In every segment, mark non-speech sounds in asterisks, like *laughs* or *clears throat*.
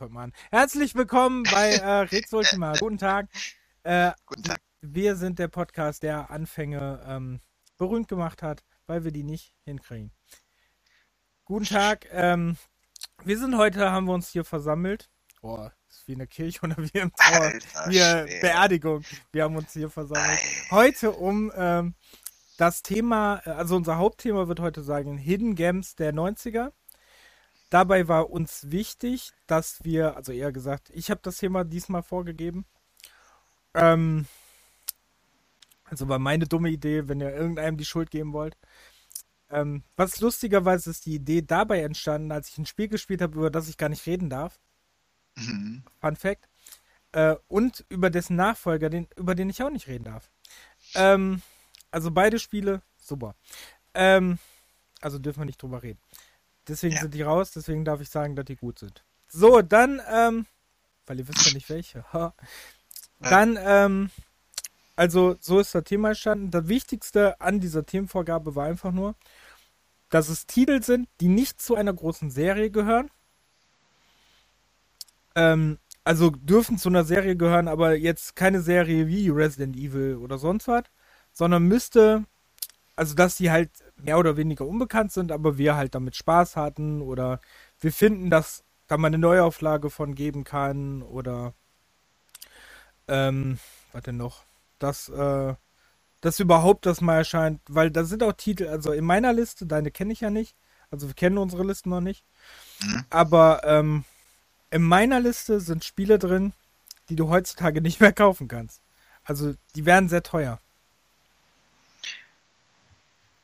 heute mal an. Herzlich willkommen bei äh, Rex Ultima. Guten Tag. Äh, Guten Tag. Wir sind der Podcast, der Anfänge ähm, berühmt gemacht hat, weil wir die nicht hinkriegen. Guten Tag. Ähm, wir sind heute, haben wir uns hier versammelt. Boah, ist wie eine Kirche oder wie im Trauer, Alter. Beerdigung. Wir haben uns hier versammelt. Heute um ähm, das Thema, also unser Hauptthema wird heute sagen Hidden Games der 90er. Dabei war uns wichtig, dass wir, also eher gesagt, ich habe das Thema diesmal vorgegeben. Ähm, also war meine dumme Idee, wenn ihr irgendeinem die Schuld geben wollt. Ähm, was lustigerweise ist die Idee dabei entstanden, als ich ein Spiel gespielt habe, über das ich gar nicht reden darf. Mhm. Fun Fact. Äh, und über dessen Nachfolger, den, über den ich auch nicht reden darf. Ähm, also beide Spiele, super. Ähm, also dürfen wir nicht drüber reden. Deswegen Ja. sind die raus, deswegen darf ich sagen, dass die gut sind. So, dann, ähm, weil ihr wisst ja nicht welche. *laughs* dann, ähm, also so ist das Thema entstanden. Das Wichtigste an dieser Themenvorgabe war einfach nur, dass es Titel sind, die nicht zu einer großen Serie gehören. Ähm, also dürfen zu einer Serie gehören, aber jetzt keine Serie wie Resident Evil oder sonst was, sondern müsste, also dass die halt mehr oder weniger unbekannt sind, aber wir halt damit Spaß hatten oder wir finden, dass da mal eine Neuauflage von geben kann oder ähm, was denn noch? Dass, äh, dass überhaupt das mal erscheint, weil da sind auch Titel, also in meiner Liste, deine kenne ich ja nicht, also wir kennen unsere Listen noch nicht, Mhm. aber ähm, in meiner Liste sind Spiele drin, die du heutzutage nicht mehr kaufen kannst. Also die wären sehr teuer.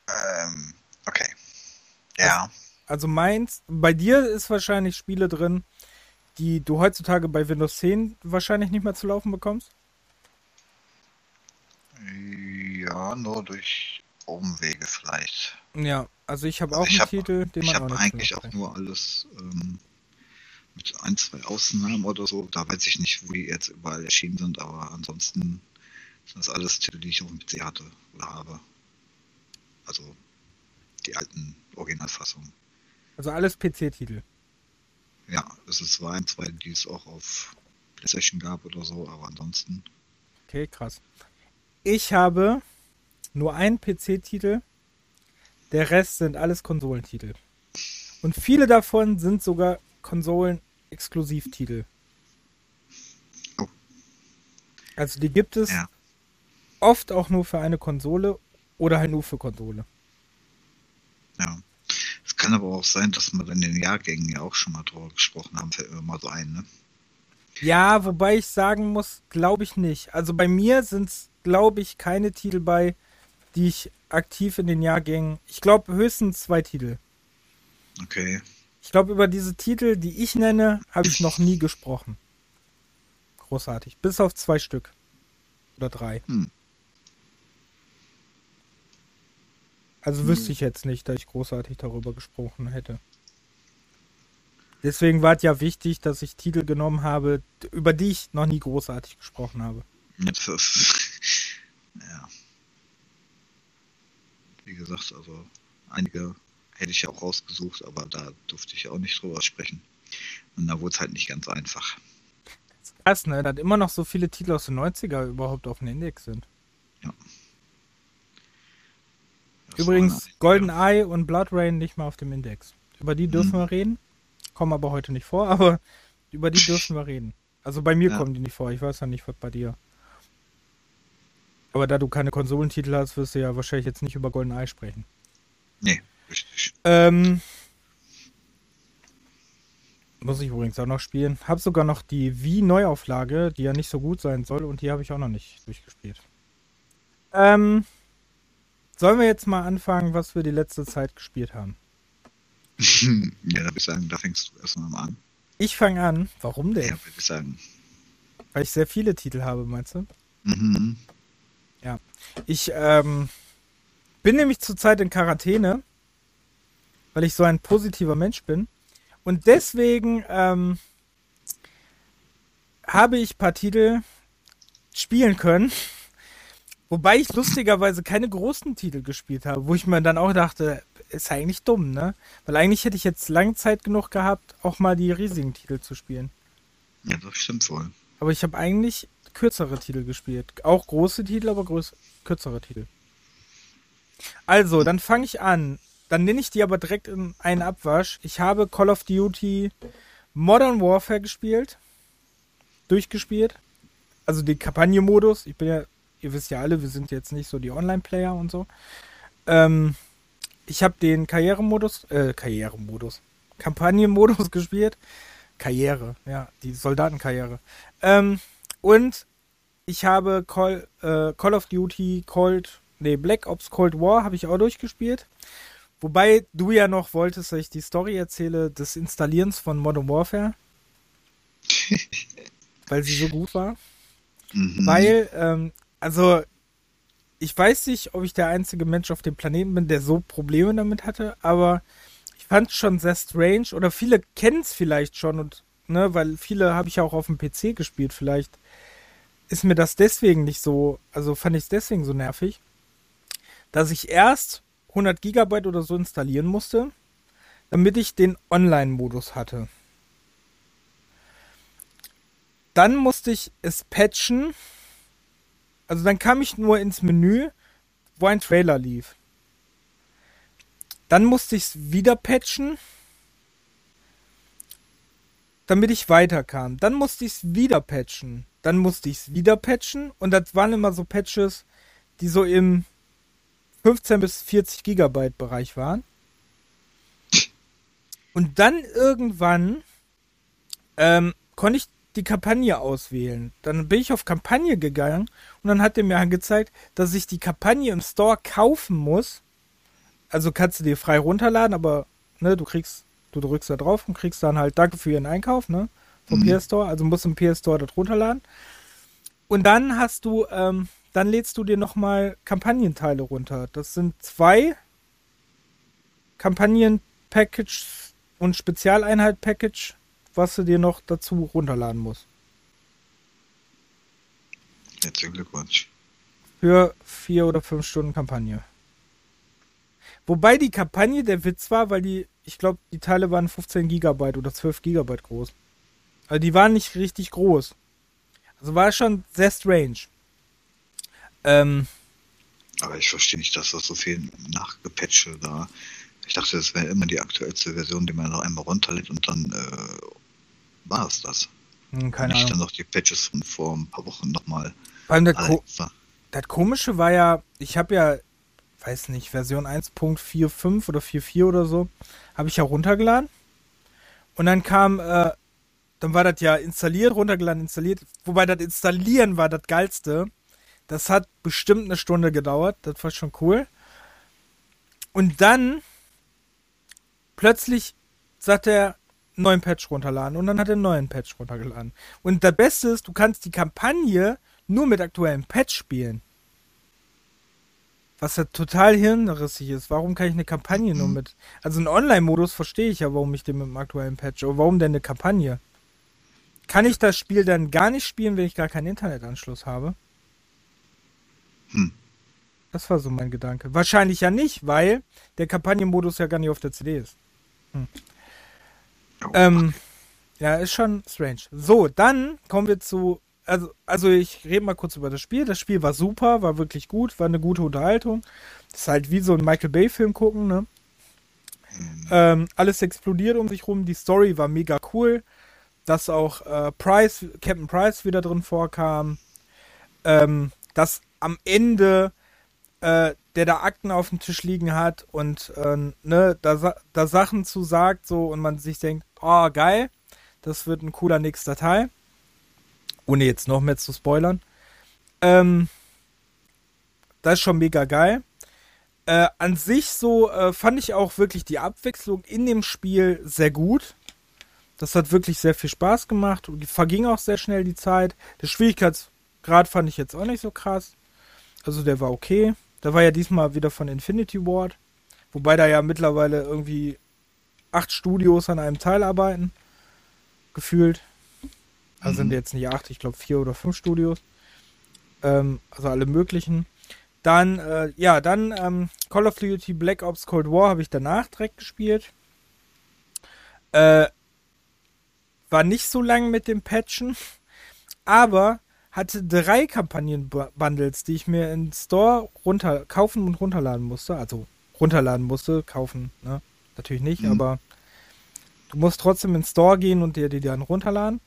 Ähm, okay. Ja. Also meins, bei dir ist wahrscheinlich Spiele drin, die du heutzutage bei Windows 10 wahrscheinlich nicht mehr zu laufen bekommst. Ja, nur durch Umwege vielleicht. Ja, also ich habe Also auch ich einen hab- Titel, den Ich man auch habe eigentlich auch nur alles ähm, mit ein, zwei Ausnahmen oder so. Da weiß ich nicht, wo die jetzt überall erschienen sind, aber ansonsten sind das alles Titel, die ich auf dem PC hatte oder habe. Also die alten Originalfassungen. Also alles PC-Titel. Ja, es ist zwar ein, zwei, die es auch auf PlayStation gab oder so, aber ansonsten. Okay, krass. Ich habe nur einen PC-Titel, der Rest sind alles Konsolentitel. Und viele davon sind sogar Konsolen-Exklusivtitel. Oh. Also die gibt es Ja. oft auch nur für eine Konsole oder halt nur für Konsole. Ja. Es kann aber auch sein, dass wir in den Jahrgängen ja auch schon mal drüber gesprochen haben, fällt mir mal so ein, ne? Ja, wobei ich sagen muss, glaube ich nicht. Also bei mir sind es, glaube ich, keine Titel bei, die ich aktiv in den Jahrgängen. Ich glaube höchstens zwei Titel. Okay. Ich glaube, über diese Titel, die ich nenne, habe ich noch nie gesprochen. Großartig. Bis auf zwei Stück. Oder drei. Hm. Also wüsste ich jetzt nicht, dass ich großartig darüber gesprochen hätte. Deswegen war es ja wichtig, dass ich Titel genommen habe, über die ich noch nie großartig gesprochen habe. Jetzt ist, *laughs* ja. Wie gesagt, also einige hätte ich ja auch rausgesucht, aber da durfte ich auch nicht drüber sprechen. Und da wurde es halt nicht ganz einfach. Krass, ne? Dass immer noch so viele Titel aus den 90er überhaupt auf dem Index sind. Das Übrigens, Golden Eye und Blood Rain nicht mal auf dem Index. Über die dürfen Mhm. wir reden. Kommen aber heute nicht vor, *laughs* aber über die dürfen wir reden. Also bei mir Ja. kommen die nicht vor. Ich weiß ja nicht, was bei dir. Aber da du keine Konsolentitel hast, wirst du ja wahrscheinlich jetzt nicht über Golden Eye sprechen. Nee, richtig. Ähm, muss ich übrigens auch noch spielen. Hab sogar noch die Wii-Neuauflage, die ja nicht so gut sein soll, und die habe ich auch noch nicht durchgespielt. Ähm, sollen wir jetzt mal anfangen, was wir die letzte Zeit gespielt haben? *laughs* ja, da würde ich sagen, da fängst du erstmal mal an. Ich fange an. Warum Ja, denn? würde ich sagen. Weil ich sehr viele Titel habe, meinst du? Mhm. Ich ähm, bin nämlich zurzeit in Quarantäne, weil ich so ein positiver Mensch bin. Und deswegen ähm, habe ich ein paar Titel spielen können. Wobei ich lustigerweise keine großen Titel gespielt habe, wo ich mir dann auch dachte, ist eigentlich dumm, ne? Weil eigentlich hätte ich jetzt lange Zeit genug gehabt, auch mal die riesigen Titel zu spielen. Ja, das stimmt wohl. Aber ich habe eigentlich kürzere Titel gespielt. Auch große Titel, aber größ kürzere Titel. Also, dann fange ich an. Dann nenne ich die aber direkt in einen Abwasch. Ich habe Call of Duty Modern Warfare gespielt. Durchgespielt. Also den Kampagnenmodus. Ich bin ja, ihr wisst ja alle, wir sind jetzt nicht so die Online-Player und so. Ähm, ich habe den Karrieremodus, äh, Karrieremodus, Kampagnenmodus *laughs* gespielt. Karriere, ja, die Soldatenkarriere. Ähm, und ich habe Call, äh, Call of Duty Cold, nee, Black Ops Cold War habe ich auch durchgespielt. Wobei du ja noch wolltest, dass ich die Story erzähle des Installierens von Modern Warfare. *laughs* weil sie so gut war. Mhm. Weil, ähm, also, ich weiß nicht, ob ich der einzige Mensch auf dem Planeten bin, der so Probleme damit hatte, aber ich fand es schon sehr strange oder viele kennen es vielleicht schon und, ne, weil viele habe ich ja auch auf dem PC gespielt, vielleicht ist mir das deswegen nicht so, also fand ich es deswegen so nervig, dass ich erst 100 Gigabyte oder so installieren musste, damit ich den Online-Modus hatte. Dann musste ich es patchen. Also dann kam ich nur ins Menü, wo ein Trailer lief. Dann musste ich es wieder patchen, damit ich weiterkam. Dann musste ich es wieder patchen. Dann musste ich es wieder patchen. Und das waren immer so Patches, die so im 15 bis 40 Gigabyte Bereich waren. Und dann irgendwann ähm, konnte ich die Kampagne auswählen. Dann bin ich auf Kampagne gegangen und dann hat er mir angezeigt, dass ich die Kampagne im Store kaufen muss. Also kannst du dir frei runterladen, aber ne, du kriegst, du drückst da drauf und kriegst dann halt Danke für Ihren Einkauf, ne? Vom mhm. PS Store. Also musst du im PS Store das runterladen. Und dann hast du ähm, dann lädst du dir nochmal Kampagnenteile runter. Das sind zwei Kampagnen-Package und Spezialeinheit-Package, was du dir noch dazu runterladen musst. Herzlichen Glückwunsch. Für vier oder fünf Stunden Kampagne. Wobei die Kampagne der Witz war, weil die, ich glaube, die Teile waren 15 Gigabyte oder 12 Gigabyte groß. Also die waren nicht richtig groß. Also war schon sehr strange. Ähm, aber ich verstehe nicht, dass das so viel nachgepatche da. Ich dachte, das wäre immer die aktuellste Version, die man noch einmal runterlädt und dann äh, war es das. Hm, keine Ahnung. Ich dann noch die Patches von vor ein paar Wochen nochmal. Das, Ko das Komische war ja, ich habe ja, weiß nicht, Version 1.45 oder 4.4 oder so, habe ich ja runtergeladen. Und dann kam, äh, dann war das ja installiert, runtergeladen, installiert. Wobei das Installieren war das Geilste. Das hat bestimmt eine Stunde gedauert. Das war schon cool. Und dann plötzlich sagt er, neuen Patch runterladen. Und dann hat er einen neuen Patch runtergeladen. Und das Beste ist, du kannst die Kampagne nur mit aktuellem Patch spielen. Was ja total hirnrissig ist. Warum kann ich eine Kampagne nur mit. Also einen Online-Modus verstehe ich ja, warum ich den mit dem aktuellen Patch. Aber warum denn eine Kampagne? Kann ich das Spiel dann gar nicht spielen, wenn ich gar keinen Internetanschluss habe? Hm. Das war so mein Gedanke. Wahrscheinlich ja nicht, weil der Kampagnenmodus ja gar nicht auf der CD ist. Hm. Ähm, ja, ist schon strange. So, dann kommen wir zu. Also, also ich rede mal kurz über das Spiel. Das Spiel war super, war wirklich gut, war eine gute Unterhaltung. Das ist halt wie so ein Michael Bay-Film gucken, ne? Hm. Ähm, alles explodiert um sich rum. Die Story war mega cool. Dass auch äh, Price, Captain Price wieder drin vorkam. Ähm, dass am Ende äh, der da Akten auf dem Tisch liegen hat und äh, ne, da, da Sachen zu sagt so und man sich denkt, oh geil, das wird ein cooler nächster Teil. Ohne jetzt noch mehr zu spoilern. Ähm, das ist schon mega geil. Äh, an sich so äh, fand ich auch wirklich die Abwechslung in dem Spiel sehr gut. Das hat wirklich sehr viel Spaß gemacht und verging auch sehr schnell die Zeit. Der Schwierigkeitsgrad fand ich jetzt auch nicht so krass. Also der war okay. Da war ja diesmal wieder von Infinity Ward. Wobei da ja mittlerweile irgendwie acht Studios an einem Teil arbeiten. Gefühlt. Also mhm. sind jetzt nicht acht, ich glaube vier oder fünf Studios. Ähm, also alle möglichen. Dann, äh, ja, dann ähm, Call of Duty Black Ops Cold War habe ich danach direkt gespielt. Äh, war nicht so lang mit dem Patchen, aber hatte drei Kampagnen-Bundles, die ich mir in Store runter kaufen und runterladen musste. Also runterladen musste, kaufen, ne? Natürlich nicht, mhm. aber du musst trotzdem in Store gehen und dir die dann runterladen.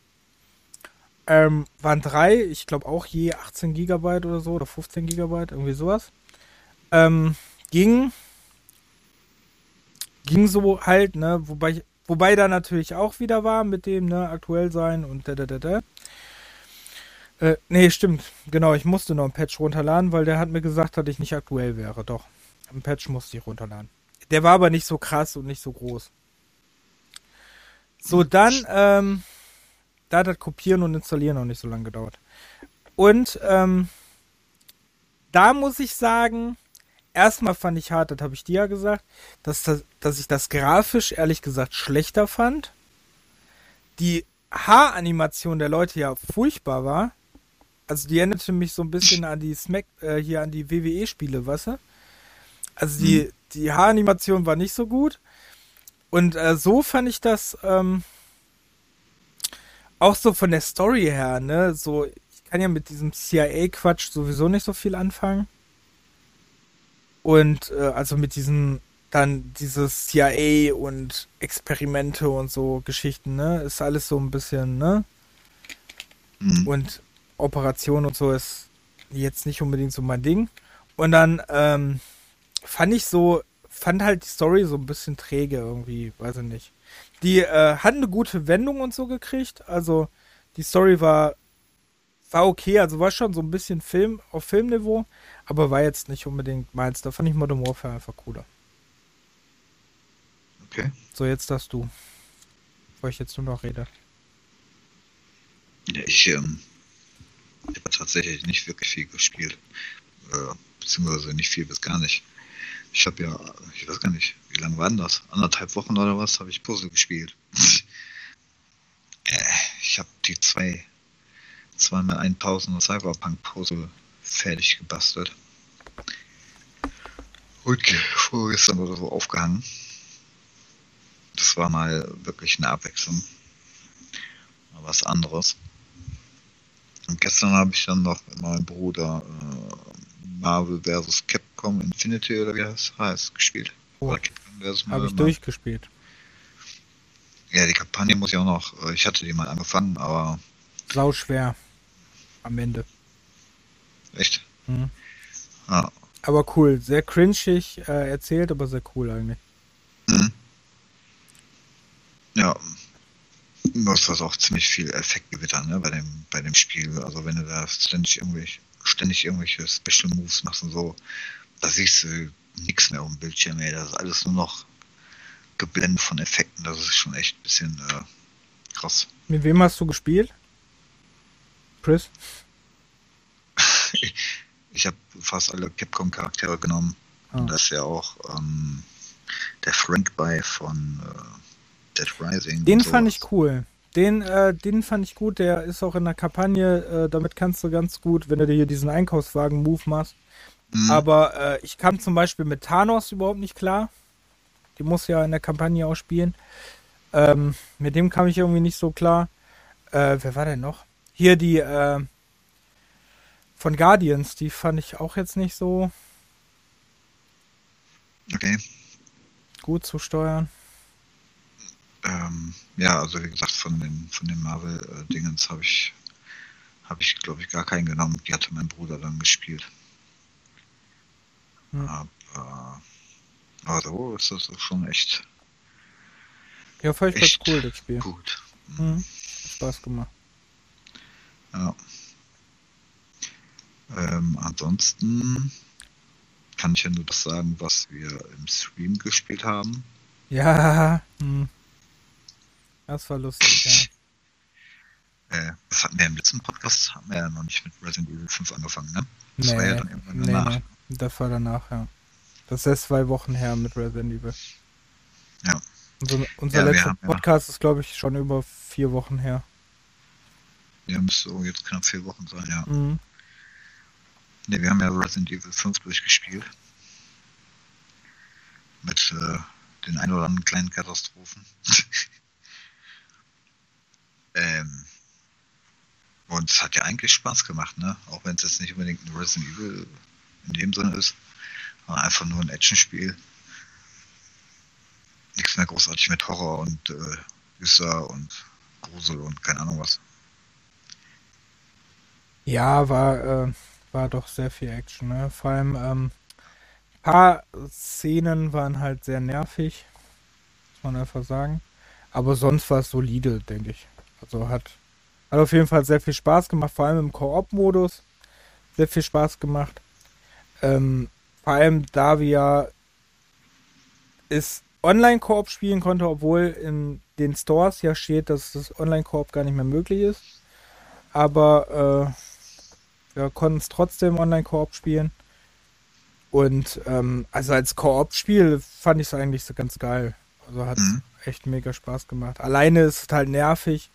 Ähm, waren drei, ich glaube auch je 18 Gigabyte oder so, oder 15 Gigabyte, irgendwie sowas. Ähm, ging, ging so halt, ne, wobei, wobei da natürlich auch wieder war mit dem, ne, aktuell sein und da, da, da, da. Äh, nee, stimmt, genau, ich musste noch einen Patch runterladen, weil der hat mir gesagt, dass ich nicht aktuell wäre, doch. Ein Patch musste ich runterladen. Der war aber nicht so krass und nicht so groß. So, dann, ähm, da hat das Kopieren und Installieren noch nicht so lange gedauert. Und ähm, da muss ich sagen, erstmal fand ich hart, das habe ich dir ja gesagt, dass, das, dass ich das grafisch ehrlich gesagt schlechter fand. Die Haaranimation der Leute ja furchtbar war. Also die erinnerte mich so ein bisschen an die Smack, äh, hier an die WWE-Spiele, weißt du? Also die, hm. die Haaranimation war nicht so gut. Und äh, so fand ich das ähm, auch so von der Story her, ne, so, ich kann ja mit diesem CIA-Quatsch sowieso nicht so viel anfangen. Und äh, also mit diesem, dann dieses CIA und Experimente und so Geschichten, ne, ist alles so ein bisschen, ne? Mhm. Und Operation und so ist jetzt nicht unbedingt so mein Ding. Und dann ähm, fand ich so, fand halt die Story so ein bisschen träge irgendwie, weiß ich nicht. Die äh, hat eine gute Wendung und so gekriegt. Also die Story war war okay, also war schon so ein bisschen Film auf Filmniveau, aber war jetzt nicht unbedingt meins. Da fand ich Modern Warfare einfach cooler. Okay. So, jetzt darfst du. Bevor ich jetzt nur noch rede. Ja, ich, ähm, ich habe tatsächlich nicht wirklich viel gespielt. Äh, beziehungsweise nicht viel bis gar nicht. Ich habe ja, ich weiß gar nicht, wie lange waren das? Anderthalb Wochen oder was habe ich Puzzle gespielt. äh, ich habe die zwei, zweimal 1000 Cyberpunk Puzzle fertig gebastelt. Und vorgestern oder so aufgehangen. Das war mal wirklich eine Abwechslung. Mal was anderes. Und gestern habe ich dann noch mit meinem Bruder äh, Marvel vs. Capcom Infinity oder wie das heißt, gespielt. Oh. Habe ich durchgespielt. Ja, die Kampagne muss ich auch noch. Äh, ich hatte die mal angefangen, aber. Sau schwer. Am Ende. Echt? Mhm. Ah. Aber cool. Sehr cringig äh, erzählt, aber sehr cool eigentlich. Mhm. Ja. Du hast das auch ziemlich viel Effektgewitter, ne, bei dem, bei dem Spiel. Also wenn du da ständig irgendwelche, ständig irgendwelche Special Moves machst und so, da siehst du nichts mehr auf dem Bildschirm, ey. Das ist alles nur noch geblendet von Effekten. Das ist schon echt ein bisschen äh, krass. Mit wem hast du gespielt? Chris? *laughs* ich habe fast alle Capcom-Charaktere genommen. Oh. Und das ist ja auch ähm, der Frank bei von äh, Dead Rising. Den fand ich cool. Den, äh, den fand ich gut. Der ist auch in der Kampagne. Äh, damit kannst du ganz gut, wenn du dir hier diesen Einkaufswagen-Move machst. Mhm. Aber äh, ich kam zum Beispiel mit Thanos überhaupt nicht klar. Die muss ja in der Kampagne auch spielen. Ähm, mit dem kam ich irgendwie nicht so klar. Äh, wer war denn noch? Hier die äh, von Guardians, die fand ich auch jetzt nicht so okay. gut zu steuern. Ähm, ja, also wie gesagt, von den, von den Marvel-Dingens habe ich, habe ich, glaube ich, gar keinen genommen. Die hatte mein Bruder dann gespielt. Hm. Aber aber so ist das schon echt. Ja, fand ich ganz cool, das Spiel. Gut. Mhm. Spaß gemacht. Ja. Ähm, ansonsten kann ich ja nur das sagen, was wir im Stream gespielt haben. Ja, hm. Das war lustig, ja. *laughs* Äh, das hatten wir im letzten Podcast, haben wir ja noch nicht mit Resident Evil 5 angefangen, ne? Das nee, war ja dann irgendwann nee, danach. Nee. Das war danach, ja. Das ist erst zwei Wochen her mit Resident Evil. Ja. Unser, unser ja, letzter haben, Podcast ja. ist, glaube ich, schon über vier Wochen her. Ja, müsste jetzt knapp vier Wochen sein, ja. Mhm. Ne, wir haben ja Resident Evil 5 durchgespielt. Mit äh, den ein oder anderen kleinen Katastrophen. *laughs* ähm, und es hat ja eigentlich Spaß gemacht, ne? Auch wenn es jetzt nicht unbedingt ein Resident Evil in dem Sinne ist, sondern einfach nur ein Actionspiel. Nichts mehr großartig mit Horror und äh, und Grusel und keine Ahnung was. Ja, war, äh, war doch sehr viel Action, ne? Vor allem, ähm, ein paar Szenen waren halt sehr nervig, muss man einfach sagen. Aber sonst war es solide, denke ich. Also hat, hat auf jeden Fall sehr viel Spaß gemacht, vor allem im Koop-Modus. Sehr viel Spaß gemacht. Ähm, vor allem, da wir es Online-Koop spielen konnte, obwohl in den Stores ja steht, dass das Online-Koop gar nicht mehr möglich ist. Aber äh, wir konnten es trotzdem Online-Koop spielen. Und ähm, also als Koop-Spiel fand ich es eigentlich so ganz geil. Also hat Mhm. echt mega Spaß gemacht. Alleine ist es halt nervig,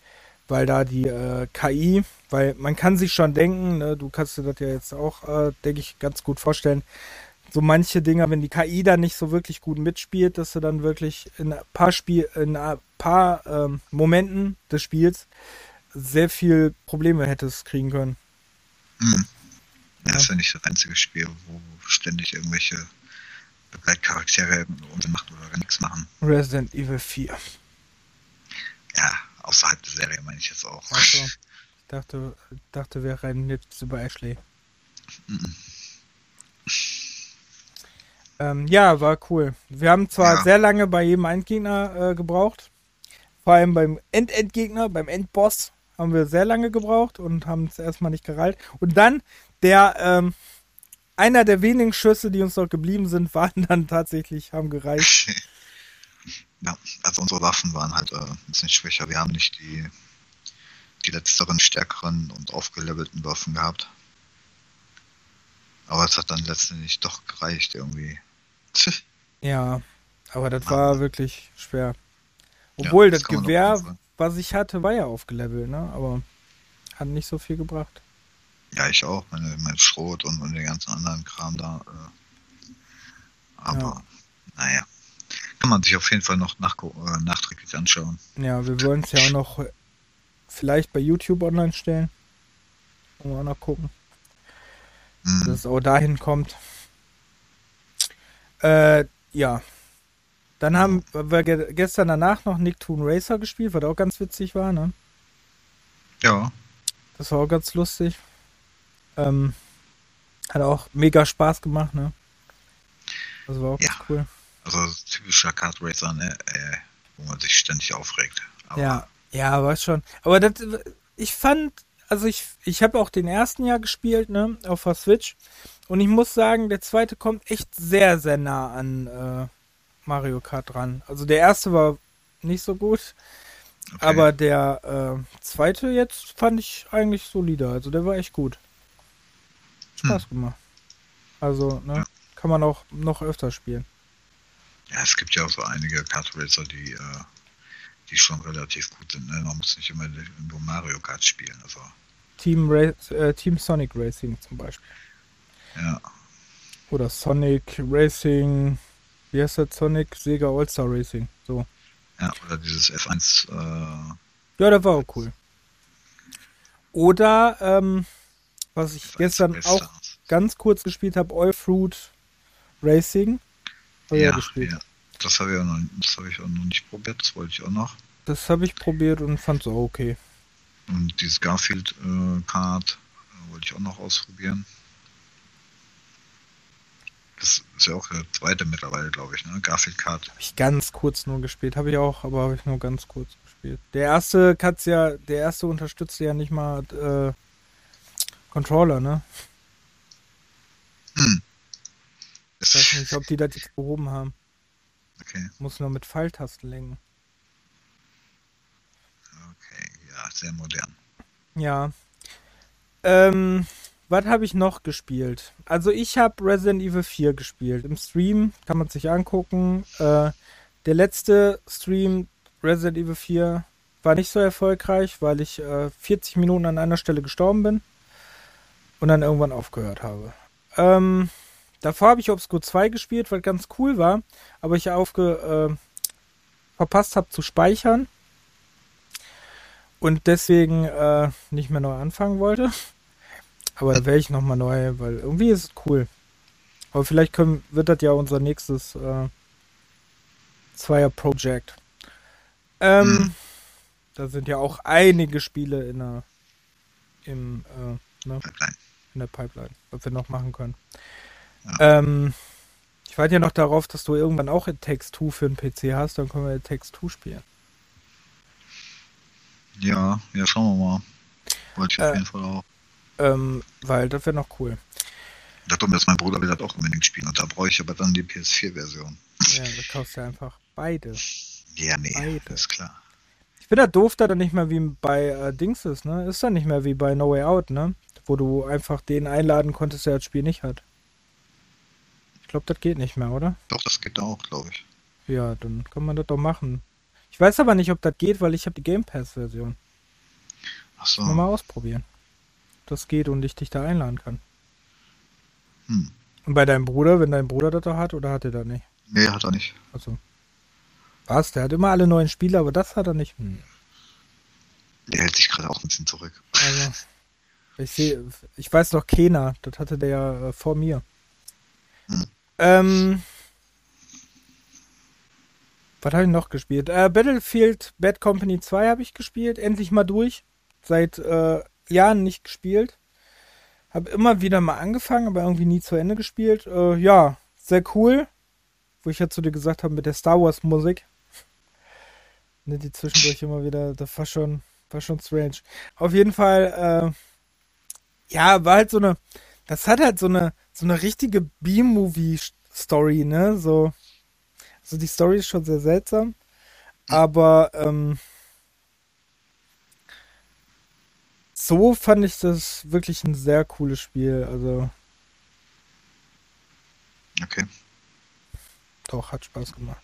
weil da die äh, KI, weil man kann sich schon denken, ne, du kannst dir das ja jetzt auch, äh, denke ich, ganz gut vorstellen, so manche Dinger, wenn die KI da nicht so wirklich gut mitspielt, dass du dann wirklich in ein paar Spiel, in ein paar ähm, Momenten des Spiels sehr viel Probleme hättest kriegen können. Ja. das ist ja nicht das einzige Spiel, wo ständig irgendwelche Begleitcharaktere Unsinn machen oder gar nichts machen. Resident Evil 4. Ja, außerhalb der Serie meine ich jetzt auch. Ach so. Ich *laughs* dachte, dachte, wir reden jetzt über Ashley. Mhm. Ähm, ja, war cool. Wir haben zwar Ja. sehr lange bei jedem Endgegner äh, gebraucht. Vor allem beim End-Endgegner, beim Endboss haben wir sehr lange gebraucht und haben es erstmal nicht gereilt. Und dann der, ähm, einer der wenigen Schüsse, die uns noch geblieben sind, *laughs* waren dann tatsächlich, haben gereicht. *laughs* ja, also unsere Waffen waren halt äh, ein bisschen schwächer. Wir haben nicht die, die letzteren, stärkeren und aufgelevelten Waffen gehabt. Aber es hat dann letztendlich doch gereicht irgendwie. *laughs* Ja, aber das Ja. war wirklich schwer. Obwohl, Ja, das das Gewehr, was ich hatte, war ja aufgelevelt, ne? Aber hat nicht so viel gebracht. Ja, ich auch. Meine, mein Schrot und, und den ganzen anderen Kram da. Äh, aber, naja. Kann man sich auf jeden Fall noch nach, äh, nachträglich anschauen. Ja, wir wollen es ja auch noch vielleicht bei YouTube online stellen. Auch noch gucken, Hm. dass es auch dahin kommt. Äh, ja. Dann haben wir ge gestern danach noch Nicktoon Racer gespielt, was auch ganz witzig war, ne? Ja, Das war auch ganz lustig. Ähm, hat auch mega Spaß gemacht, ne? Das war auch Ja. ganz cool. Also typischer Kart Racer, ne? Äh, wo man sich ständig aufregt. Aber Ja, ja, weiß schon. Aber das, ich fand, also ich, ich habe auch den ersten Jahr gespielt, ne, auf der Switch. Und ich muss sagen, der zweite kommt echt sehr, sehr nah an äh, Mario Kart dran. Also der erste war nicht so gut, okay. aber der äh, zweite jetzt fand ich eigentlich solider. Also der war echt gut. Spaß gemacht. Also, ne, Ja. kann man auch noch öfter spielen. Ja, es gibt ja auch so einige Kart Racer, die, äh, die schon relativ gut sind. Ne? Man muss nicht immer nur Mario Kart spielen. Also, Team, Race, äh, Team Sonic Racing zum Beispiel. ja. Oder Sonic Racing. Wie heißt das? Sonic Sega All-Star Racing. So. ja, oder dieses F1, äh, Ja, das war auch cool. Oder, ähm, was ich F1 gestern auch ganz kurz gespielt habe, All Fruit Racing. Ich Ja, gespielt. ja. Das habe ich, auch noch- das hab ich auch noch nicht probiert, das wollte ich auch noch. Das habe ich probiert und fand es auch okay. Und dieses Garfield äh, äh, wollte ich auch noch ausprobieren. Das ist ja auch der zweite mittlerweile, glaube ich, ne? Garfield Kart. Habe ich ganz kurz nur gespielt. Habe ich auch, aber habe ich nur ganz kurz gespielt. Der erste kann's ja, der erste unterstützt ja nicht mal äh, Controller, ne? Hm. Ich weiß nicht, ob die das jetzt behoben haben. Okay, Muss nur mit Pfeiltasten lenken. okay, ja, sehr modern. Ja. Ähm, was habe ich noch gespielt? Also ich habe Resident Evil 4 gespielt. Im Stream kann man sich angucken. Äh, der letzte Stream Resident Evil 4 war nicht so erfolgreich, weil ich äh, 40 Minuten an einer Stelle gestorben bin. und dann irgendwann aufgehört habe. Ähm, davor habe ich Obscure 2 gespielt, weil ganz cool war, aber ich aufge äh, verpasst habe zu speichern und deswegen äh, nicht mehr neu anfangen wollte. *laughs* Aber dann wäre ich nochmal neu, weil irgendwie ist es cool. Aber vielleicht können, wird das ja unser nächstes äh, Zweier-Project. Ähm, hm. Da sind ja auch einige Spiele in der, im, äh, ne, in der Pipeline, was wir noch machen können. Ja. Ähm, ich warte ja noch darauf, dass du irgendwann auch in Text 2 für den PC hast, dann können wir Text 2 spielen. Ja, ja, schauen wir mal. Wollte ich auf äh, jeden Fall auch. Ähm, weil das wäre noch cool. Da kommt jetzt mein Bruder will das auch unbedingt spielen und da brauche ich aber dann die PS4-Version. Ja, da kaufst du einfach beide. Ja, nee, beide. ist klar. Ich finde das doof, da dann nicht mehr wie bei äh, Dings ist, ne? Ist dann nicht mehr wie bei No Way Out, ne? Wo du einfach den einladen konntest, der das Spiel nicht hat. Ich glaube, das geht nicht mehr, oder? Doch, das geht auch, glaube ich. Ja, dann kann man das doch machen. Ich weiß aber nicht, ob das geht, weil ich habe die Game Pass-Version. Ach so. Mal ausprobieren. Das geht und ich dich da einladen kann. Hm. Und bei deinem Bruder, wenn dein Bruder das da hat, oder hat er das nicht? Nee, hat er nicht. Also. Was? Der hat immer alle neuen Spiele, aber das hat er nicht. Hm. Der hält sich gerade auch ein bisschen zurück. Also, ich sehe, ich weiß noch Kena, das hatte der ja äh, vor mir. Hm. Ähm, was habe ich noch gespielt? Äh, Battlefield Bad Company 2 habe ich gespielt, endlich mal durch. Seit äh, Jahren nicht gespielt. Habe immer wieder mal angefangen, aber irgendwie nie zu Ende gespielt. Äh, ja, sehr cool. Wo ich ja zu dir gesagt habe mit der Star Wars Musik. *laughs* ne, die zwischendurch immer wieder, das war schon, war schon strange. Auf jeden Fall, äh, ja, war halt so eine, das hat halt so eine, so eine richtige B-Movie-Story, ne? So, also die Story ist schon sehr seltsam, aber ähm, so fand ich das wirklich ein sehr cooles Spiel. Also okay. Doch, hat Spaß gemacht.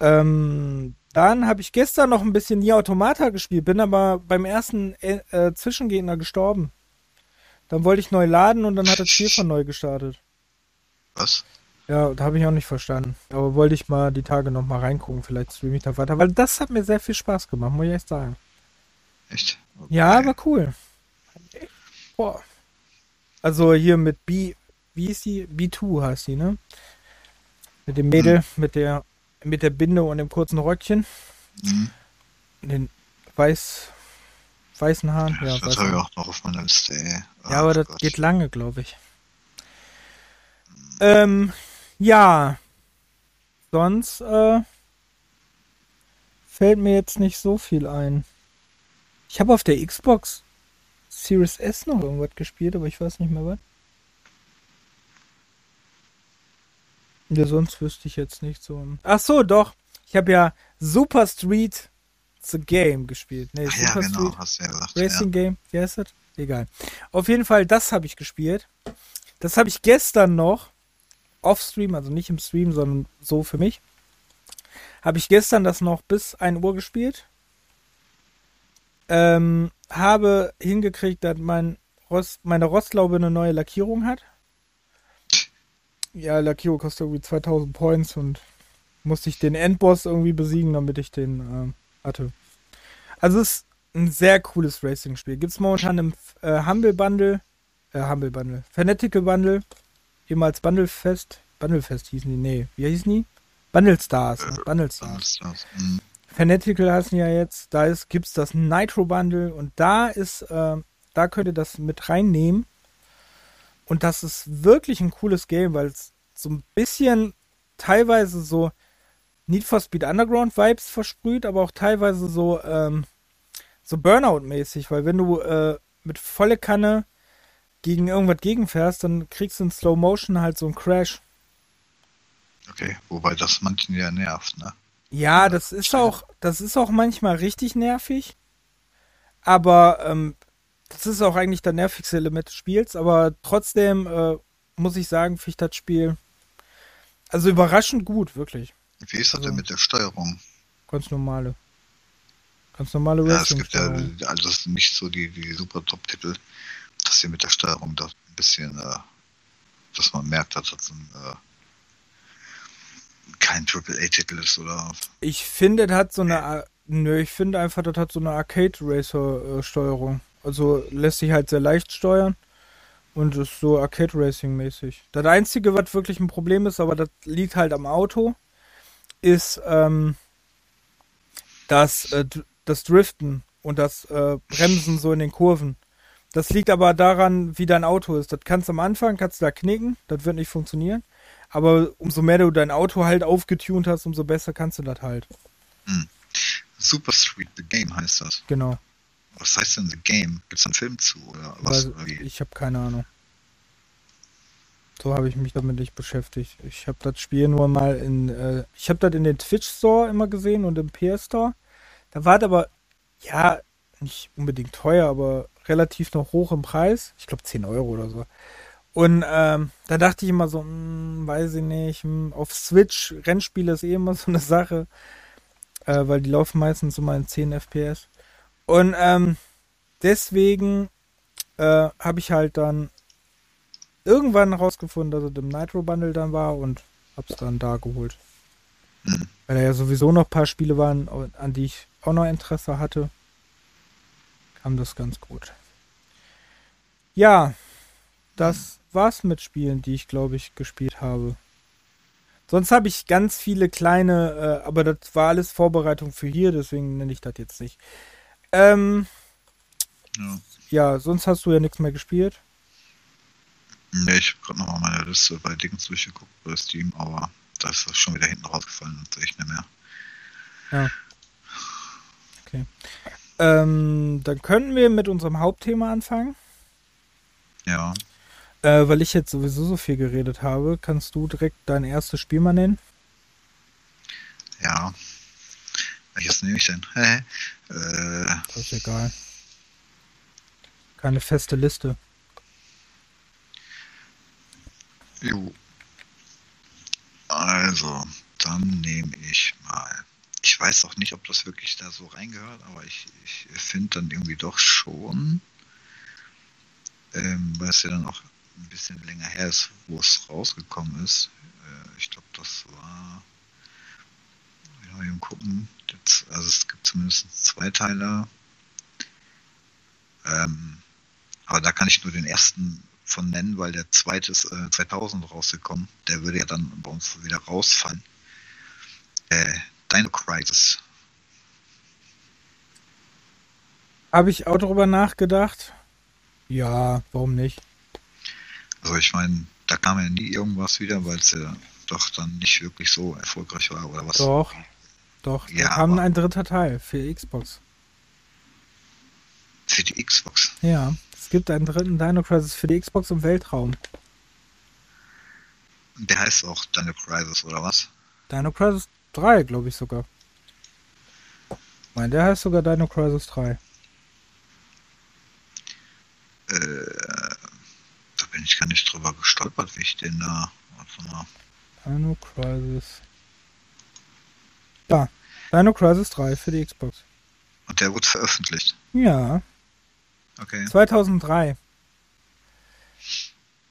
Ähm, dann habe ich gestern noch ein bisschen Nier Automata gespielt, bin aber beim ersten äh, Zwischengegner gestorben. Dann wollte ich neu laden und dann hat das Spiel von neu gestartet. Was? Ja, da habe ich auch nicht verstanden. Aber wollte ich mal die Tage noch mal reingucken, vielleicht streame ich da weiter, weil das hat mir sehr viel Spaß gemacht, muss ich echt sagen. Echt? Okay. Ja, war cool. Boah. Also hier mit B, wie ist die? B2 heißt die, ne? Mit dem Mädel, mhm. mit der mit der Binde und dem kurzen Röckchen. Mhm. Den weiß, weißen Haaren. Ja, das habe ich auch noch auf meiner Liste, ey. Oh, ja, aber das Gott. geht lange, glaube ich. Ähm, ja. Sonst, äh, fällt mir jetzt nicht so viel ein. Ich habe auf der Xbox Series S noch irgendwas gespielt, aber ich weiß nicht mehr was. Ja, sonst wüsste ich jetzt nicht so. Ach so, doch. Ich habe ja Super Street The Game gespielt. Nee, Super ja, genau, hast du ja gesagt, Racing ja. Game. Wie heißt das? Egal. Auf jeden Fall, das habe ich gespielt. Das habe ich gestern noch off-Stream, also nicht im Stream, sondern so für mich. Habe ich gestern das noch bis 1 Uhr gespielt. Ähm, habe hingekriegt, dass mein Rost, meine Rostlaube eine neue Lackierung hat ja, Lackierung kostet irgendwie 2000 Points und musste ich den Endboss irgendwie besiegen, damit ich den hatte. Also es ist ein sehr cooles Racing-Spiel. Gibt es momentan im äh, Humble Bundle, äh, Humble Bundle, Fanatical Bundle, ehemals Bundlefest, Bundlefest hießen die, nee, wie hießen die? Bundle Stars, ne? Bundle Stars. Mhm. Fanatical heißen ja jetzt, da gibt es das Nitro Bundle und da ist, äh, da könnt ihr das mit reinnehmen und das ist wirklich ein cooles Game, weil es so ein bisschen teilweise so Need for Speed Underground Vibes versprüht, aber auch teilweise so, ähm, so Burnout-mäßig, weil wenn du äh, mit volle Kanne gegen irgendwas gegenfährst, dann kriegst du in Slow Motion halt so einen Crash. Okay, wobei das manchen ja nervt, ne? Ja, das ist auch, das ist auch manchmal richtig nervig. Aber ähm, das ist auch eigentlich der nervigste Element des Spiels, aber trotzdem äh, muss ich sagen, finde ich das Spiel also überraschend gut, wirklich. Wie ist das also, denn mit der Steuerung? Ganz normale. Ganz normale Ja, es gibt ja also nicht so die, die super Top-Titel, dass sie mit der Steuerung da bisschen, äh, dass man merkt, dass das ein, äh, kein AAA-Titel ist, oder? Ich finde, das hat so eine, nö, ich finde einfach, das hat so eine Arcade-Racer-Steuerung. Also lässt sich halt sehr leicht steuern und ist so Arcade-Racing-mäßig. Das Einzige, was wirklich ein Problem ist, aber das liegt halt am Auto, ist ähm, das, äh, das Driften und das äh, Bremsen so in den Kurven. Das liegt aber daran, wie dein Auto ist. Das kannst du am Anfang, kannst du da knicken, das wird nicht funktionieren. Aber umso mehr du dein Auto halt aufgetunt hast, umso besser kannst du das halt. Hm. Super Street the Game heißt das. Genau. Was heißt denn The Game? Gibt es einen Film zu oder was? Weil, ich habe keine Ahnung. So habe ich mich damit nicht beschäftigt. Ich habe das Spiel nur mal in. Äh, ich habe das in den Twitch Store immer gesehen und im PS Store. Da war es aber, ja, nicht unbedingt teuer, aber relativ noch hoch im Preis. Ich glaube 10 Euro oder so. Und ähm, da dachte ich immer so, mh, hm, weiß ich nicht, mh, hm, auf Switch, Rennspiele ist eh immer so eine Sache, äh, weil die laufen meistens immer in 10 FPS. Und ähm, deswegen äh, habe ich halt dann irgendwann herausgefunden, dass es im Nitro Bundle dann war und hab's dann da geholt. Mhm. Weil da ja sowieso noch ein paar Spiele waren, an die ich auch noch Interesse hatte, kam das ganz gut. Ja, das war's mit Spielen, die ich glaube ich gespielt habe. Sonst habe ich ganz viele kleine, äh, aber das war alles Vorbereitung für hier, deswegen nenne ich das jetzt nicht. Ähm, ja. ja, sonst hast du ja nichts mehr gespielt. Ne, ich habe gerade nochmal meine Liste bei Dings durchgeguckt bei Steam, aber da ist das schon wieder hinten rausgefallen und sehe ich nicht mehr. Ja. Okay. Ähm, dann könnten wir mit unserem Hauptthema anfangen. Ja. Äh, weil ich jetzt sowieso so viel geredet habe, kannst du direkt dein erstes Spiel mal nennen? Ja. Welches nehme ich denn? *laughs* äh, das ist egal. Keine feste Liste. Jo. Also, dann nehme ich mal. Ich weiß auch nicht, ob das wirklich da so reingehört, aber ich, ich finde dann irgendwie doch schon, ähm, weil es ja dann auch ein bisschen länger her ist, wo es rausgekommen ist. Äh, ich glaube, das war mal gucken. Jetzt, also es gibt zumindest zwei Teile. Ähm, aber da kann ich nur den ersten von nennen, weil der zweite ist äh, 2000 rausgekommen. Der würde ja dann bei uns wieder rausfallen. Äh, Dino Crisis. Habe ich auch darüber nachgedacht? Ja, warum nicht? Also ich meine, da kam ja nie irgendwas wieder, weil es ja doch dann nicht wirklich so erfolgreich war oder was. Doch. Doch, ja, da kam ein dritter Teil für Xbox. Für die Xbox? Ja, es gibt einen dritten Dino Crisis für die Xbox im Weltraum. Der heißt auch Dino Crisis, oder was? Dino Crisis 3, glaube ich sogar. Nein, der heißt sogar Dino Crisis 3. Äh, da bin ich gar nicht drüber gestolpert, wie ich den da. Dino Crisis ja, Dino Crisis 3 für die Xbox. Und der wurde veröffentlicht? Ja. Okay. 2003.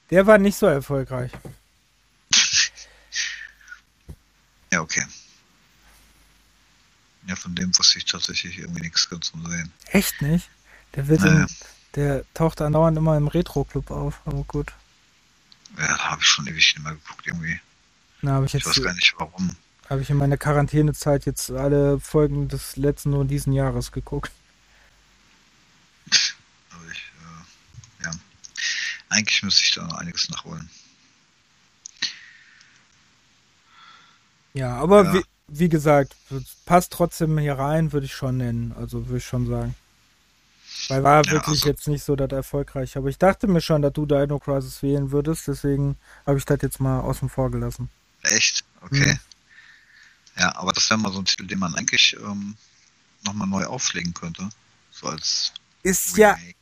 Der war nicht so erfolgreich. *laughs* ja, okay. Ja, von dem wusste ich tatsächlich irgendwie nichts ganz zu sehen. Echt nicht? Der wird naja. in, der taucht andauernd immer im Retro-Club auf, aber gut. Ja, da habe ich schon ewig nicht mehr geguckt irgendwie. Na, ich, ich weiß gar nicht warum. Habe ich in meiner Quarantänezeit jetzt alle Folgen des letzten und diesen Jahres geguckt. Aber ich, äh, ja. Eigentlich müsste ich da noch einiges nachholen. Ja, aber ja. Wie, wie gesagt, passt trotzdem hier rein, würde ich schon nennen. Also würde ich schon sagen. Weil war ja, wirklich also, jetzt nicht so das erfolgreich. Aber ich dachte mir schon, dass du Dino Crisis wählen würdest, deswegen habe ich das jetzt mal außen vor gelassen. Echt? Okay. Mhm. Ja, aber das wäre mal so ein Titel, den man eigentlich ähm, nochmal neu auflegen könnte. So als. Ist Remake. ja.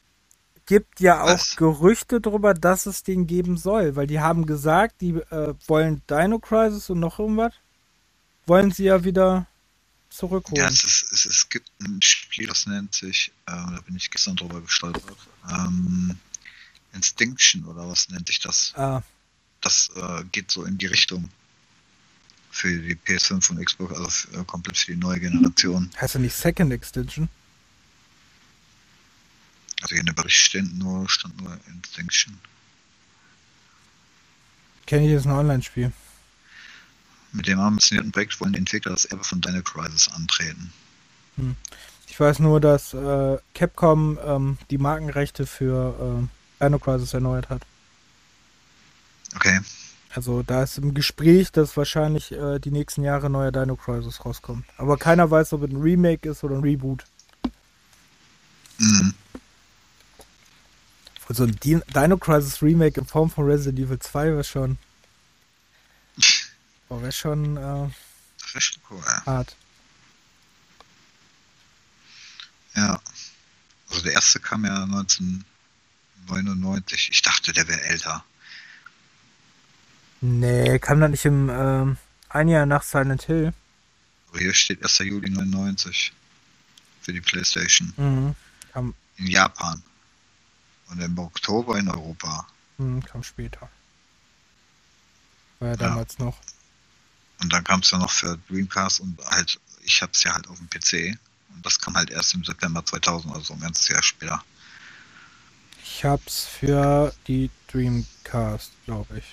Gibt ja auch Was? Gerüchte darüber, dass es den geben soll, weil die haben gesagt, die äh, wollen Dino Crisis und noch irgendwas. Wollen sie ja wieder zurückholen. Ja, es, ist, es, es gibt ein Spiel, das nennt sich, äh, da bin ich gestern drüber gestolpert, ähm, Instinction oder was nennt sich das? Ah, Das äh, geht so in die Richtung für die PS5 und Xbox, also für, äh, komplett für die neue Generation. heißt ja nicht Second Extension? Hier in der Bericht stand nur, stand nur Instinction. Kenne ich jetzt ein Online-Spiel. Mit dem ambitionierten Projekt wollen die Entwickler das Erbe von Dino Crisis antreten. Ich weiß nur, dass äh, Capcom ähm, die Markenrechte für äh, Dino Crisis erneuert hat. Okay. Also da ist im Gespräch, dass wahrscheinlich äh, die nächsten Jahre neuer Dino Crisis rauskommt. Aber keiner weiß, ob es ein Remake ist oder ein Reboot. Mhm. So ein Di- Dino Crisis Remake in Form von Resident Evil 2 wäre schon. *laughs* Oh, wäre schon äh, schon cool. Ja. hart. ja. Also der erste kam ja 1999. Ich dachte, der wäre älter. Nee, kam da nicht im ähm, ein Jahr nach Silent Hill. Aber hier steht 1. Juli 99 für die Playstation Mhm. Kam, in Japan. Und im Oktober in Europa. mhm, kam später. War ja Ja. damals noch. Und dann kam es ja noch für Dreamcast und halt, ich hab's ja halt auf dem PC. Und das kam halt erst im September 2000, also ein ganzes Jahr später. Ich hab's für die Dreamcast, glaube ich.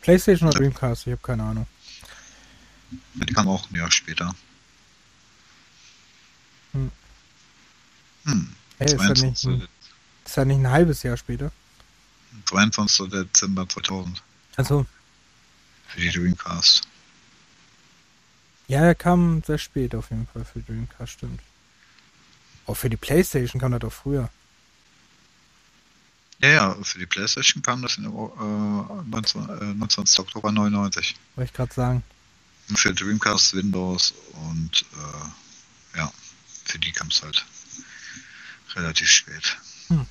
PlayStation oder Dreamcast, ich habe keine Ahnung. Die kam auch ein Jahr später. Hm. Hm. Hey, ist ja, nicht, 22. ein- ist ja nicht ein halbes Jahr später. 22. Dezember 2000 Also, für die Dreamcast. ja, er kam sehr spät auf jeden Fall für Dreamcast, stimmt. Auch für die Playstation kam er doch früher. Ja, ja, für die Playstation kam das in, äh, 19, äh, 29. Oktober 99. Wollte ich gerade sagen. Und für Dreamcast, Windows und äh, ja, für die kam es halt relativ spät. Hm.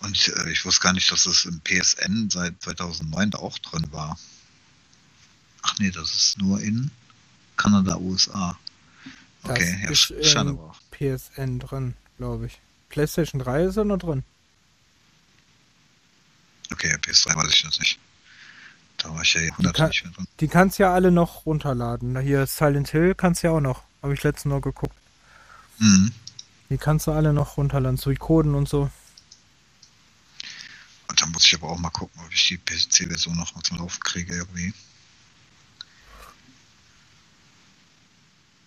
Und äh, ich wusste gar nicht, dass es im PSN seit 2009 da auch drin war. Ach nee, das ist nur in Kanada, USA. Das Okay, ja, ist sch- schade aber auch. PSN drin, glaube ich. PlayStation 3 ist er noch drin. Okay, PS3 weiß ich das nicht. Da war ich ja Jahrhunderte nicht mehr drin. Die kannst ja alle noch runterladen. Hier Silent Hill kannst ja auch noch. Habe ich letztens noch geguckt. Mhm. Die kannst du alle noch runterladen. Suikoden und so. Und dann muss ich aber auch mal gucken, ob ich die PC-Version noch mal zum Laufen kriege irgendwie.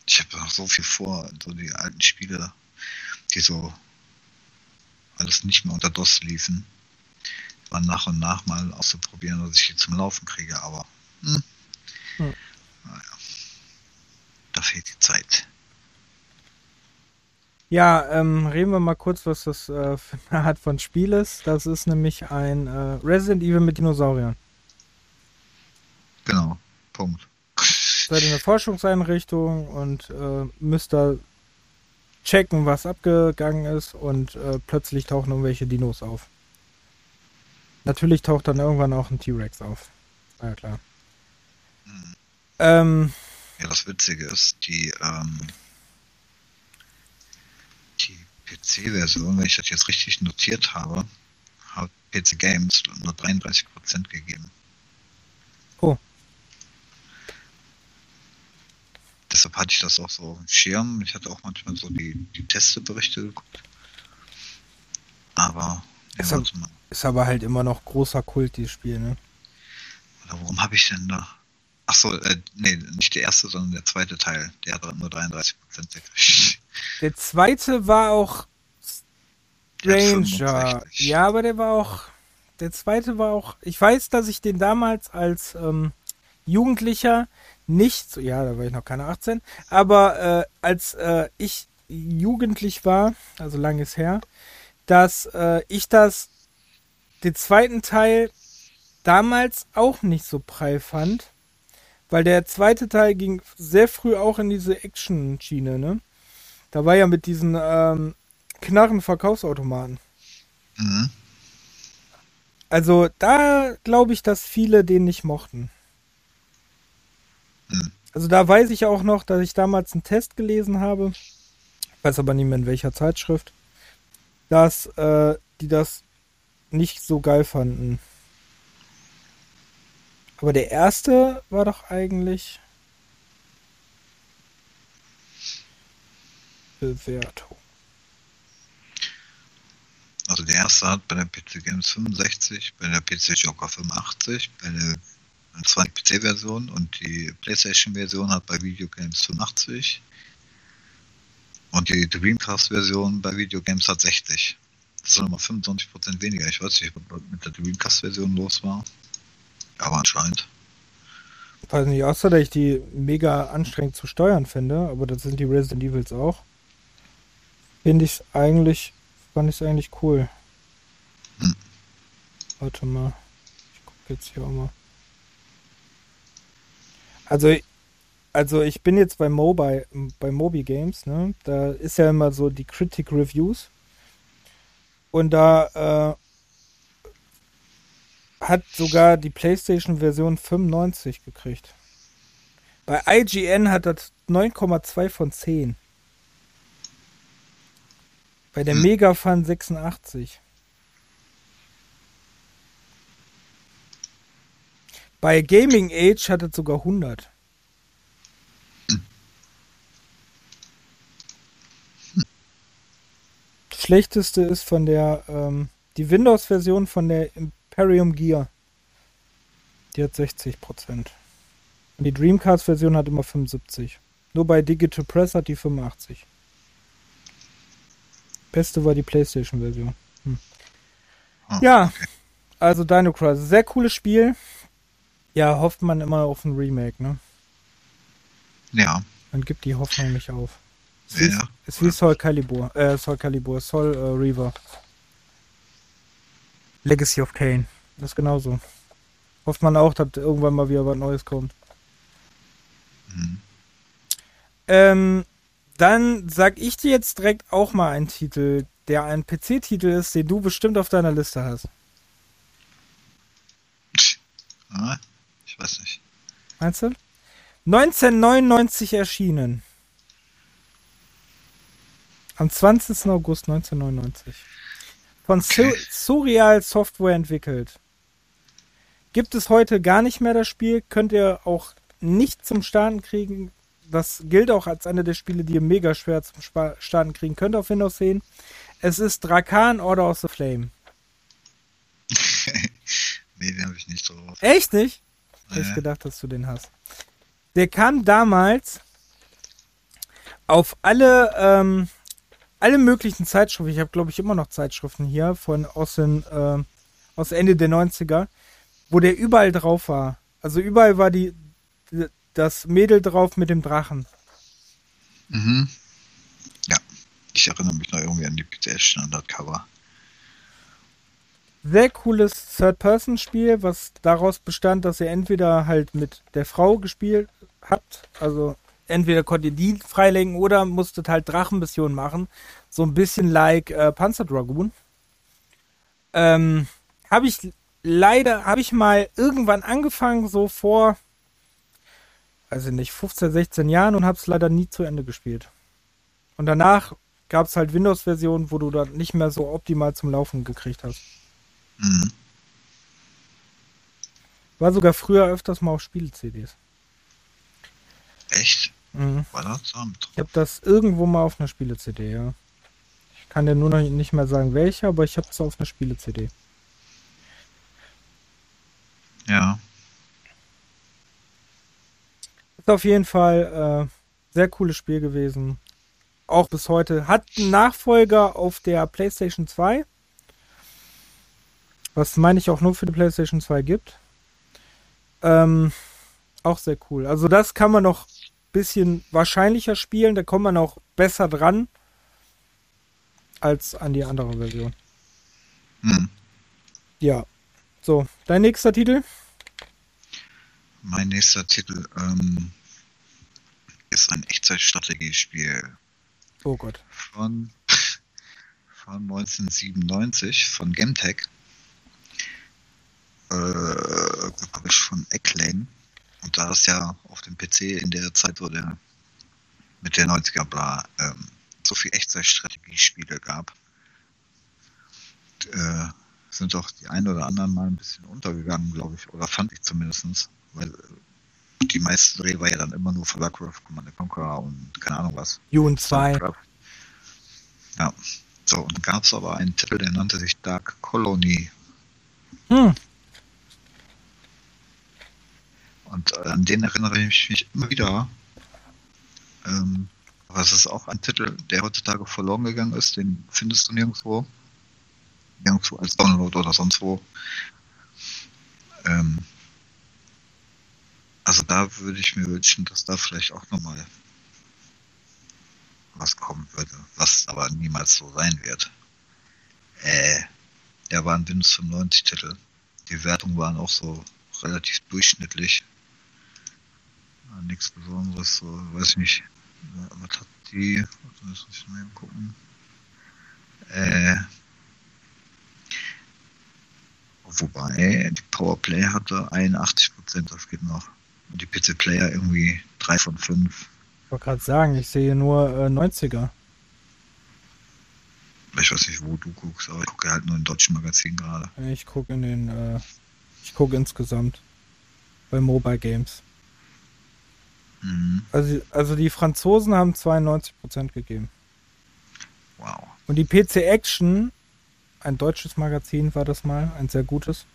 Ich habe noch so viel vor, so die alten Spiele, die so alles nicht mehr unter DOS liefen, mal nach und nach mal auszuprobieren, dass ich die zum Laufen kriege, aber hm. Hm. naja, da fehlt die Zeit. Ja, ähm, reden wir mal kurz, was das äh, *laughs* für eine Art von Spiel ist. Das ist nämlich ein äh, Resident Evil mit Dinosauriern. Genau, Punkt. Seid in der Forschungseinrichtung und äh, müsst da checken, was abgegangen ist und äh, plötzlich tauchen irgendwelche Dinos auf. Natürlich taucht dann irgendwann auch ein T-Rex auf. Na ja, klar. Hm. Ähm, Ja, das Witzige ist, die, ähm, die PC-Version, wenn ich das jetzt richtig notiert habe, hat PC Games nur 33% gegeben. Oh. Deshalb hatte ich das auch so auf dem Schirm. Ich hatte auch manchmal so die, die Testeberichte geguckt. Aber, Ist warte mal. ist aber halt immer noch großer Kult, dieses Spiel, ne? Oder worum habe ich denn da? Achso, äh, nee, nicht der erste, sondern der zweite Teil. Der hat nur 33% gekriegt. Der zweite war auch Stranger. 65. Ja, aber der war auch. Der zweite war auch. Ich weiß, dass ich den damals als ähm, Jugendlicher nicht. so- Ja, da war ich noch keine 18. Aber äh, als äh, ich jugendlich war, also lang ist her, dass äh, ich das. Den zweiten Teil damals auch nicht so prall fand. Weil der zweite Teil ging sehr früh auch in diese Action-Schiene, ne? Da war ja mit diesen ähm, Knarren-Verkaufsautomaten. Mhm. Also da glaube ich, dass viele den nicht mochten. Hm. Also da weiß ich auch noch, dass ich damals einen Test gelesen habe. Ich weiß aber nicht mehr in welcher Zeitschrift. dass äh, die das nicht so geil fanden. Aber der erste war doch eigentlich Bewertung. Also der erste hat bei der PC Games 65, bei der PC Joker 85, bei der war die PC-Version und die PlayStation-Version hat bei Video Games 85 und die Dreamcast-Version bei Video Games hat 60. Das sind nochmal 25% weniger. Ich weiß nicht, was mit der Dreamcast-Version los war. Aber anscheinend. Ich weiß nicht, außer dass ich die mega anstrengend zu steuern finde, aber das sind die Resident Evils auch. Finde ich es eigentlich, fand ich es eigentlich cool. Hm. Warte mal. Ich gucke jetzt hier auch mal. Also, also ich bin jetzt bei Mobile, bei Mobi Games, ne? Da ist ja immer so die Critic Reviews. Und da äh, hat sogar die PlayStation-Version 95 gekriegt. Bei IGN hat das 9,2 von 10. Bei der hm. Megafan 86. Bei Gaming Age hat es sogar 100. schlechteste ist von der, ähm, die Windows-Version von der Imperium Gear. Die hat 60%. Und die Dreamcast-Version hat immer 75. Nur bei Digital Press hat die 85. Beste war die PlayStation-Version. Hm. Oh, ja, okay. also Dino Crisis. Sehr cooles Spiel. Ja, hofft man immer auf ein Remake, ne? Ja. Man gibt die Hoffnung nicht auf. Es ja. ist wie Soul Calibur, äh, Soul Calibur, Soul äh, Reaver. Legacy of Kane. Das ist genauso. Hofft man auch, dass irgendwann mal wieder was Neues kommt. Mhm. Ähm, dann sag ich dir jetzt direkt auch mal einen Titel, der ein PC-Titel ist, den du bestimmt auf deiner Liste hast. Ah, ich weiß nicht. Meinst du? 1999 erschienen. Am 20. August 1999. Von okay. Surreal Software entwickelt. Gibt es heute gar nicht mehr das Spiel, könnt ihr auch nicht zum Starten kriegen. Das gilt auch als eine der Spiele, die ihr mega schwer zum Starten kriegen könnt auf Windows 10. Es ist Drakan Order of the Flame. *laughs* nee, den habe ich nicht drauf. Echt nicht? Hätte ich gedacht, dass du den hast. Der kam damals auf alle ähm, alle möglichen Zeitschriften. Ich habe, glaube ich, immer noch Zeitschriften hier von aus, den, äh, aus Ende der 90er, wo der überall drauf war. Also überall war die das Mädel drauf mit dem Drachen. Mhm. Ja, ich erinnere mich noch irgendwie an die PCS-Standard-Cover. Sehr cooles Third-Person-Spiel, was daraus bestand, dass ihr entweder halt mit der Frau gespielt habt, also entweder konntet ihr die freilenken oder musstet halt Drachenmissionen machen. So ein bisschen like äh, Panzer Dragoon. Ähm, habe ich leider, habe ich mal irgendwann angefangen, so vor, also nicht, 15, 16 Jahren und habe es leider nie zu Ende gespielt. Und danach gab es halt Windows-Versionen, wo du dann nicht mehr so optimal zum Laufen gekriegt hast. Mhm. War sogar früher öfters mal auf Spiele-CDs. Echt? Mhm. War das Ich habe das irgendwo mal auf einer Spiele-CD, ja. Ich kann dir nur noch nicht mehr sagen, welche, aber ich habe es auf einer Spiele-CD. Ja. Ist auf jeden Fall äh, sehr cooles Spiel gewesen. Auch bis heute. Hat einen Nachfolger auf der PlayStation 2. Was meine ich auch nur für die PlayStation 2 gibt. Ähm, auch sehr cool. Also das kann man noch bisschen wahrscheinlicher spielen, da kommt man auch besser dran als an die andere Version. Hm. Ja. So, dein nächster Titel? Mein nächster Titel ähm, ist ein Echtzeitstrategiespiel. Oh Gott. Von, von 1997 von Gemtech. Äh, von Acclaim. Und da es ja auf dem PC in der Zeit, wo der mit der 90er war, ähm, so viel Echtzeitstrategiespiele gab, äh, sind doch die ein oder anderen mal ein bisschen untergegangen, glaube ich, oder fand ich zumindest, weil die meisten Dreh war ja dann immer nur für Warcraft, Command Conqueror und keine Ahnung was. June 2. Ja, so, und gab es aber einen Titel, der nannte sich Dark Colony. Hm. Und äh, an den erinnere ich mich immer wieder. Ähm, aber es ist auch ein Titel, der heutzutage verloren gegangen ist. Den findest du nirgendwo. Nirgendwo als Download oder sonst wo. Ähm, also da würde ich mir wünschen, dass da vielleicht auch nochmal was kommen würde, was aber niemals so sein wird. Äh, der war ein Windows 95 Titel. Die Wertungen waren auch so relativ durchschnittlich. Nichts Besonderes, so, weiß ich nicht. Was hat die? Was muss ich mal gucken? Äh, wobei, die Powerplay hatte 81%, das geht noch. Und die PC Player irgendwie 3 von 5. Ich wollte gerade sagen, ich sehe nur äh, 90er. Ich weiß nicht, wo du guckst, aber ich gucke halt nur in deutschen Magazinen gerade. Ich gucke in den, äh, ich gucke insgesamt bei Mobile Games. Mhm. Also, also die Franzosen haben 92% gegeben. Wow. Und die PC Action, ein deutsches Magazin war das mal, ein sehr gutes,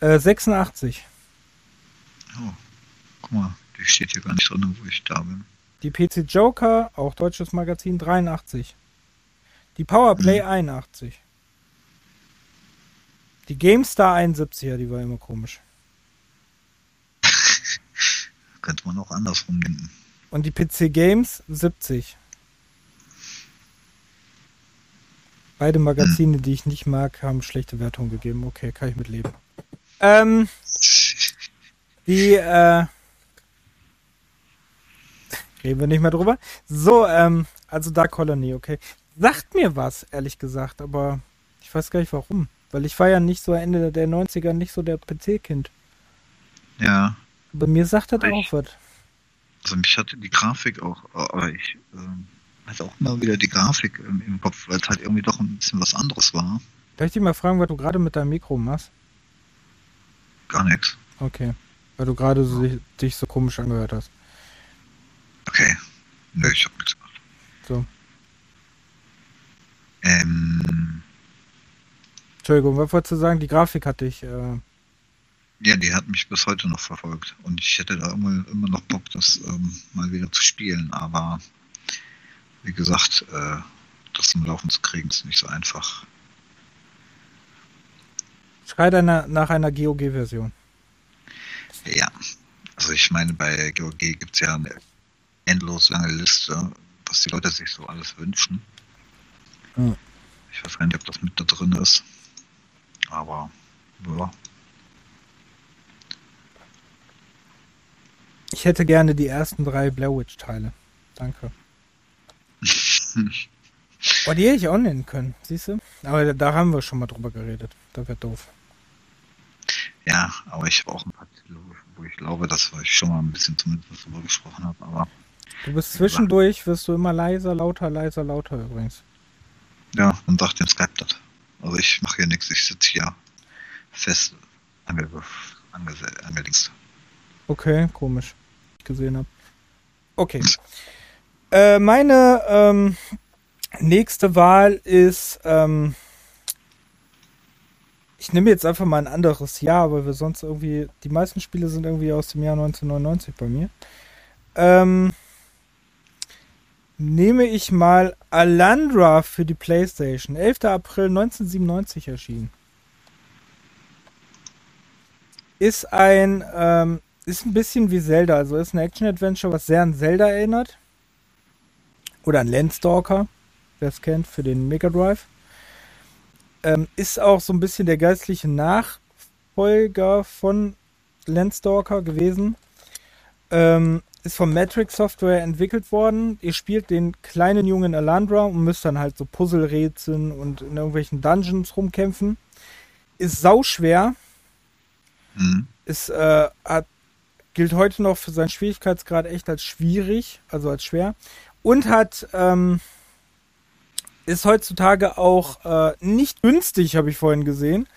äh, 86. Oh, guck mal, die steht hier gar nicht drin, wo ich da bin. Die PC Joker, auch deutsches Magazin, 83. Die Powerplay Mhm. 81. Die GameStar 71er, die war immer komisch. *laughs* Könnte man auch andersrum denken. Und die PC Games 70. Beide Magazine, die ich nicht mag, haben schlechte Wertungen gegeben. Okay, kann ich mitleben. Ähm, *laughs* die, äh, reden wir nicht mehr drüber. So, ähm, also Dark Colony, okay. Sagt mir was, ehrlich gesagt, aber ich weiß gar nicht warum. Weil ich war ja nicht so Ende der 90er nicht so der PC-Kind. Ja, Aber mir sagt das auch was. also mich hatte die Grafik auch, aber ich ähm, hatte auch immer wieder die Grafik ähm, im Kopf, weil es halt irgendwie doch ein bisschen was anderes war. Darf ich dich mal fragen, was du gerade mit deinem Mikro machst? Gar nichts. Okay. Weil du gerade so, dich so komisch angehört hast. Okay. Nö, ich hab nichts gemacht. So. Ähm, Entschuldigung, was wolltest du sagen? Die Grafik hatte ich. Äh, ja, die hat mich bis heute noch verfolgt. Und ich hätte da immer, immer noch Bock, das ähm, mal wieder zu spielen. Aber wie gesagt, äh, das zum Laufen zu kriegen, ist nicht so einfach. schreit einer nach einer GOG-Version. Ja, also ich meine, bei GOG gibt es ja eine endlos lange Liste, was die Leute sich so alles wünschen. Ja. Ich weiß gar nicht, ob das mit da drin ist. Aber, ja. Ich hätte gerne die ersten drei Blair Witch-Teile. Danke. *laughs* Oh, die hätte ich auch nennen können, siehst du? Aber da, da haben wir schon mal drüber geredet. Da wäre doof. ja, aber ich habe auch ein paar Titel, wo ich glaube, dass ich schon mal ein bisschen zumindest drüber gesprochen habe. Aber Du bist zwischendurch, wirst du immer leiser, lauter, leiser, lauter übrigens. ja, dann sagt dem Skype das. Also ich mache hier nichts, ich sitze hier fest ange ange angedingst. Okay, komisch. Ich gesehen habe. Okay. Äh, meine ähm, nächste Wahl ist, ähm, ich nehme jetzt einfach mal ein anderes Jahr, weil wir sonst irgendwie, die meisten Spiele sind irgendwie aus dem Jahr 1999 bei mir. Ähm, nehme ich mal Alandra für die PlayStation. 11. April 1997 erschienen. Ist ein, ähm, ist ein bisschen wie Zelda, also ist ein Action-Adventure, was sehr an Zelda erinnert. Oder an Landstalker, wer es kennt, für den Mega Drive. Ähm, ist auch so ein bisschen der geistliche Nachfolger von Landstalker gewesen. Ähm, ist von Matrix Software entwickelt worden. Ihr spielt den kleinen jungen Alandra und müsst dann halt so Puzzle rätseln und in irgendwelchen Dungeons rumkämpfen. Ist sauschwer. Mhm. Ist, äh, hat, gilt heute noch für seinen Schwierigkeitsgrad echt als schwierig, also als schwer. Und hat ähm, ist heutzutage auch äh, nicht günstig, habe ich vorhin gesehen.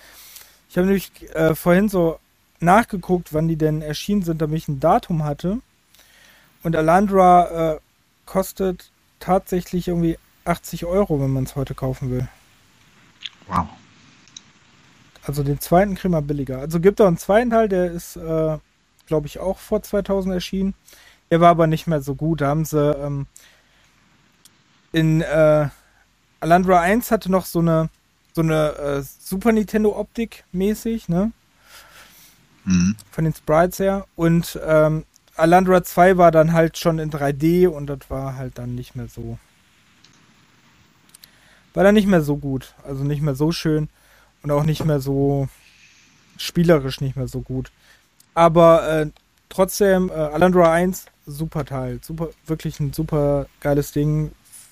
Ich habe nämlich äh, vorhin so nachgeguckt, wann die denn erschienen sind, damit ich ein Datum hatte. Und Alandra äh, kostet tatsächlich irgendwie 80 Euro, wenn man es heute kaufen will. Wow. Also den zweiten kriegen wir billiger. Also gibt auch einen zweiten Teil, der ist, äh, glaube ich, auch vor 2000 erschienen. Der war aber nicht mehr so gut. Da haben sie ähm, in äh, Alandra 1 hatte noch so eine so eine äh, Super Nintendo Optik mäßig, ne? Mhm. Von den Sprites her. Und ähm, Alandra 2 war dann halt schon in 3D und das war halt dann nicht mehr so. War dann nicht mehr so gut. Also nicht mehr so schön und auch nicht mehr so spielerisch nicht mehr so gut. Aber äh, trotzdem, äh, Alandra 1, super Teil. Super, wirklich ein super geiles Ding.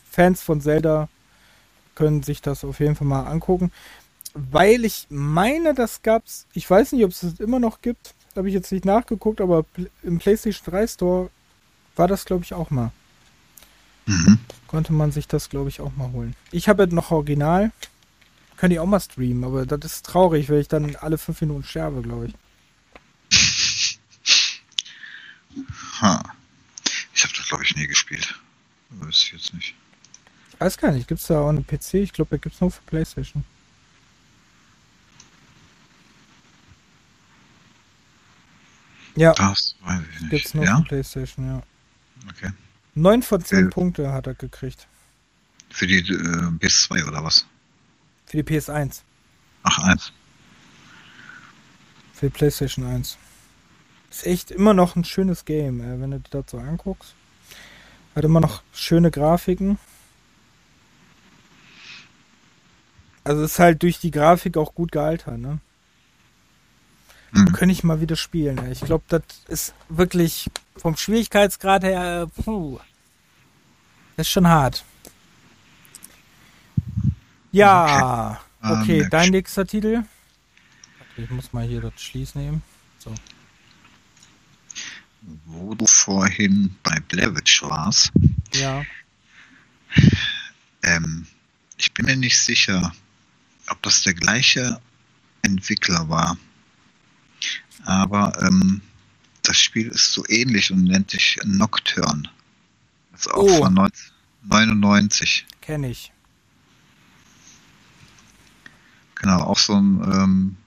Fans von Zelda können sich das auf jeden Fall mal angucken. Weil ich meine, das gab's, ich weiß nicht, ob es das immer noch gibt, habe ich jetzt nicht nachgeguckt, aber im PlayStation 3 Store war das, glaube ich, auch mal. Mhm. Konnte man sich das, glaube ich, auch mal holen. Ich habe noch Original. Könnte ich auch mal streamen, aber das ist traurig, weil ich dann alle fünf Minuten sterbe, glaube ich. *laughs* Ha. Ich habe das, glaube ich, nie gespielt. Weiß ich jetzt nicht. Ich weiß gar nicht, gibt es da auch einen PC? Ich glaube, da gibt es nur für PlayStation. Ja, Das weiß ich gibt's nicht. nur Ja? für PlayStation, ja. Okay. 9 von 10 Äh. Punkte hat er gekriegt. Für die äh, PS2 oder was? Für die PS1. Ach, eins. Für die PlayStation 1. Ist echt immer noch ein schönes Game, äh, wenn du dir das so anguckst. Hat immer noch schöne Grafiken. Also ist halt durch die Grafik auch gut gealtert, ne? Mhm. Könnte ich mal wieder spielen. Ich glaube, das ist wirklich vom Schwierigkeitsgrad her, puh. Das ist schon hart. Ja, Okay. okay, Ähm, dein nächster Titel. Ich muss mal hier das Schließ nehmen. So. Wo du vorhin bei Blavich warst, Ja. ähm, ich bin mir nicht sicher, ob das der gleiche Entwickler war. Aber ähm, das Spiel ist so ähnlich und nennt sich Nocturne. Das ist auch Oh. von 1999. Kenne ich. Genau, auch so ein ähm,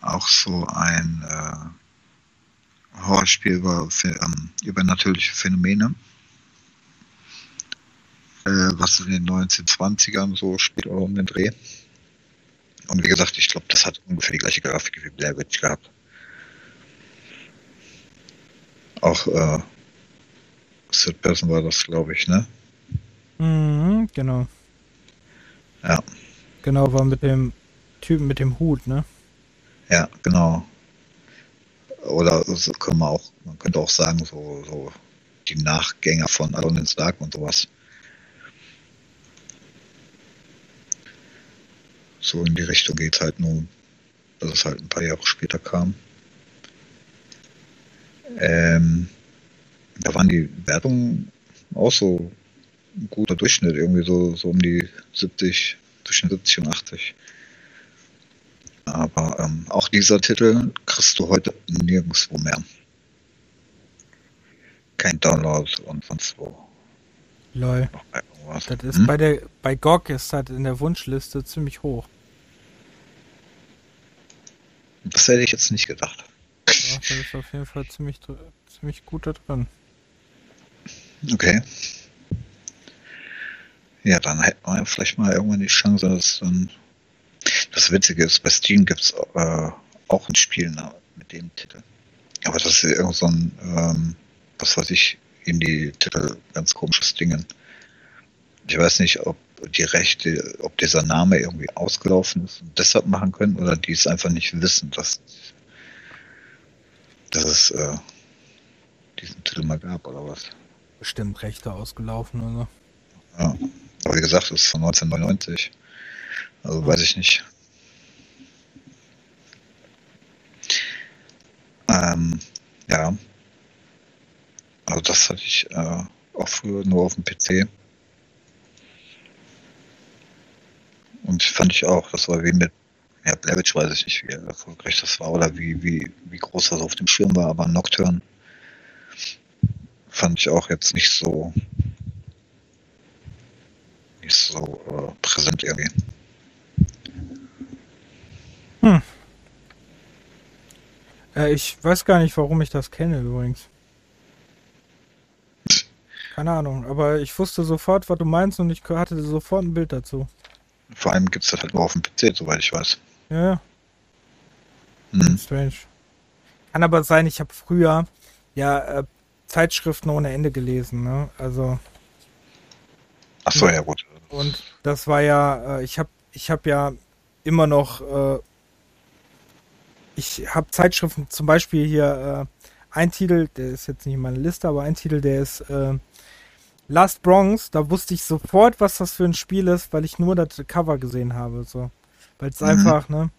auch so ein äh, Horrorspiel über ähm, übernatürliche Phänomene, äh, was in den 1920ern so spielt oder um den Dreh. Und wie gesagt, ich glaube, das hat ungefähr die gleiche Grafik wie Blair Witch gehabt. Auch äh, Third Person war das, glaube ich, ne? Mhm, genau. Ja. Genau, war mit dem Typen mit dem Hut, ne? Ja, genau. Oder so kann man auch, man könnte auch sagen, so, so die Nachgänger von Alone in Dark und sowas. So in die Richtung geht's halt nur, dass es halt ein paar Jahre später kam. Ähm, da waren die Wertungen auch so ein guter Durchschnitt, irgendwie so, so um die 70, zwischen 70 und 80. Aber ähm, auch dieser Titel kriegst du heute nirgendwo mehr. Kein Download und sonst wo. Lol. Das ist Hm? bei der bei GOG ist das in der Wunschliste ziemlich hoch. Das hätte ich jetzt nicht gedacht. Ja, das ist auf jeden Fall ziemlich ziemlich gut da drin. Okay. Ja, dann hätten wir vielleicht mal irgendwann die Chance, dass dann. Das Witzige ist, bei Steam gibt es äh, auch ein Spiel mit dem Titel. Aber das ist irgend so ein, ähm, was weiß ich, Indie-Titel, ganz komisches Dingen. Ich weiß nicht, ob die Rechte, ob dieser Name irgendwie ausgelaufen ist und deshalb machen können oder die es einfach nicht wissen, dass, dass es äh, diesen Titel mal gab oder was. Bestimmt Rechte ausgelaufen oder. Ja. Aber wie gesagt, das ist von 1999. Also Ja. weiß ich nicht. Ähm, also das hatte ich äh, auch früher nur auf dem PC. Und fand ich auch, das war wie mit ja, Blavich weiß ich nicht, wie erfolgreich das war oder wie, wie, wie groß das auf dem Schirm war, aber Nocturne fand ich auch jetzt nicht so nicht so äh, präsent irgendwie. Hm. Äh, ich weiß gar nicht, warum ich das kenne übrigens. Keine Ahnung, aber ich wusste sofort, was du meinst und ich hatte sofort ein Bild dazu. Vor allem gibt es das halt nur auf dem PC, soweit ich weiß. Ja, ja. Hm. Strange. Kann aber sein, ich habe früher ja äh, Zeitschriften ohne Ende gelesen, ne? Also. Ach so, ja gut. Und das war ja, äh, ich habe ich hab ja immer noch, äh, ich habe Zeitschriften, zum Beispiel hier äh, ein Titel, der ist jetzt nicht in meiner Liste, aber ein Titel, der ist äh, Last Bronx, da wusste ich sofort, was das für ein Spiel ist, weil ich nur das Cover gesehen habe, so. Weil es mhm. einfach, ne,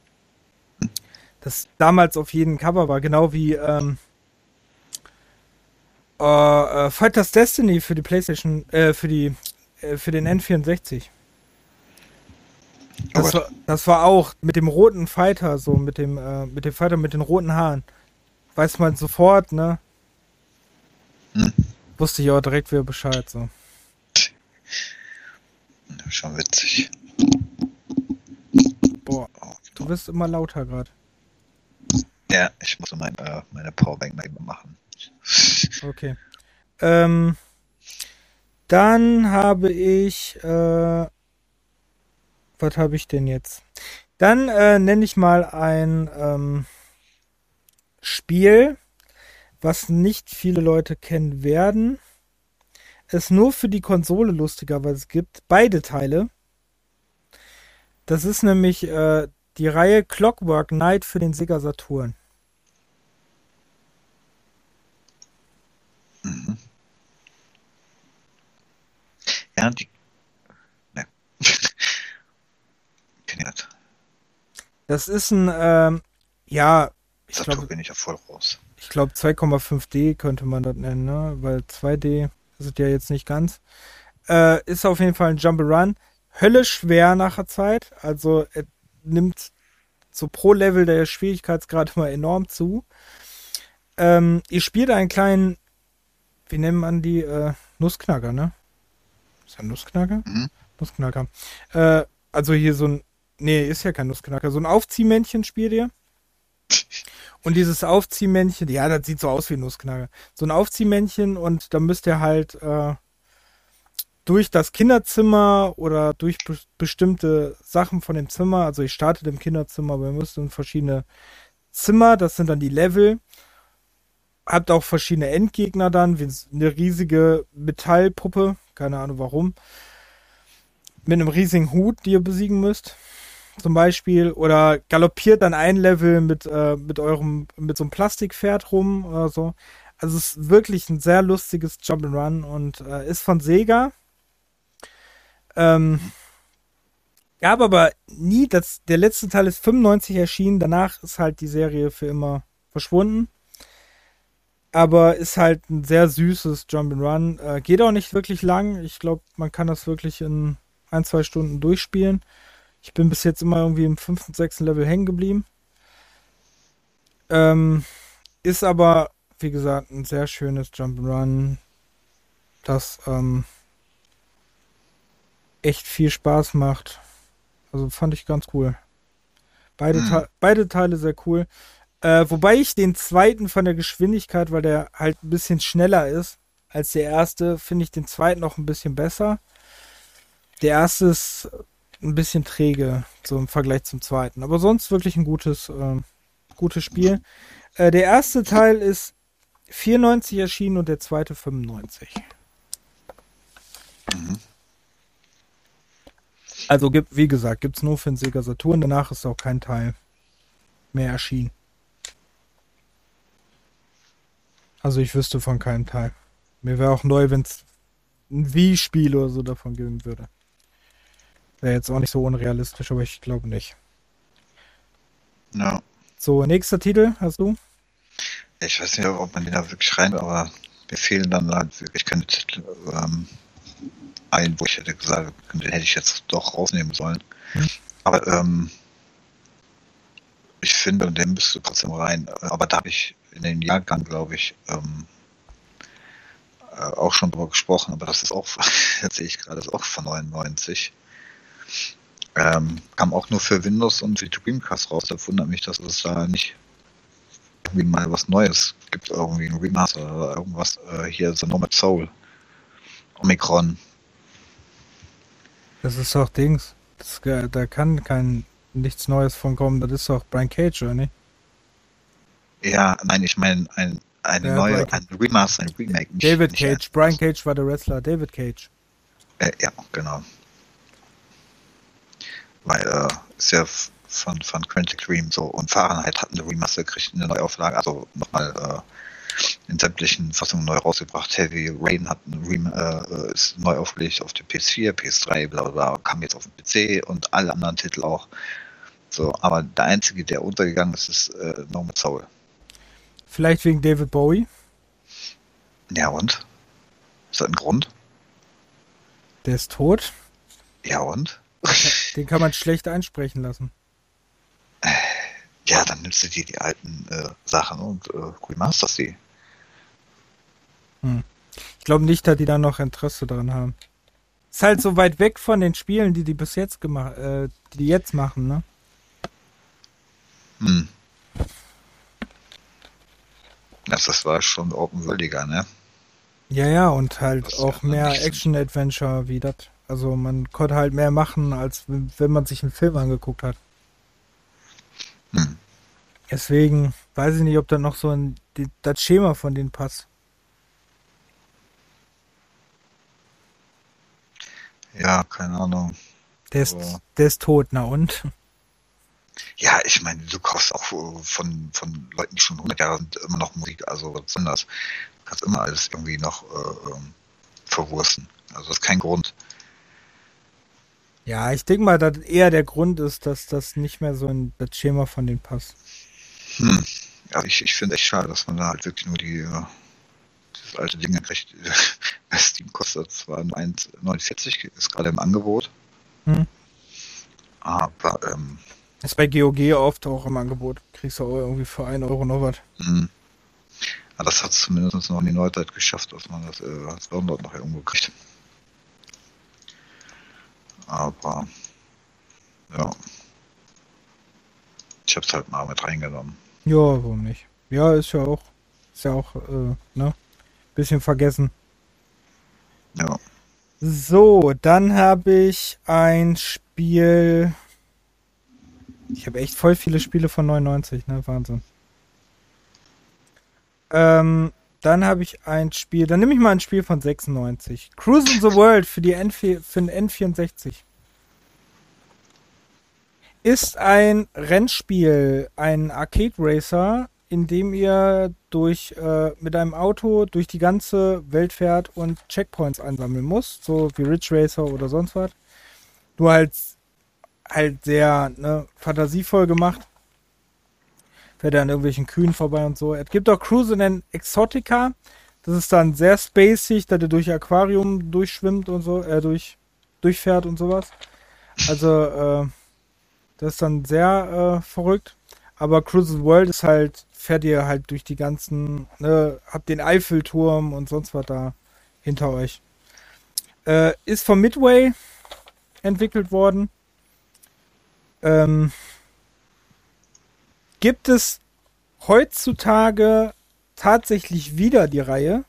das damals auf jeden Cover war, genau wie ähm, äh, äh, Fighters Destiny für die PlayStation, äh, für die äh, für den N64. Das, war, das war auch mit dem roten Fighter, so mit dem, äh, mit dem Fighter mit den roten Haaren. Weiß man sofort, ne? Hm. Wusste ich auch direkt wieder Bescheid, so. Schon witzig. Boah, du wirst immer lauter gerade. Ja, ich muss mein, äh, meine Powerbank mal eben machen. Okay. Ähm, dann habe ich, äh, was habe ich denn jetzt? Dann äh, nenne ich mal ein ähm, Spiel, was nicht viele Leute kennen werden. Es nur für die Konsole lustiger, weil es gibt beide Teile. Das ist nämlich äh, die Reihe Clockwork Knight für den Sega Saturn. Mhm. Ja, die. Ne. *laughs* Das ist ein, ähm, ja, ich glaube. bin ich ja voll raus. Ich glaube 2,5D könnte man das nennen, ne? Weil 2D ist es ja jetzt nicht ganz. Äh, ist auf jeden Fall ein Jump'n'Run. Hölle schwer nach der Zeit. Also er nimmt so pro Level der Schwierigkeitsgrad immer enorm zu. Ähm, ihr spielt einen kleinen, wie nennt man die, äh, Nussknacker, ne? Ist ja Nussknacker? Mhm. Nussknacker. Äh, also hier so ein, nee, ist ja kein Nussknacker, so ein Aufziehmännchen spielt ihr. *laughs* Und dieses Aufziehmännchen, ja, das sieht so aus wie Nussknacker. So ein Aufziehmännchen und da müsst ihr halt äh, durch das Kinderzimmer oder durch be bestimmte Sachen von dem Zimmer, also ich startet im Kinderzimmer, aber ihr müsst in verschiedene Zimmer, das sind dann die Level. Habt auch verschiedene Endgegner dann, wie eine riesige Metallpuppe, keine Ahnung warum. Mit einem riesigen Hut, die ihr besiegen müsst. Zum Beispiel. Oder galoppiert dann ein Level mit, äh, mit eurem, mit so einem Plastikpferd rum oder so. Also es ist wirklich ein sehr lustiges Jump'n'Run und äh, ist von Sega. Ähm, gab aber nie, das, der letzte Teil ist 95 erschienen, danach ist halt die Serie für immer verschwunden aber ist halt ein sehr süßes Jump'n'Run. Äh, geht auch nicht wirklich lang. Ich glaube, man kann das wirklich in ein, zwei Stunden durchspielen. Ich bin bis jetzt immer irgendwie im fünften, sechsten Level hängen geblieben. Ähm, ist aber, wie gesagt, ein sehr schönes Jump'n'Run, das ähm, echt viel Spaß macht. Also fand ich ganz cool. Beide, mhm. Te beide Teile sehr cool. Äh, wobei ich den zweiten von der Geschwindigkeit, weil der halt ein bisschen schneller ist als der erste, finde ich den zweiten noch ein bisschen besser. Der erste ist ein bisschen träge, so im Vergleich zum zweiten. Aber sonst wirklich ein gutes, äh, gutes Spiel. Äh, der erste Teil ist 94 erschienen und der zweite 95. Mhm. Also gibt, wie gesagt, gibt es nur für den Sega Saturn. Danach ist auch kein Teil mehr erschienen. Also ich wüsste von keinem Teil. Mir wäre auch neu, wenn es ein Wii-Spiel oder so davon geben würde. Wäre jetzt auch nicht so unrealistisch, aber ich glaube nicht. Ja. So, nächster Titel hast du? Ich weiß nicht, ob man den da wirklich rein, aber mir fehlen dann halt wirklich keine Titel ähm, ein, wo ich hätte gesagt, den hätte ich jetzt doch rausnehmen sollen. Hm. Aber ähm, ich finde, den müsste trotzdem rein. Aber da habe ich in den Jahrgang, glaube ich, ähm, äh, auch schon drüber gesprochen, aber das ist auch, *laughs* jetzt sehe ich gerade, das ist auch von 99. Ähm, kam auch nur für Windows und die Dreamcast raus. Da wundert mich, dass es da nicht irgendwie mal was Neues gibt, irgendwie ein Remaster oder irgendwas. Äh, hier The Nomad Soul. Omikron. Das ist doch Dings. Das, da kann kein nichts Neues von kommen. Das ist doch Brian Cage, oder nicht? Ja, nein, ich meine ein, eine ja, neue, ein Remaster, ein Remake. Nicht, David nicht Cage. Brian Cage war der Wrestler. David Cage. Äh, ja, genau. Weil, äh, ist ja von, von Quantic Dream so und Fahrenheit hatten eine Remaster gekriegt, eine Neuauflage, also nochmal äh, in sämtlichen Fassungen neu rausgebracht. Heavy Rain hat ein Rem äh, ist neu aufgelegt auf der PS4, PS3, bla bla kam jetzt auf den PC und alle anderen Titel auch. So, aber der einzige, der untergegangen ist, ist äh, No More Soul. Vielleicht wegen David Bowie? Ja, und? Ist das ein Grund? Der ist tot. Ja, und? Den kann man schlecht einsprechen lassen. Ja, dann nimmst du dir die alten äh, Sachen und äh, remasterst sie. Hm. Ich glaube nicht, dass die da noch Interesse dran haben. Ist halt so weit weg von den Spielen, die die bis jetzt gemacht, äh, die, die jetzt machen, ne? Hm. Das, das war schon open-worldiger, ne? Ja, ja, und halt das auch mehr Action-Adventure wie das. Also man konnte halt mehr machen, als wenn man sich einen Film angeguckt hat. Hm. Deswegen weiß ich nicht, ob da noch so ein das Schema von denen passt. Ja, keine Ahnung. Der ist, der ist tot, na und? Ja, ich meine, du kaufst auch von, von Leuten, die schon 100 Jahre sind, immer noch Musik, also was soll das? Du kannst immer alles irgendwie noch äh, ähm, verwursten. Also das ist kein Grund. Ja, ich denke mal, dass eher der Grund ist, dass das nicht mehr so in das Schema von denen passt. Hm. Ja, ich, ich finde echt schade, dass man da halt wirklich nur die äh, das alte Ding kriegt. Steam *laughs* kostet zwar nur 1,49, ist gerade im Angebot. Hm. Aber ähm, ist bei GOG oft auch im Angebot. Kriegst du auch irgendwie für 1 Euro noch was. Mhm. Ja, das hat es zumindest noch in die Neuzeit geschafft, dass man das äh, als Download noch irgendwo kriegt. Aber ja. Ich hab's halt mal mit reingenommen. Ja, warum nicht? Ja, ist ja auch, ist ja auch, äh, ne? Bisschen vergessen. Ja. So, dann habe ich ein Spiel, ich habe echt voll viele Spiele von 99, ne? Wahnsinn. Ähm, dann habe ich ein Spiel, dann nehme ich mal ein Spiel von 96. Cruise in the World für, die N4, für den N64. Ist ein Rennspiel, ein Arcade Racer, in dem ihr durch, äh, mit einem Auto durch die ganze Welt fährt und Checkpoints einsammeln müsst, so wie Ridge Racer oder sonst was. Nur halt halt sehr ne, fantasievoll gemacht. Fährt er an irgendwelchen Kühen vorbei und so. Es gibt auch Cruise in Exotica. Das ist dann sehr spacig, da der durch Aquarium durchschwimmt und so, äh, durch, durchfährt und sowas. Also, äh, das ist dann sehr äh, verrückt. Aber Cruise World ist halt, fährt ihr halt durch die ganzen, ne, habt den Eiffelturm und sonst was da hinter euch. Äh, ist von Midway entwickelt worden. Ähm, gibt es heutzutage tatsächlich wieder die Reihe?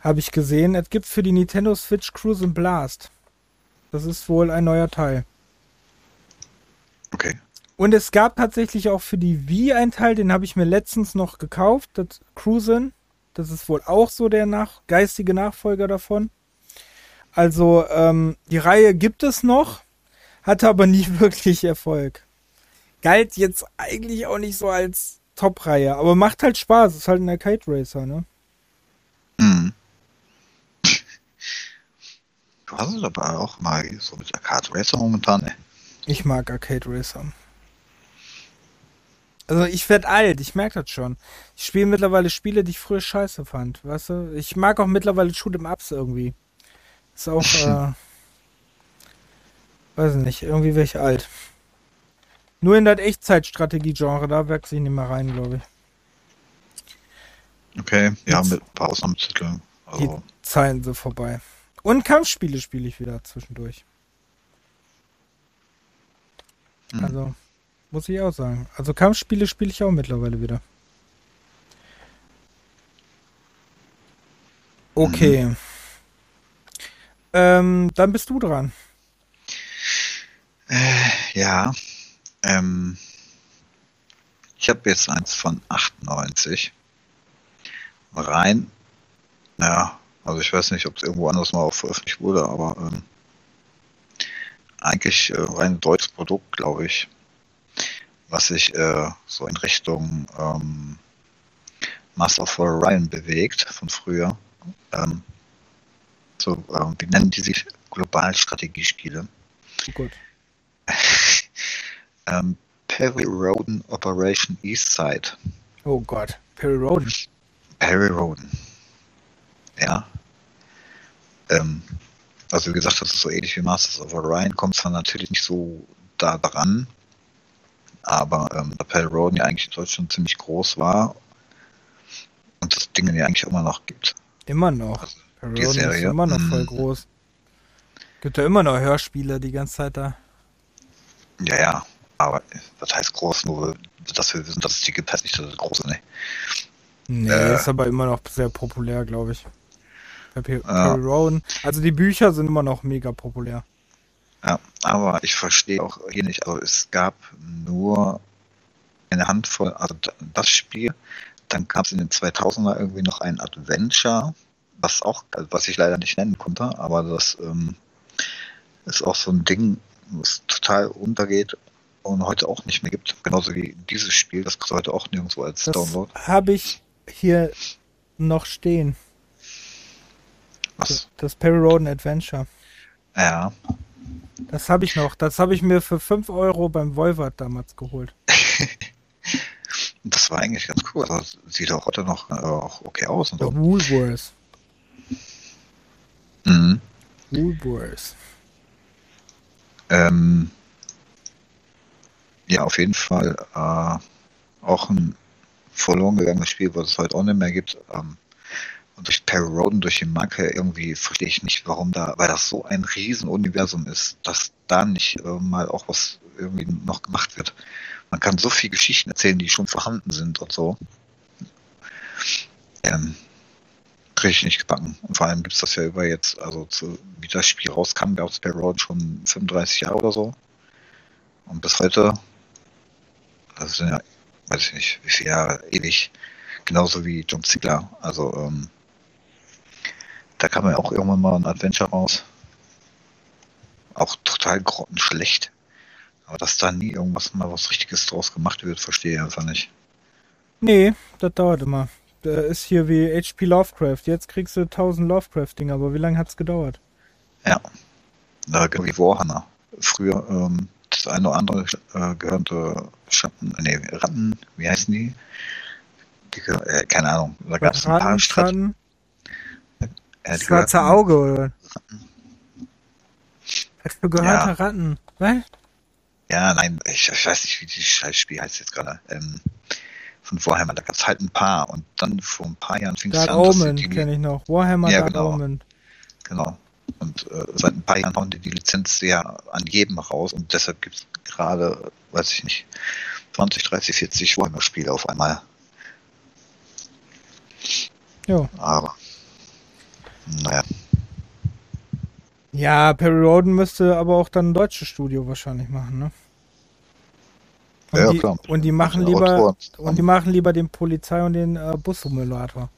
Habe ich gesehen. Es gibt für die Nintendo Switch Cruise and Blast. Das ist wohl ein neuer Teil. Okay. Und es gab tatsächlich auch für die Wii einen Teil, den habe ich mir letztens noch gekauft, das Cruisen. Das ist wohl auch so der nach geistige Nachfolger davon. Also ähm, die Reihe gibt es noch hatte aber nie *laughs* wirklich Erfolg. Galt jetzt eigentlich auch nicht so als Top-Reihe, aber macht halt Spaß. Ist halt ein Arcade Racer, ne? Mhm. *laughs* Du hast es aber auch mal so mit Arcade Racer momentan, ne? Ich mag Arcade Racer. Also ich werde alt, ich merke das schon. Ich spiele mittlerweile Spiele, die ich früher scheiße fand, weißt du? Ich mag auch mittlerweile Shoot'em Ups irgendwie. Ist auch, *laughs* äh, Weiß nicht, irgendwie wäre ich alt. Nur in das Echtzeitstrategie-Genre, da wachse ich nicht mehr rein, glaube ich. Okay, ja, Jetzt- mit ein paar Ausnahmetiteln. Die Also, Zeiten sind vorbei. Und Kampfspiele spiele ich wieder zwischendurch. Hm. Also, muss ich auch sagen. Also Kampfspiele spiele ich auch mittlerweile wieder. Okay. Ähm, dann bist du dran. äh, ja, ähm, ich habe jetzt eins von 98. Rein, ja, also ich weiß nicht, ob es irgendwo anders mal veröffentlicht wurde, aber ähm, eigentlich äh, rein deutsches Produkt, glaube ich, was sich äh, so in Richtung ähm, Master of Orion bewegt von früher. Ähm, so, ähm, wie nennen die sich? Global Strategiespiele. Gut. *laughs* ähm, Perry Roden Operation Eastside. Oh Gott. Perry Roden. Perry Roden. Ja. Ähm, also wie gesagt, das ist so ähnlich wie Masters of Orion, kommt zwar natürlich nicht so da dran, aber ähm, da Perry Roden ja eigentlich in Deutschland ziemlich groß war und das Ding ja eigentlich immer noch gibt. Immer noch. Also, Perry die Roden ist Serie, immer noch voll mm. groß. Gibt ja immer noch Hörspiele die ganze Zeit da. Ja, ja, aber das heißt groß, nur dass wir wissen, dass es die gibt, heißt nicht, dass es groß ist. Ne? Nee, Äh. ist aber immer noch sehr populär, glaube ich. Bei Perry Ja. Roden. Also die Bücher sind immer noch mega populär. Ja, aber ich verstehe auch hier nicht, also es gab nur eine Handvoll, also das Spiel, dann gab es in den 2000er irgendwie noch ein Adventure, was auch, was ich leider nicht nennen konnte, aber das ähm, ist auch so ein Ding, was total untergeht und heute auch nicht mehr gibt, genauso wie dieses Spiel, das kriegst du heute auch nirgendwo als Das Download. habe ich hier noch stehen. Was? Das Perry Roden Adventure. Ja, Das habe ich noch. Das habe ich mir für 5 Euro beim Wolvert damals geholt. *laughs* das war eigentlich ganz cool, also sieht auch heute noch äh, auch okay aus und so. Woolworths. Mhm. Woolworths. Ähm, ja, auf jeden Fall äh, auch ein verloren gegangenes Spiel, was es heute auch nicht mehr gibt. Ähm, und durch Perry Roden, durch die Marke, irgendwie verstehe ich nicht, warum da, weil das so ein Riesenuniversum ist, dass da nicht äh, mal auch was irgendwie noch gemacht wird. Man kann so viel Geschichten erzählen, die schon vorhanden sind und so. Ähm, kriege ich nicht gebacken. Und vor allem gibt es das ja über jetzt, also zu, wie das Spiel rauskam, gab es Perry Roden schon 35 Jahre oder so. Und bis heute, das sind ja, weiß ich nicht, wie viele Jahre, ewig, genauso wie John Ziegler. Also, ähm, da kam ja auch irgendwann mal ein Adventure raus. Auch total grottenschlecht. Aber dass da nie irgendwas mal was Richtiges draus gemacht wird, verstehe ich einfach nicht. Nee, das dauert immer. Der ist hier wie HP Lovecraft. Jetzt kriegst du 1000 Lovecraft-Dinger, aber wie lange hat's gedauert? Ja. Da wie Warhammer. Früher, ähm, das eine oder andere äh, gehörte Schatten, nee, Ratten, wie heißen die? die äh, keine Ahnung. Da gab es ein paar Strat Ratten, äh, Schwarze gehörten- Auge, oder? Für gehörte Ja. Ratten? Was? Ja, nein, ich, ich weiß nicht, wie dieses Scheißspiel heißt jetzt gerade. Ähm, von Warhammer, da gab es halt ein paar und dann vor ein paar Jahren fing es an, dass Omen die, kenne ich noch. Warhammer Ja, Dark genau. Omen. genau. Und äh, seit ein paar Jahren hauen die die Lizenz ja an jedem raus und deshalb gibt es gerade, weiß ich nicht, 20, 30, 40 Warhammer-Spiele auf einmal. Jo. Aber, naja, Ja, Perry Roden müsste aber auch dann ein deutsches Studio wahrscheinlich machen, ne? Und Ja, die, klar. Und die machen lieber und die machen lieber den Polizei und den äh, Bussimulator.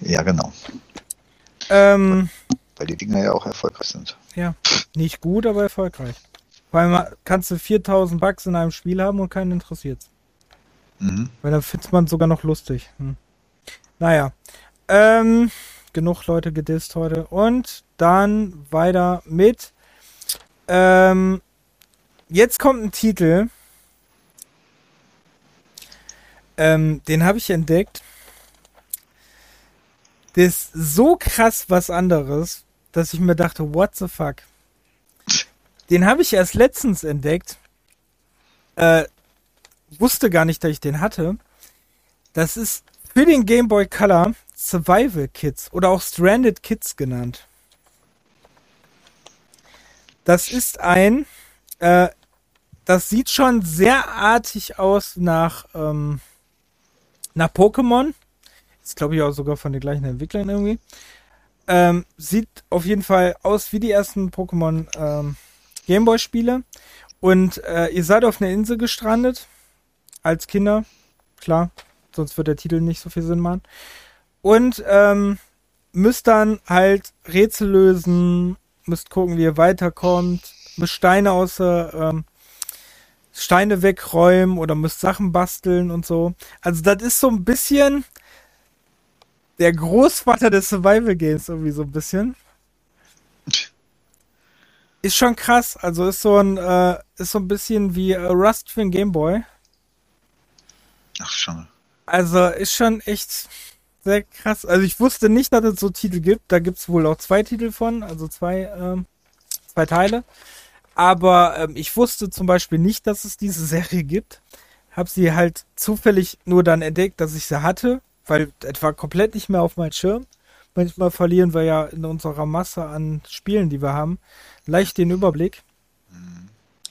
ja genau. Ähm, Weil die Dinger ja auch erfolgreich sind. ja, nicht gut, aber erfolgreich. Vor allem kannst du 4000 Bucks in einem Spiel haben und keinen interessiert's. Mhm. Weil dann findet man sogar noch lustig. Hm. Naja. Ähm, genug Leute gedisst heute. Und dann weiter mit. Ähm, jetzt kommt ein Titel. Ähm, den habe ich entdeckt. Der ist so krass was anderes, dass ich mir dachte, what the fuck? den habe ich erst letztens entdeckt. Äh, wusste gar nicht, dass ich den hatte. Das ist für den Game Boy Color Survival Kids oder auch Stranded Kids genannt. Das ist ein, äh, das sieht schon sehr artig aus nach, ähm, nach Pokémon. Ist, glaube ich, auch sogar von den gleichen Entwicklern irgendwie. Ähm, sieht auf jeden Fall aus wie die ersten Pokémon ähm, Gameboy-Spiele. Und äh, ihr seid auf einer Insel gestrandet. Als Kinder. Klar. Sonst wird der Titel nicht so viel Sinn machen. Und ähm, müsst dann halt Rätsel lösen. Müsst gucken, wie ihr weiterkommt. Müsst Steine aus ähm, Steine wegräumen oder müsst Sachen basteln und so. Also das ist so ein bisschen der Großvater des Survival Games irgendwie so ein bisschen. Ist schon krass. Also ist so ein äh, ist so ein bisschen wie äh, Rust für den Gameboy. Ach schon. Also ist schon echt sehr krass. Also ich wusste nicht, dass es so Titel gibt. Da gibt es wohl auch zwei Titel von, also zwei ähm, zwei Teile. Aber ähm, ich wusste zum Beispiel nicht, dass es diese Serie gibt. Hab sie halt zufällig nur dann entdeckt, dass ich sie hatte, weil etwa komplett nicht mehr auf meinen Schirm. Manchmal verlieren wir ja in unserer Masse an Spielen, die wir haben, leicht den Überblick.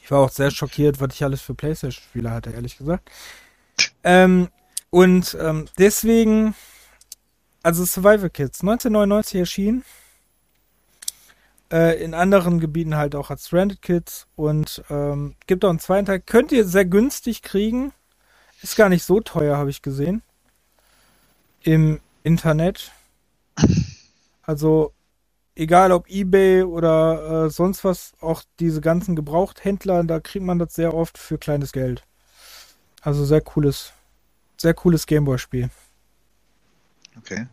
Ich war auch sehr schockiert, was ich alles für Playstation-Spiele hatte, ehrlich gesagt. Ähm, und ähm, deswegen, also Survival Kids, 1999 erschienen äh, in anderen Gebieten halt auch als Stranded Kids und ähm, gibt auch einen zweiten Teil. Könnt ihr sehr günstig kriegen. Ist gar nicht so teuer, habe ich gesehen. Im Internet. Also, egal ob eBay oder äh, sonst was, auch diese ganzen Gebrauchthändler, da kriegt man das sehr oft für kleines Geld. Also sehr cooles, sehr cooles Gameboy-Spiel. Okay.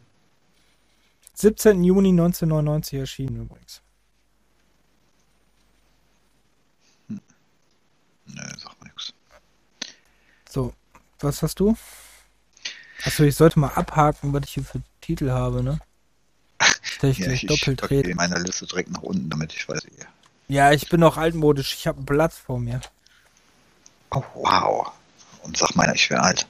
17. Juni 1999 erschienen übrigens. Nee, sag mal nix. So, was hast du? Achso, ich sollte mal abhaken, was ich hier für Titel habe, ne? Ich Ja, ich doppelt packe rede. in meiner Liste direkt nach unten, damit ich weiß, wie. Ja, ich bin noch altmodisch. Ich habe einen Platz vor mir. Oh, wow. Und sag meiner, ich wäre alt.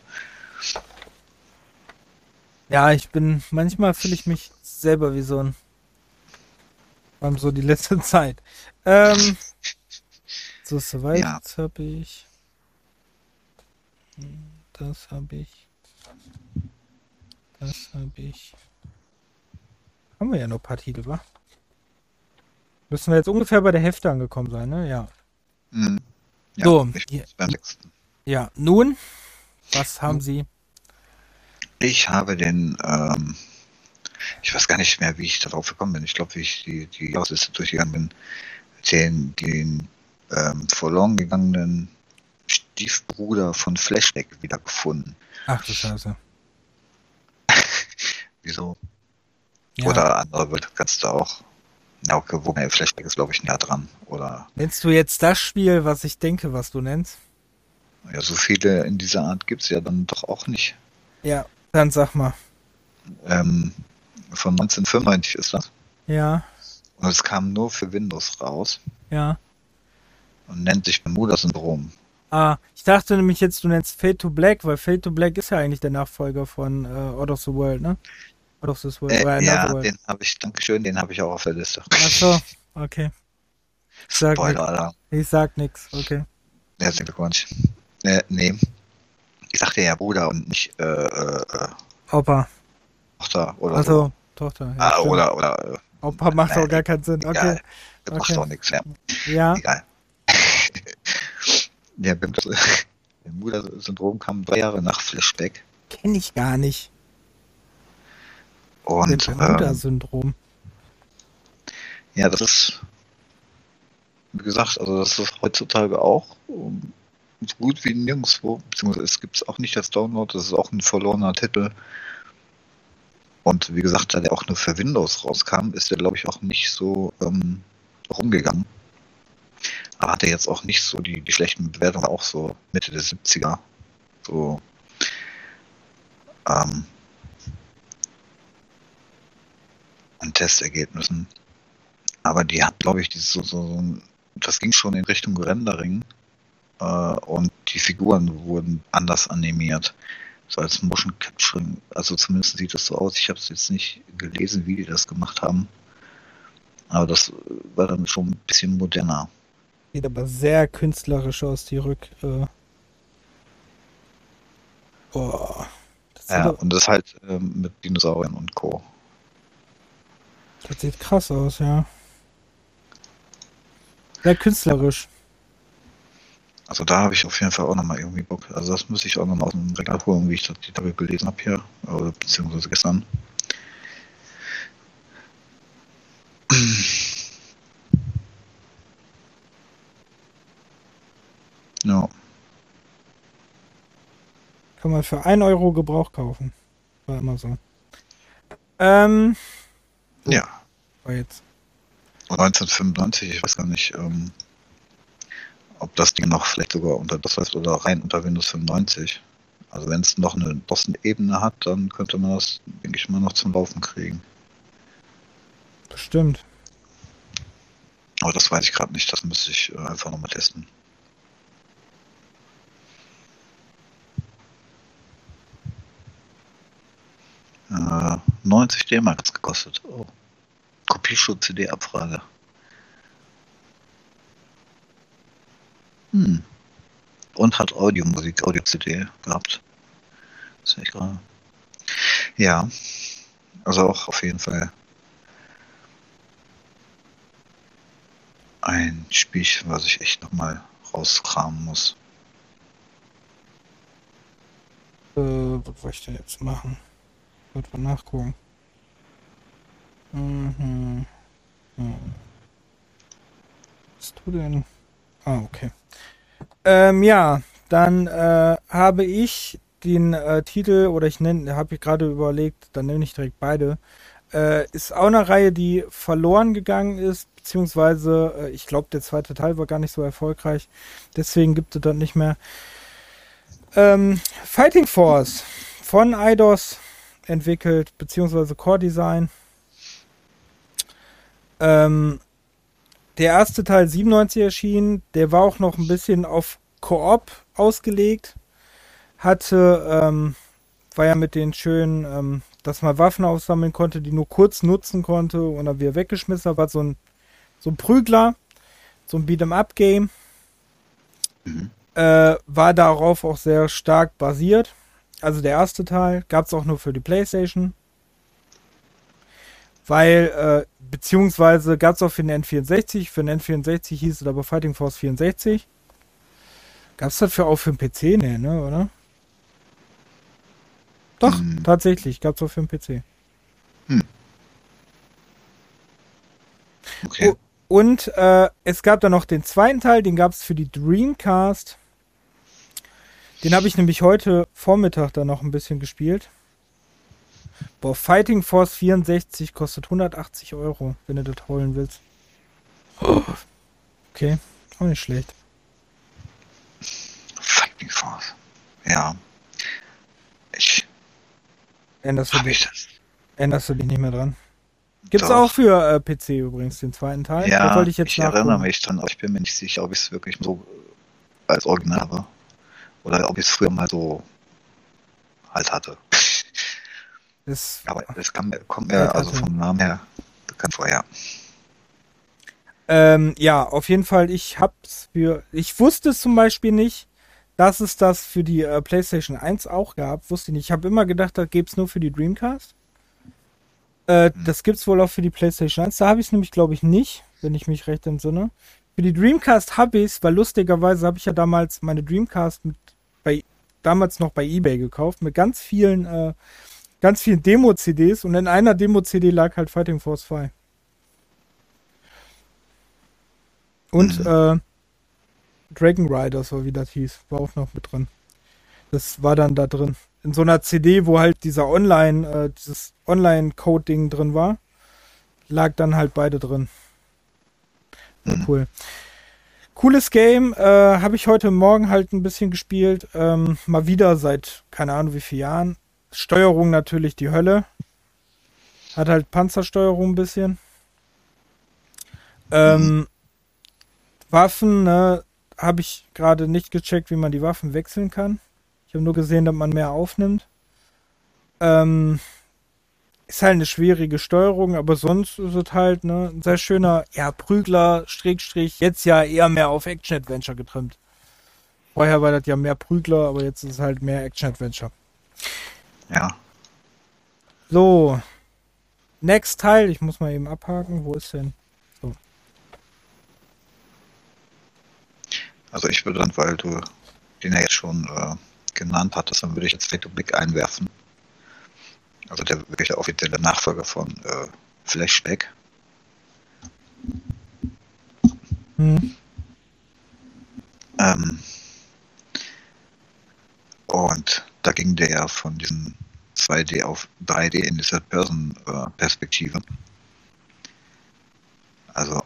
Ja, ich bin, manchmal fühle ich mich selber wie so ein, vor allem so die letzte *laughs* Zeit. Ähm, so Survival Ja. habe ich. Das habe ich. Das habe ich. Haben wir ja noch ein paar Titel, wa? Müssen wir jetzt ungefähr bei der Hälfte angekommen sein, ne? Ja. Hm. Ja, So, sechsten. Ja, nun, was haben Sie? Ich habe den, ähm, ich weiß gar nicht mehr, wie ich darauf gekommen bin. Ich glaube, wie ich die, die Jahresliste durchgegangen bin, den, den ähm, verloren gegangenen Stiefbruder von Flashback wiedergefunden. Ach du Scheiße. Wieso? Ja. Oder andere wird kannst du auch. Ja, okay, wobei Flashback ist, glaube ich, näher dran. Oder Nennst du jetzt das Spiel, was ich denke, was du nennst? ja, so viele in dieser Art gibt's ja dann doch auch nicht. Ja, dann sag mal. Ähm, von 1995 ist das. Ja, Und es kam nur für Windows raus ja. und nennt sich Bermuda-Syndrom. Ah, ich dachte nämlich jetzt, du nennst Fade to Black, weil Fade to Black ist ja eigentlich der Nachfolger von äh, Out of the World, ne? Out of this World. Äh, ja, World. den habe ich, Dankeschön, den habe ich auch auf der Liste. Ach so, okay. Ich sag, Spoiler, nix. Alter. ich sag nix, okay. Herzlichen Glückwunsch. Äh, nee. Ich sagte ja Bruder und nicht äh, äh, äh, Opa. Tochter oder so. Also, Tochter. Ja, Ah, stimmt. oder, oder, äh, Opa macht Nein, auch gar keinen Sinn. Okay. egal. Das okay. macht auch nichts, ja. Ja, Egal. *laughs* ja, beim *laughs* Bermuda-Syndrom kam drei Jahre nach Flashback. kenne ich gar nicht. Und ähm, Bermuda-Syndrom. ja, das ist, wie gesagt, also das ist heutzutage auch um, so gut wie nirgendwo, beziehungsweise es gibt es auch nicht als Download, das ist auch ein verlorener Titel. Und wie gesagt, da der auch nur für Windows rauskam, ist der, glaube ich, auch nicht so ähm, rumgegangen. Aber hatte jetzt auch nicht so die, die schlechten Bewertungen, auch so Mitte der 70er. So ähm, an Testergebnissen. Aber die hat, glaube ich, dieses so, so, das ging schon in Richtung Rendering äh, und die Figuren wurden anders animiert. So als Motion Capturing, also zumindest sieht das so aus. Ich habe es jetzt nicht gelesen, wie die das gemacht haben. Aber das war dann schon ein bisschen moderner. Sieht aber sehr künstlerisch aus, die Rück. Äh Boah. Ja, und das halt ähm, mit Dinosauriern und Co. Das sieht krass aus, ja. Sehr künstlerisch. Also da habe ich auf jeden Fall auch nochmal irgendwie Bock. Also das muss ich auch nochmal aus dem Regal holen, wie ich das die Tage gelesen habe hier, oder beziehungsweise gestern. *clears throat* Ja. Kann man für 1 Euro Gebrauch kaufen. War immer so. Ähm. Ja. War jetzt. 1995, ich weiß gar nicht, ähm, ob das Ding noch vielleicht sogar unter das heißt oder rein unter Windows 95. Also wenn es noch eine DOS-Ebene hat, dann könnte man das, denke ich mal, noch zum Laufen kriegen. Bestimmt. Aber das weiß ich gerade nicht, das müsste ich äh, einfach nochmal testen. Äh, 90 D-Mark hat gekostet. Oh. Kopierschutz CD-Abfrage. Hm. Und hat Audiomusik, Audio-CD gehabt. Das ich gerade. Ja. Also auch auf jeden Fall ein Spielchen, was ich echt nochmal rauskramen muss. Äh, was wollte ich denn jetzt machen? Wird mal nachgucken. Mhm. Hm. Was du denn? Ah, okay. Ähm, ja, dann äh, habe ich den äh, Titel, oder ich nenne, habe ich gerade überlegt, dann nenne ich direkt beide. Äh, ist auch eine Reihe, die verloren gegangen ist, beziehungsweise äh, ich glaube, der zweite Teil war gar nicht so erfolgreich. Deswegen gibt es das nicht mehr. Ähm, Fighting Force von Eidos entwickelt, beziehungsweise Core Design. Ähm, der erste Teil 97 erschienen, der war auch noch ein bisschen auf Koop ausgelegt. Hatte, ähm, war ja mit den schönen, ähm, dass man Waffen aussammeln konnte, die nur kurz nutzen konnte und dann wieder weggeschmissen hat. War so ein, so ein Prügler, so ein Beat'em-up-Game. Mhm. Äh, war darauf auch sehr stark basiert. Also der erste Teil gab es auch nur für die PlayStation. Weil, äh, beziehungsweise gab es auch für den N64. Für den N64 hieß es aber Fighting Force 64. Gab es dafür auch für den PC? Nee, ne, oder? Doch, hm. tatsächlich, gab es auch für den PC. Hm. Okay. Und äh, es gab dann noch den zweiten Teil, den gab es für die Dreamcast. Den habe ich nämlich heute Vormittag dann noch ein bisschen gespielt. Boah, Fighting Force 64 kostet 180 Euro, wenn du das holen willst. Okay, auch nicht schlecht. Fighting Force. Ja. Ich. Änderst du, dich, änderst du dich nicht mehr dran? Gibt's Doch. auch für äh, PC übrigens den zweiten Teil. Ja, ich, ich erinnere mich dran, aber ich bin mir nicht sicher, ob ich es wirklich so als Original habe. Oder ob ich es früher mal so halt hatte. Das Aber das kann, kommt mir also vom Namen her bekannt vor, ja. Ähm, ja, auf jeden Fall, ich hab's für. Ich wusste es zum Beispiel nicht, dass es das für die äh, PlayStation 1 auch gab. Wusste ich nicht. Ich habe immer gedacht, das gäbe es nur für die Dreamcast. Äh, hm. Das gibt's wohl auch für die PlayStation 1. Da habe ich es nämlich, glaube ich, nicht, wenn ich mich recht entsinne. Für die Dreamcast habe ich es, weil lustigerweise habe ich ja damals meine Dreamcast mit bei damals noch bei eBay gekauft mit ganz vielen äh, ganz vielen Demo-CDs und in einer Demo-CD lag halt Fighting Force 5. Und mhm. äh, Dragon Rider, so wie das hieß, war auch noch mit drin. Das war dann da drin. In so einer CD, wo halt dieser Online, äh, dieses Online-Code-Ding drin war, lag dann halt beide drin. Mhm. Cool. Cooles Game, äh, habe ich heute Morgen halt ein bisschen gespielt. Ähm, mal wieder seit keine Ahnung wie vielen Jahren. Steuerung natürlich die Hölle. Hat halt Panzersteuerung ein bisschen. Ähm, Waffen, ne, habe ich gerade nicht gecheckt, wie man die Waffen wechseln kann. Ich habe nur gesehen, dass man mehr aufnimmt. Ähm, ist halt eine schwierige Steuerung, aber sonst ist es halt ne, ein sehr schöner, ja, Prügler, Strickstrich, jetzt ja eher mehr auf Action-Adventure getrimmt. Vorher war das ja mehr Prügler, aber jetzt ist es halt mehr Action-Adventure. Ja. So. Next Teil, ich muss mal eben abhaken. Wo ist denn? So. Also ich würde dann, weil du den ja jetzt schon äh, genannt hattest, dann würde ich jetzt Fate Big einwerfen. Also der wirklich der offizielle Nachfolger von äh, Flashback. Hm. Ähm, und da ging der ja von diesen 2D auf 3D in dieser Person-Perspektive. Also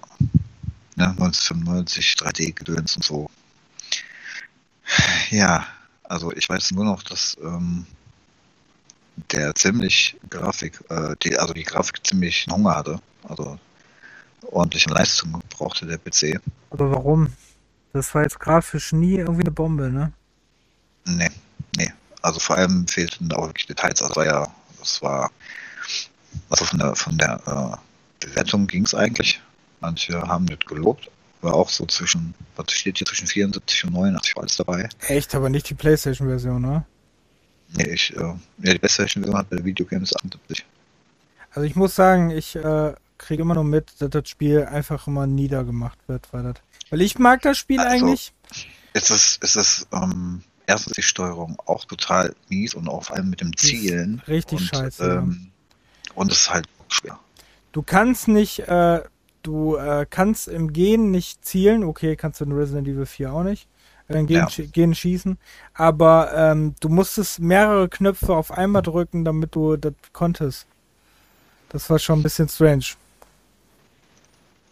ne, 1995 3D-Gedöns und so. Ja, also ich weiß nur noch, dass ähm, der ziemlich Grafik, äh, die, also die Grafik ziemlich Hunger hatte. Also ordentliche Leistung brauchte der PC. Aber warum? Das war jetzt grafisch nie irgendwie eine Bombe, ne? Nee, nee. Also vor allem fehlten da auch wirklich Details. Also ja, das war, also von der, von der äh, Bewertung ging es eigentlich. Manche haben das gelobt. War auch so zwischen, was steht hier, zwischen 74 und 89 war alles dabei. Echt, aber nicht die Playstation-Version, ne? Nee, ich, äh, ja, die beste Version hat bei Videogames 78. Also ich muss sagen, ich äh, kriege immer nur mit, dass das Spiel einfach immer niedergemacht wird, weil das. Weil ich mag das Spiel Also, eigentlich. Es ist, es ist, ähm, erstens die Steuerung auch total mies und auch vor allem mit dem Die Zielen. richtig und, scheiße, ja. Ähm, Und es ist halt schwer. Du kannst nicht, äh, du äh, kannst im Gehen nicht zielen. Okay, kannst du in Resident Evil 4 auch nicht. Äh, gehen, Ja. gehen schießen. Aber ähm, du musstest mehrere Knöpfe auf einmal drücken, damit du das konntest. Das war schon ein bisschen strange.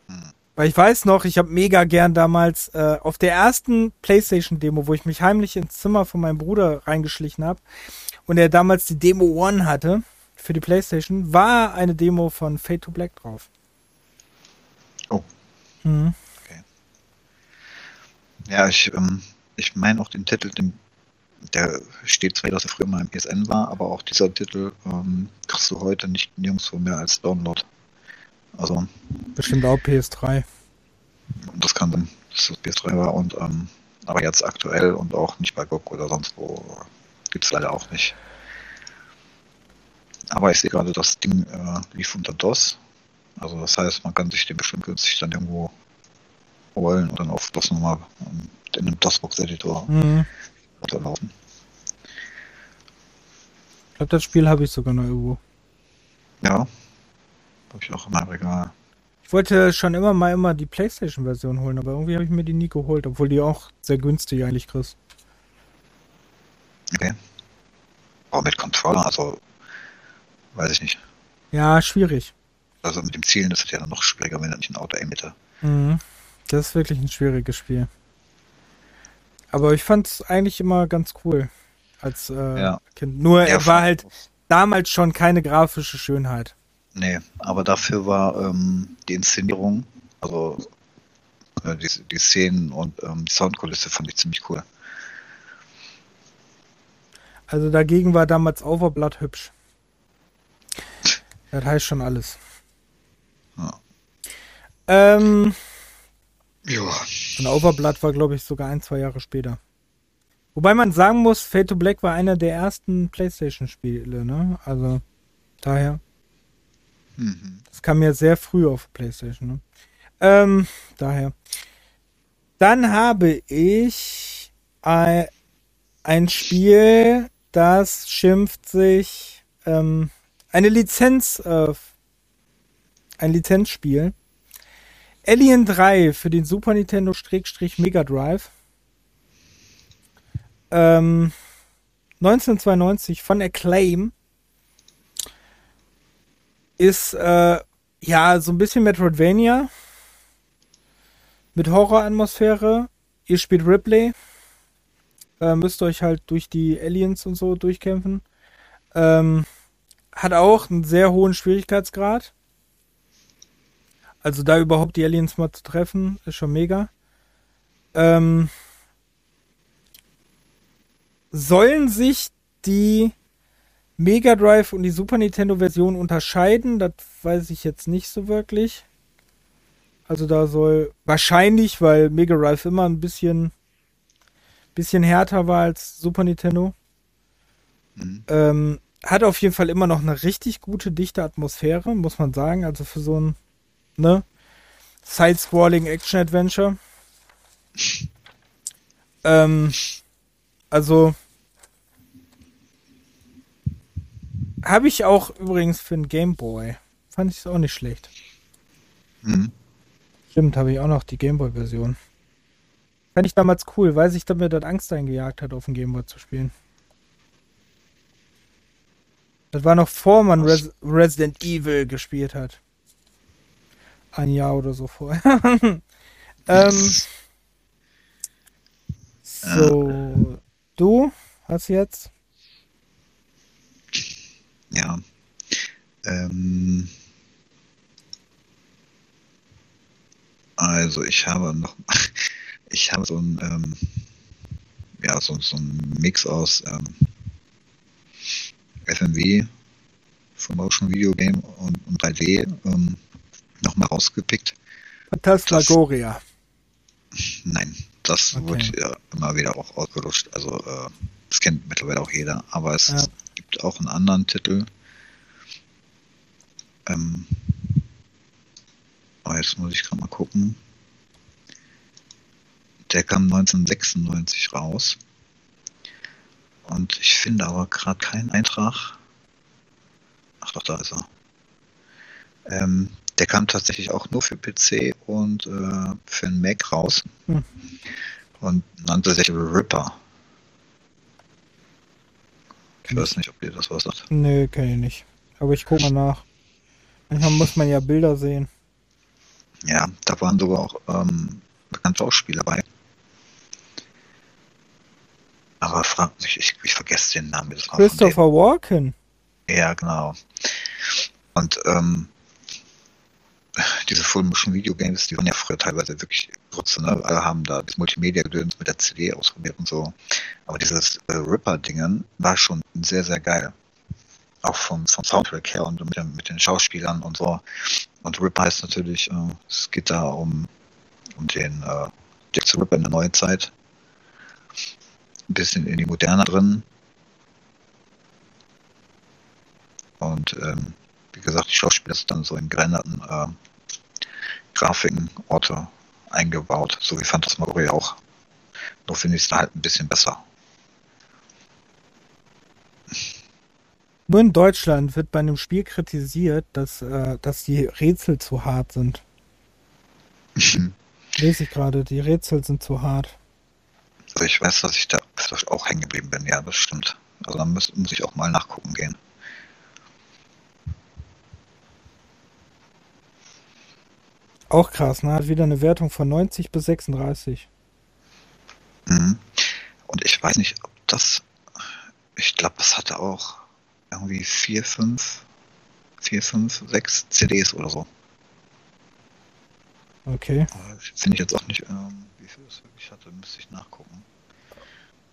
Hm. Weil ich weiß noch, ich habe mega gern damals äh, auf der ersten PlayStation-Demo, wo ich mich heimlich ins Zimmer von meinem Bruder reingeschlichen habe und er damals die Demo One hatte für die PlayStation, war eine Demo von Fate to Black drauf. Oh. Mhm. Ja, ich, ähm, ich meine auch den Titel, den, der steht zwar, dass er früher mal im PSN war, aber auch dieser Titel ähm, kriegst du heute nicht nirgendwo mehr als Download. Also, Bestimmt auch PS3. das kann sein, dass das PS3 war und ähm, aber jetzt aktuell und auch nicht bei GOG oder sonst wo gibt's leider auch nicht. Aber ich sehe gerade, das Ding äh, lief unter DOS. Also das heißt, man kann sich den bestimmt günstig dann irgendwo holen und dann auf DOS nochmal ähm, in einem DOS-Box-Editor Mhm. runterlaufen. Ich glaube, das Spiel habe ich sogar noch irgendwo. Ja. Habe ich auch in meinem Regal. Ich wollte schon immer mal immer die PlayStation-Version holen, aber irgendwie habe ich mir die nie geholt, obwohl die auch sehr günstig eigentlich kriegst. Okay. Aber mit Controller, also weiß ich nicht. Ja, schwierig. Also mit dem Zielen ist es ja dann noch schwieriger, wenn er nicht ein Auto aim hätte. Mhm. Das ist wirklich ein schwieriges Spiel. Aber ich fand es eigentlich immer ganz cool als äh, Ja. Kind. Nur Ja, er war halt damals schon keine grafische Schönheit. Nee, aber dafür war ähm, die Inszenierung, also äh, die, die Szenen und ähm, die Soundkulisse fand ich ziemlich cool. Also dagegen war damals Overblood hübsch. *laughs* Das heißt schon alles. Ja. Ähm, Ja. und Overblood war, glaube ich, sogar ein, zwei Jahre später. Wobei man sagen muss, Fate to Black war einer der ersten PlayStation-Spiele, ne? Also, daher. Mhm. Das kam ja sehr früh auf PlayStation, ne? Ähm, daher. Dann habe ich ein, ein Spiel, das schimpft sich ähm, eine Lizenz, äh, ein Lizenzspiel. Alien 3 für den Super Nintendo Mega Drive. Ähm, 1992 von Acclaim ist äh, ja so ein bisschen Metroidvania mit Horroratmosphäre. Ihr spielt Ripley. Äh, müsst euch halt durch die Aliens und so durchkämpfen. Ähm, hat auch einen sehr hohen Schwierigkeitsgrad. Also da überhaupt die Aliens mal zu treffen, ist schon mega. Ähm, sollen sich die Mega Drive und die Super Nintendo Version unterscheiden? Das weiß ich jetzt nicht so wirklich. Also da soll wahrscheinlich, weil Mega Drive immer ein bisschen, bisschen härter war als Super Nintendo. Mhm. Ähm, hat auf jeden Fall immer noch eine richtig gute, dichte Atmosphäre, muss man sagen. Also für so ein, ne, Side-Scrolling Action-Adventure. ähm, also habe ich auch übrigens für einen Gameboy. Fand ich es auch nicht schlecht. Mhm. Stimmt, habe ich auch noch die Gameboy-Version. Fand ich damals cool, weil sich damit dann Angst eingejagt hat, auf dem Gameboy zu spielen. Das war noch vor man Res Resident Evil gespielt hat. Ein Jahr oder so vorher. *laughs* ähm, so, du hast jetzt? Ja. Ähm, also ich habe noch, *laughs* ich habe so ein, ähm, ja, so, so ein Mix aus ähm, FMW, Motion Video Game und, und 3D ähm, nochmal rausgepickt. Phantasmagoria. Nein, das okay. wird ja immer wieder auch ausgelutscht. Also äh, das kennt mittlerweile auch jeder, aber es ja. gibt auch einen anderen Titel. Ähm, aber jetzt muss ich gerade mal gucken. Der kam 1996 raus. Und ich finde aber gerade keinen Eintrag. Ach doch, da ist er. Ähm, der kam tatsächlich auch nur für PC und äh, für den Mac raus. Hm. Und nannte sich Ripper. Ich weiß nicht, ob ihr das was sagt. Nö, kenne ich nicht. Aber ich gucke mal nach. Manchmal muss man ja Bilder sehen. Ja, da waren sogar auch ähm, bekannte Schauspieler dabei. Aber frag mich, ich, ich vergesse den Namen. Christopher Walken. Ja, genau. Und ähm, diese Full-Motion Videogames, die waren ja früher teilweise wirklich Grütze, ne? Alle haben da das Multimedia-Gedöns mit der CD ausprobiert und so. Aber dieses äh, Ripper-Dingen war schon sehr, sehr geil. Auch vom, vom Soundtrack her und mit, mit den Schauspielern und so. Und Ripper heißt natürlich, äh, es geht da um, um den äh, Jack the Ripper in der neuen Zeit. Ein bisschen in die Moderne drin. Und ähm, wie gesagt, die Schauspieler sind dann so in gerenderten äh, Grafiken, Orte eingebaut, so wie Phantasmagoria auch. Nur finde ich es da halt ein bisschen besser. Nur in Deutschland wird bei einem Spiel kritisiert, dass, äh, dass die Rätsel zu hart sind. *laughs* Lese ich gerade, die Rätsel sind zu hart. Also ich weiß, dass ich da auch hängen geblieben bin, ja, das stimmt. Also da muss, muss ich auch mal nachgucken gehen. Auch krass, ne? Hat wieder eine Wertung von 90 bis 36. Mhm. Und ich weiß nicht, ob das. Ich glaube, das hatte auch irgendwie 4, 5, 4, 5, 6 CDs oder so. Okay. Finde ich jetzt auch nicht, ähm, wie viel es wirklich hatte, müsste ich nachgucken.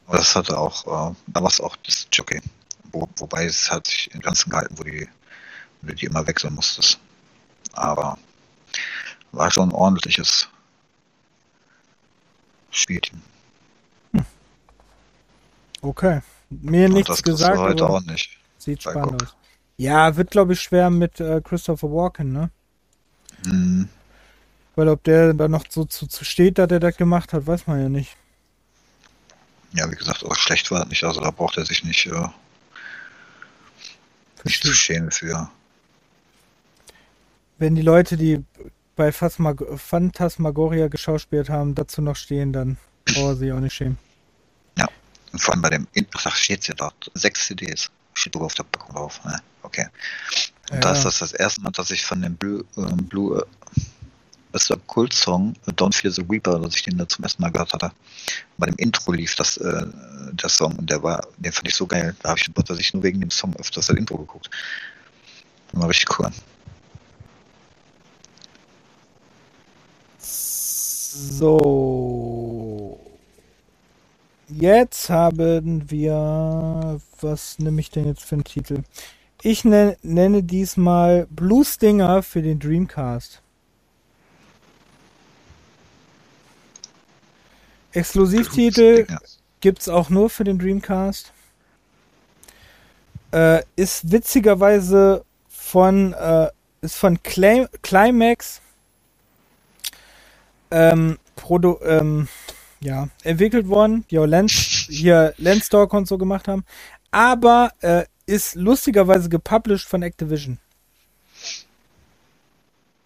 Aber das hatte auch, äh, da war es auch das Jockey. Wo, wobei es hat sich im Ganzen gehalten, wo, die, wo du die immer wechseln musstest. Aber war schon ein ordentliches Spielchen. Hm. Okay. Mir Und nichts gesagt. Heute auch nicht. Sieht spannend aus. Ja, wird glaube ich schwer mit äh, Christopher Walken, ne? Mhm. Weil ob der da noch so zu, zu steht, dass er das gemacht hat, weiß man ja nicht. Ja, wie gesagt, auch schlecht war das nicht. Also da braucht er sich nicht, äh, nicht zu schämen für. Wenn die Leute, die bei Phasmag Phantasmagoria geschauspielt haben, dazu noch stehen, dann brauchen sie auch nicht schämen. Ja, und vor allem bei dem, ach, steht ja dort, sechs CDs, steht sogar auf der Packung drauf, ne? okay. Und ja. da ist das das erste Mal, dass ich von dem Blue, äh, Blue äh, das ist Kult-Song, äh, Don't Fear the Reaper, dass ich den da zum ersten Mal gehört hatte. Bei dem Intro lief das, äh, der Song und der war, den fand ich so geil. Da habe ich, dass ich nur wegen dem Song öfters das Intro geguckt. War richtig cool. So. jetzt haben wir, was nehme ich denn jetzt für einen Titel? Ich nenne, nenne diesmal Blue Stinger für den Dreamcast. Exklusivtitel gibt's auch nur für den Dreamcast. Äh, ist witzigerweise von, äh, ist von Clim Climax ähm, Produ ähm, ja, entwickelt worden, die auch Lens, hier Landstalk und so gemacht haben, aber äh, ist lustigerweise gepublished von Activision.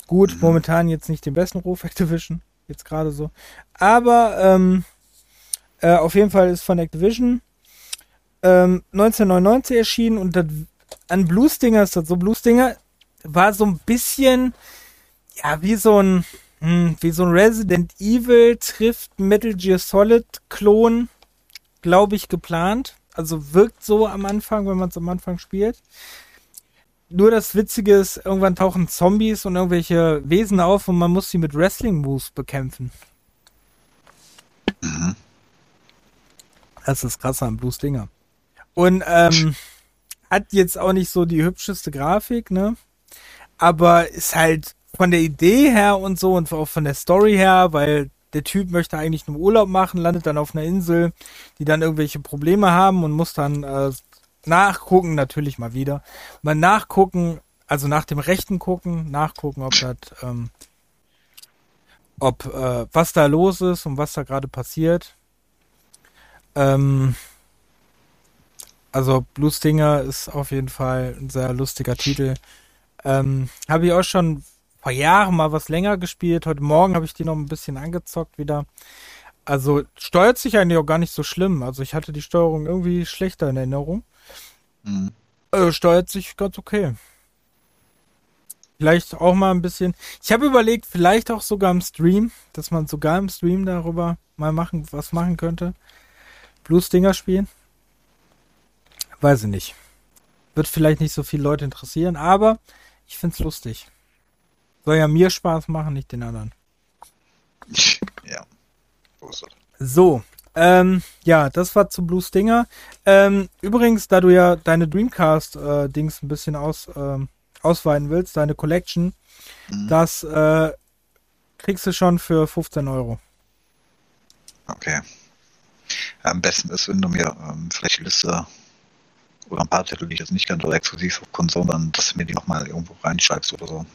Gut, mhm. momentan jetzt nicht den besten Ruf *laughs* Activision, jetzt gerade so, aber ähm, äh, auf jeden Fall ist von Activision ähm, 1999 erschienen und das, an Bluestinger ist das so, Bluestinger war so ein bisschen, ja, wie so ein, wie so ein Resident Evil trifft Metal Gear Solid Klon, glaube ich, geplant. Also wirkt so am Anfang, wenn man es am Anfang spielt. Nur das Witzige ist, irgendwann tauchen Zombies und irgendwelche Wesen auf und man muss sie mit Wrestling-Moves bekämpfen. Mhm. Das ist krasser am Blue Stinger. Und ähm, hat jetzt auch nicht so die hübscheste Grafik, ne? Aber ist halt von der Idee her und so und auch von der Story her, weil der Typ möchte eigentlich nur Urlaub machen, landet dann auf einer Insel, die dann irgendwelche Probleme haben und muss dann äh, nachgucken, natürlich mal wieder. Mal nachgucken, also nach dem Rechten gucken, nachgucken, ob das, ähm, ob äh, was da los ist und was da gerade passiert. Ähm, also Blue Stinger ist auf jeden Fall ein sehr lustiger Titel. Ähm, habe ich auch schon vor Jahren mal was länger gespielt. Heute Morgen habe ich die noch ein bisschen angezockt wieder. Also steuert sich eigentlich auch gar nicht so schlimm. Also ich hatte die Steuerung irgendwie schlechter in Erinnerung. Mhm. Äh, steuert sich ganz okay. Vielleicht auch mal ein bisschen. Ich habe überlegt, vielleicht auch sogar im Stream, dass man sogar im Stream darüber mal machen, was machen könnte. Blues Dinger spielen. Weiß ich nicht. Wird vielleicht nicht so viele Leute interessieren, aber ich find's lustig. Soll ja mir Spaß machen, nicht den anderen. *laughs* Ja. So, ähm, ja, das war zu Blue Stinger. Ähm, übrigens, da du ja deine Dreamcast-Dings äh, ein bisschen aus, ähm, ausweiten willst, deine Collection, mhm. das äh, kriegst du schon für 15 Euro. Okay. Am besten ist, wenn du mir ähm, vielleicht die Liste oder ein paar Titel, die ich jetzt nicht ganz so exklusiv auf Konsolen, dann, dass du mir die nochmal irgendwo reinschreibst oder so.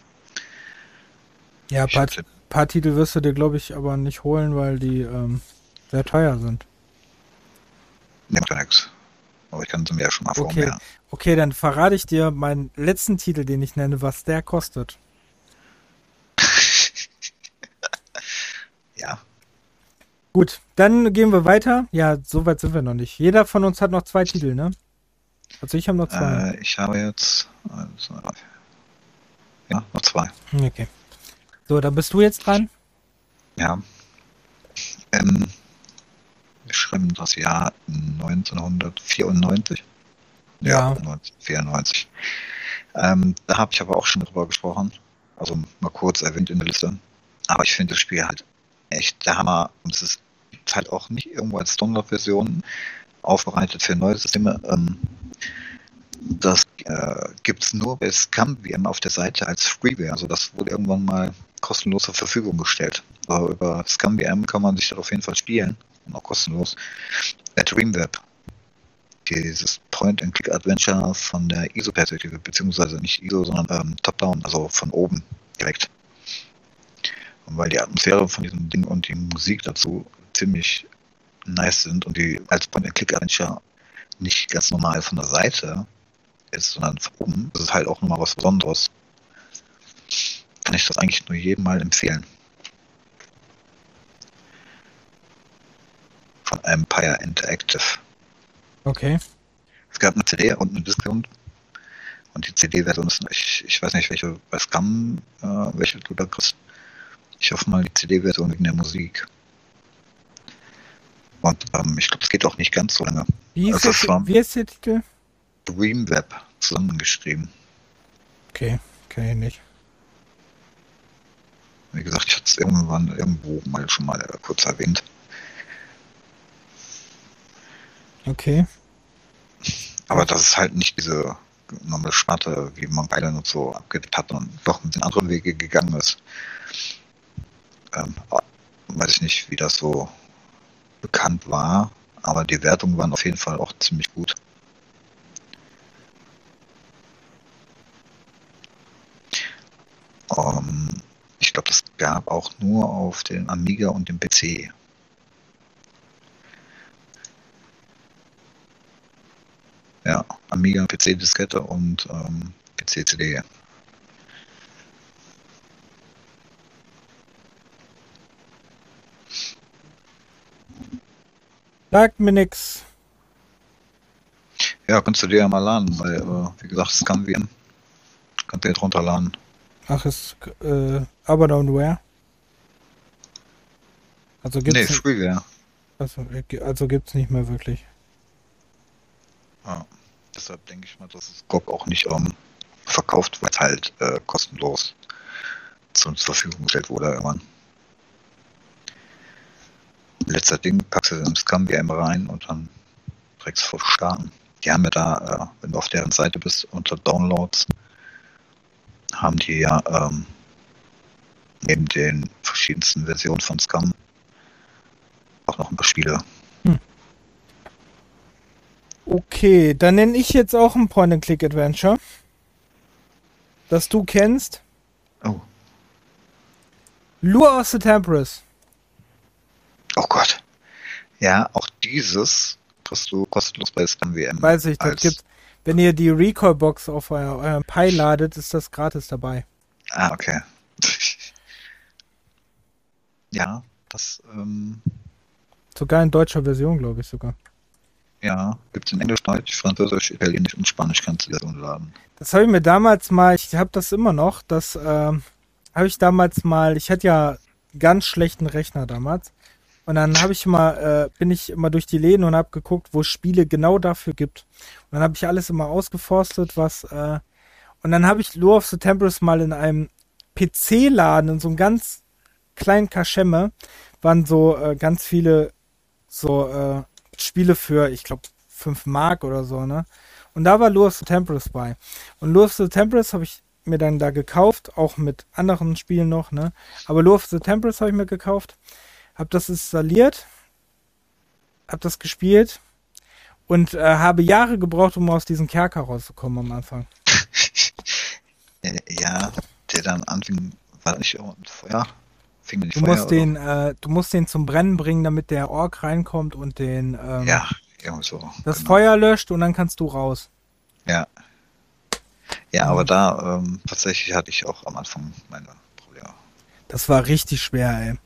Ja, ein paar, paar, Titel wirst du dir, glaube ich, aber nicht holen, weil die ähm, sehr teuer sind. Nimmt ja nichts. Aber ich kann sie mir ja schon mal okay. vorher. Okay, dann verrate ich dir meinen letzten Titel, den ich nenne, was der kostet. *laughs* ja. Gut, dann gehen wir weiter. Ja, so weit sind wir noch nicht. Jeder von uns hat noch zwei Titel, ne? Also ich habe noch zwei. Äh, ich habe jetzt. Also, ja, noch zwei. Okay. So, dann bist du jetzt dran. Ja. Ähm, wir schreiben das Jahr 1994. Ja, ja 1994. Ähm, da habe ich aber auch schon drüber gesprochen. Also mal kurz erwähnt in der Liste. Aber ich finde das Spiel halt echt der Hammer. Und es ist halt auch nicht irgendwo als Standard-Version aufbereitet für neue Systeme. Ähm, das äh, gibt es nur bei ScumVM auf der Seite als Freeware. Also das wurde irgendwann mal kostenlos zur Verfügung gestellt. Aber über ScumVM kann man sich das auf jeden Fall spielen. Und auch kostenlos. Der Dreamweb. Dieses Point-and-Click-Adventure von der ISO-Perspektive, beziehungsweise nicht ISO, sondern ähm, Top-Down, also von oben direkt. Und weil die Atmosphäre von diesem Ding und die Musik dazu ziemlich nice sind und die als Point-and-Click-Adventure nicht ganz normal von der Seite ist, sondern von oben, ist es halt auch nochmal was Besonderes. Kann ich das eigentlich nur jedem mal empfehlen. Von Empire Interactive. Okay. Es gab eine CD und eine Discount. Und die CD-Version ist, ich, ich weiß nicht, welche bei Scam, äh, welche du da kriegst. Ich hoffe mal die CD-Version wegen der Musik. Und ähm, ich glaube, es geht auch nicht ganz so lange. Wie ist, also, der, wie ist der Titel? Dreamweb zusammengeschrieben. Okay, kenne ich nicht. Wie gesagt, ich hatte es irgendwann irgendwo mal schon mal kurz erwähnt. Okay. Aber das ist halt nicht diese normale Schmatte, wie man beide und so abgedeckt hat und doch mit den anderen Wege gegangen ist. Ähm, weiß ich nicht, wie das so bekannt war, aber die Wertungen waren auf jeden Fall auch ziemlich gut. Ähm, ich glaube, das gab auch nur auf dem Amiga und dem PC. Ja, Amiga, PC-Diskette und ähm, PC-CD. Sagt mir nix. Ja, kannst du dir ja mal laden, weil, äh, wie gesagt, es kann wie Kannst du jetzt runterladen. Ach, ist äh, aber Downware? Also gibt's nee, Freeware. Also, also gibt's nicht mehr wirklich. Ja, deshalb denke ich mal, dass es GOG auch nicht ähm, verkauft, weil es halt äh, kostenlos zur Verfügung gestellt wurde irgendwann. Letzter Ding, packst du im Scam-VM rein und dann direkt vor starten. Die haben ja da, äh, wenn du auf deren Seite bist, unter Downloads, haben die ja ähm, neben den verschiedensten Versionen von Scam auch noch ein paar Spiele. Hm. Okay, dann nenne ich jetzt auch ein Point-and-Click-Adventure, das du kennst. Oh. Lure of the Temperance. Oh Gott. Ja, auch dieses kriegst du kostenlos bei ScanWM. Weiß ich, das gibt, wenn ihr die Recall-Box auf euer, euren Pi ladet, ist das gratis dabei. Ah, okay. *laughs* ja, das, ähm, Sogar in deutscher Version, glaube ich sogar. Ja, gibt es in Englisch, Deutsch, Französisch, Italienisch und Spanisch kannst du das runterladen. Das habe ich mir damals mal, ich habe das immer noch, das ähm, habe ich damals mal, ich hatte ja ganz schlechten Rechner damals und dann habe ich immer, äh, bin ich immer durch die Läden und habe geguckt, wo Spiele genau dafür gibt. Und dann habe ich alles immer ausgeforstet, was, äh, und dann habe ich Lure of the Temperance mal in einem PC-Laden, in so einem ganz kleinen Kaschemme, waren so äh, ganz viele so äh, Spiele für, ich glaube, 5 Mark oder so, ne? Und da war Lure of the Temperance bei. Und Lure of the Temperance habe ich mir dann da gekauft, auch mit anderen Spielen noch, ne? Aber Lure of the Temperance habe ich mir gekauft habe das installiert, habe das gespielt und äh, habe Jahre gebraucht, um aus diesem Kerker rauszukommen am Anfang. *laughs* Äh, ja, der dann anfing, war nicht Feuer? Fing nicht du Feuer, musst den, äh, du musst den zum Brennen bringen, damit der Ork reinkommt und den ähm, ja, irgendwie so. Das genau. Feuer löscht und dann kannst du raus. Ja. Ja, aber da ähm, tatsächlich hatte ich auch am Anfang meine Probleme. Das war richtig schwer, ey.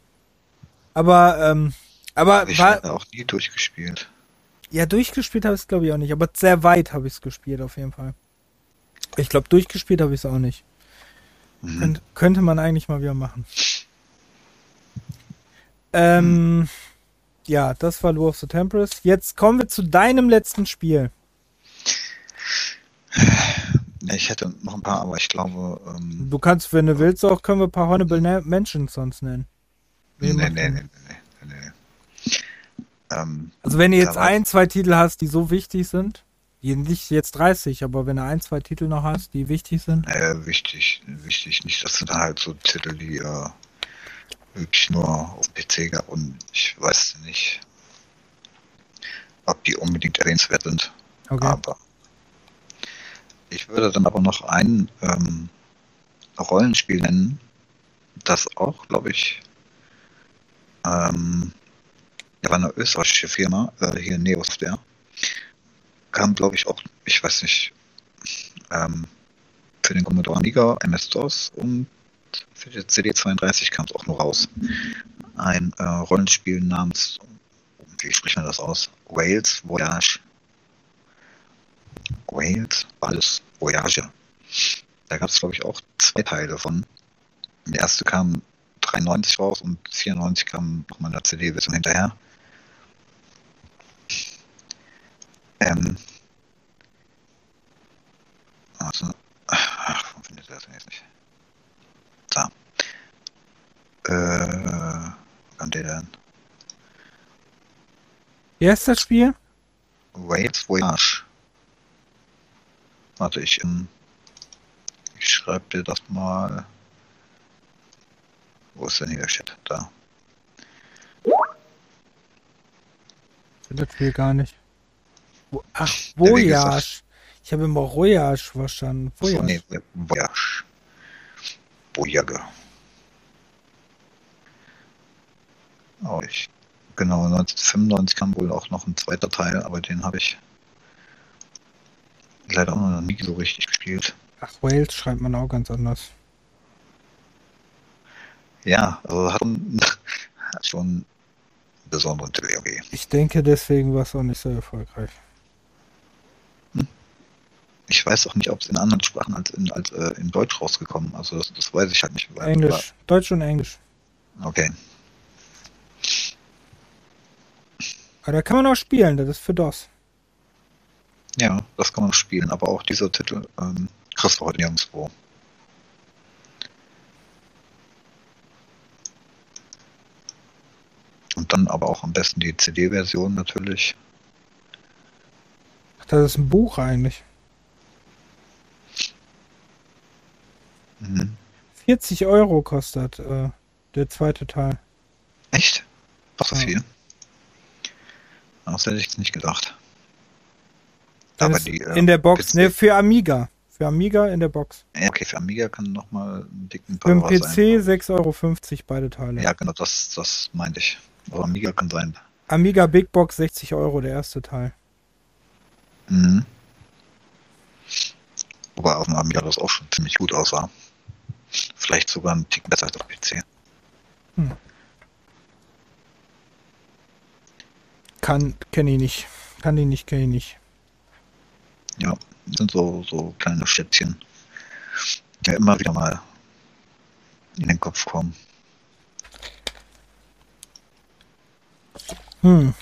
Aber, ähm, aber ich war auch nie durchgespielt. Ja, durchgespielt habe ich es glaube ich auch nicht, aber sehr weit habe ich es gespielt auf jeden Fall. Ich glaube, durchgespielt habe ich es auch nicht. Mhm. Könnt, könnte man eigentlich mal wieder machen. Ähm, mhm. ja, das war Lure of the Temperance. Jetzt kommen wir zu deinem letzten Spiel. Ich hätte noch ein paar, aber ich glaube. Ähm, du kannst, wenn du willst, auch können wir ein paar Honorable Mentions sonst nennen. Nee, nee, nee, nee, nee, nee. Ähm, also wenn du jetzt ein, zwei Titel hast, die so wichtig sind, nicht jetzt 30, aber wenn du ein, zwei Titel noch hast, die wichtig sind. Äh, wichtig, wichtig. Nicht, das sind halt so Titel, die äh, wirklich nur auf PC gab und ich weiß nicht, ob die unbedingt erwähnenswert sind. Okay. Aber ich würde dann aber noch ein ähm, Rollenspiel nennen, das auch, glaube ich, ähm, ja, war eine österreichische Firma, äh, hier Neos der. Kam, glaube ich, auch, ich weiß nicht, ähm, für den Commodore Amiga, MS-DOS und für die CD32 kam es auch nur raus. Ein äh, Rollenspiel namens, wie spricht man das aus? Wales Voyage. Wales, alles Voyage. Da gab es, glaube ich, auch zwei Teile von. Der erste kam 93 raus und 94 kam nochmal eine CD-Version hinterher. Ähm, also, ach, warum findet er das denn jetzt nicht? Da. Äh, wo kam der denn? Wie heißt das Spiel? Wales Voyage. Warte, ich, ähm, ich schreibe dir das mal. Wo ist denn hier der Chat? Da. Das will gar nicht. Ach, Voyage. Ich habe immer Voyage verstanden. Voyage. nee, Voyage. Voyage. Oh, ich. Genau, 1995 kam wohl auch noch ein zweiter Teil, aber den habe ich leider auch noch nie so richtig gespielt. Ach, Wales schreibt man auch ganz anders. Ja, also hat schon, *laughs* hat schon einen besonderen TWG. Ich denke, deswegen war es auch nicht so erfolgreich. Ich weiß auch nicht, ob es in anderen Sprachen als in, als, äh, in Deutsch rausgekommen Also das, das weiß ich halt nicht. Englisch. Deutsch und Englisch. Okay. Aber da kann man auch spielen, das ist für DOS. Ja, das kann man spielen, aber auch dieser Titel ähm, kriegst du heute nirgendwo. Und dann aber auch am besten die CD-Version natürlich. Ach, das ist ein Buch eigentlich. Mhm. 40 Euro kostet äh, der zweite Teil. Echt? Doch so Ja. viel? Das hätte ich nicht gedacht. Dann Aber die, äh, in der Box, ne, für Amiga. Für Amiga in der Box. Ja, okay, für Amiga kann nochmal einen dicken Für den PC sein. 6,50 Euro beide Teile. Ja, genau, das, das meinte ich. Aber Amiga kann sein. Amiga Big Box 60 Euro der erste Teil. Mhm. Wobei auf dem Amiga das auch schon ziemlich gut aussah. Vielleicht sogar ein Tick besser als auf PC. Kann, kenne ich nicht. Kann ich nicht, kenne ich nicht. Ja, sind so, so kleine Schätzchen, die ja immer wieder mal in den Kopf kommen. Hm.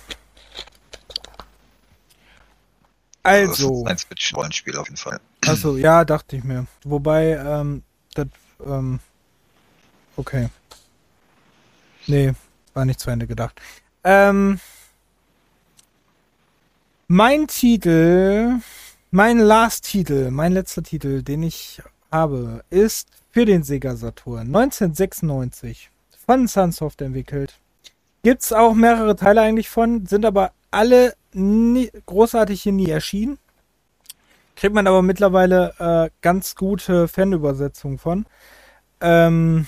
Das ist Also, ein Switch-Rollenspiel auf jeden Fall. also ja, dachte ich mir. Wobei, ähm, das, ähm, okay. Nee, war nicht zu Ende gedacht. Ähm, mein Titel, mein Last-Titel, mein letzter Titel, den ich habe, ist für den Sega Saturn 1996 von Sunsoft entwickelt. Gibt's auch mehrere Teile eigentlich von, sind aber alle nie, großartig hier nie erschienen. Kriegt man aber mittlerweile äh, ganz gute Fanübersetzungen von. Ähm,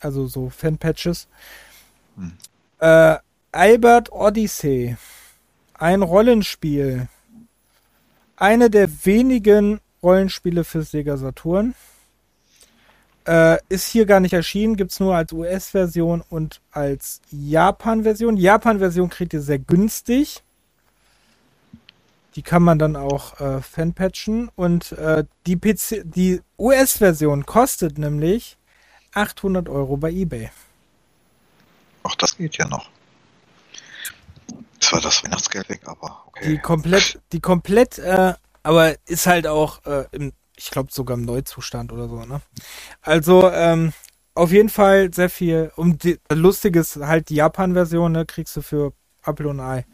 also so Fanpatches. Hm. Äh, Albert Odyssey. Ein Rollenspiel. Eine der wenigen Rollenspiele für Sega Saturn. Äh, ist hier gar nicht erschienen, gibt's nur als US-Version und als Japan-Version. Japan-Version kriegt ihr sehr günstig. Die kann man dann auch äh, fanpatchen. Und äh, die PC, die US-Version kostet nämlich 800 Euro bei eBay. Auch das geht ja noch. Zwar das Weihnachtsgeld weg, aber okay. Die komplett, die komplett, äh, aber ist halt auch äh, im, ich glaube sogar im Neuzustand oder so, ne? Also, ähm, auf jeden Fall sehr viel. Und die, lustig ist halt die Japan-Version, ne? Kriegst du für Apple und Ei.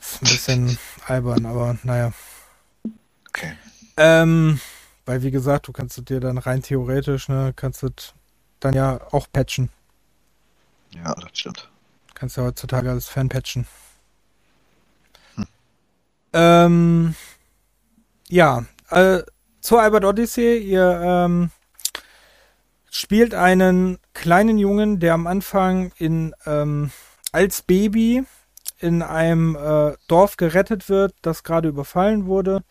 Ist ein bisschen albern, aber naja. okay. Ähm, weil wie gesagt, du kannst es dir dann rein theoretisch, ne, kannst du dann ja auch patchen. Ja, das stimmt. Kannst ja heutzutage alles fanpatchen. Hm. Ähm, ja, äh, zur Albert Odyssey, ihr ähm, spielt einen kleinen Jungen, der am Anfang in ähm, als Baby in einem äh, Dorf gerettet wird, das gerade überfallen wurde.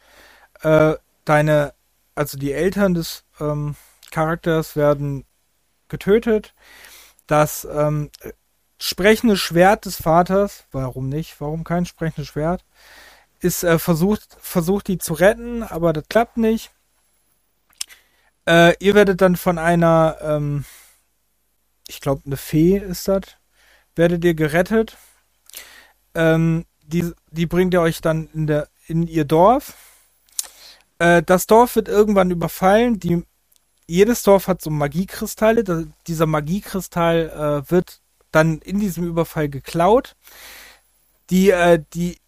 Äh, deine, also die Eltern des ähm, Charakters werden getötet. Das ähm, sprechende Schwert des Vaters, warum nicht? Warum kein sprechendes Schwert? Ist äh, versucht, versucht die zu retten, aber das klappt nicht. Äh, ihr werdet dann von einer, ähm, ich glaube, eine Fee ist das, werdet ihr gerettet. Ähm, die, die bringt ihr euch dann in, der, in ihr Dorf. Äh, das Dorf wird irgendwann überfallen. Die, jedes Dorf hat so Magiekristalle. Da, dieser Magiekristall äh, wird dann in diesem Überfall geklaut. Die, äh, die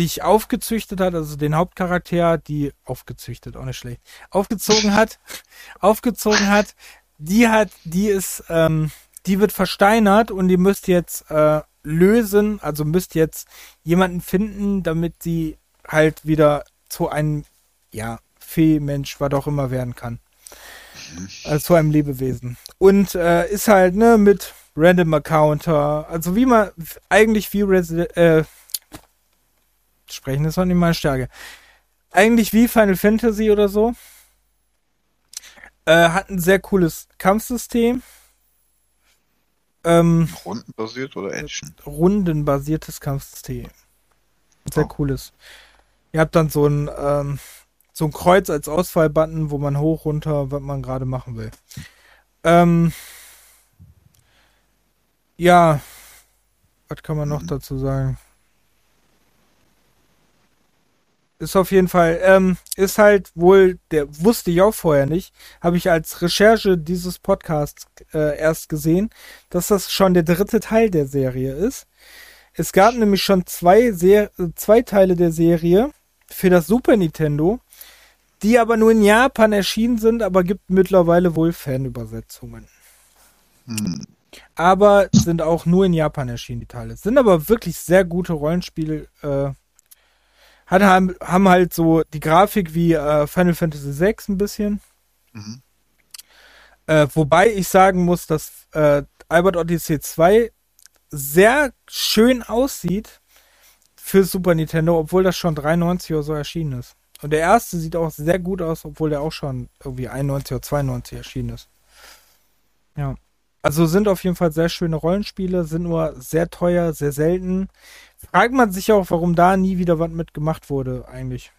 dich aufgezüchtet hat, also den Hauptcharakter, die aufgezüchtet, auch nicht schlecht, aufgezogen hat, *laughs* aufgezogen hat, die hat, die ist, ähm, die wird versteinert und die müsst jetzt äh, lösen, also müsst jetzt jemanden finden, damit sie halt wieder zu einem, ja, Fee, Mensch, was auch immer werden kann. Also zu einem Lebewesen. Und äh, ist halt, ne, mit Random Accounter, also wie man, eigentlich wie Resident, äh, sprechen ist auch nicht meine Stärke. Eigentlich wie Final Fantasy oder so. Äh, hat ein sehr cooles Kampfsystem. Ähm, Rundenbasiert oder Action? Rundenbasiertes Kampfsystem. Sehr oh. cooles. Ihr habt dann so ein, ähm, so ein Kreuz als Auswahlbutton, wo man hoch, runter, was man gerade machen will. Ähm, ja, was kann man noch mhm. dazu sagen? Ist auf jeden Fall, ähm, ist halt wohl, der wusste ich auch vorher nicht, habe ich als Recherche dieses Podcasts äh, erst gesehen, dass das schon der dritte Teil der Serie ist. Es gab nämlich schon zwei, Ser zwei Teile der Serie für das Super Nintendo, die aber nur in Japan erschienen sind, aber gibt mittlerweile wohl Fanübersetzungen. Hm. Aber sind auch nur in Japan erschienen, die Teile. Sind aber wirklich sehr gute Rollenspiel, äh, hat, haben, haben halt so die Grafik wie äh, Final Fantasy VI ein bisschen. Mhm. Äh, wobei ich sagen muss, dass äh, Albert Odyssey 2 sehr schön aussieht für Super Nintendo, obwohl das schon 93 oder so erschienen ist. Und der erste sieht auch sehr gut aus, obwohl der auch schon irgendwie 91 oder 92 erschienen ist. Ja. Also sind auf jeden Fall sehr schöne Rollenspiele, sind nur sehr teuer, sehr selten fragt man sich auch, warum da nie wieder was mitgemacht wurde, eigentlich.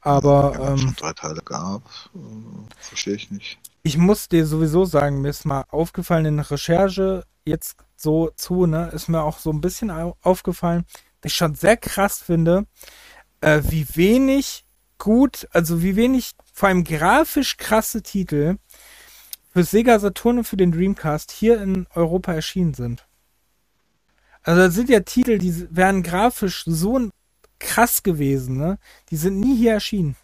Aber. Ja, ähm, schon drei Teile gab, äh, verstehe ich nicht. Ich muss dir sowieso sagen, mir ist mal aufgefallen in der Recherche jetzt so zu, ne, ist mir auch so ein bisschen aufgefallen, dass ich schon sehr krass finde, äh, wie wenig gut, also wie wenig vor allem grafisch krasse Titel für Sega Saturn und für den Dreamcast hier in Europa erschienen sind. Also das sind ja Titel, die wären grafisch so krass gewesen, ne? Die sind nie hier erschienen.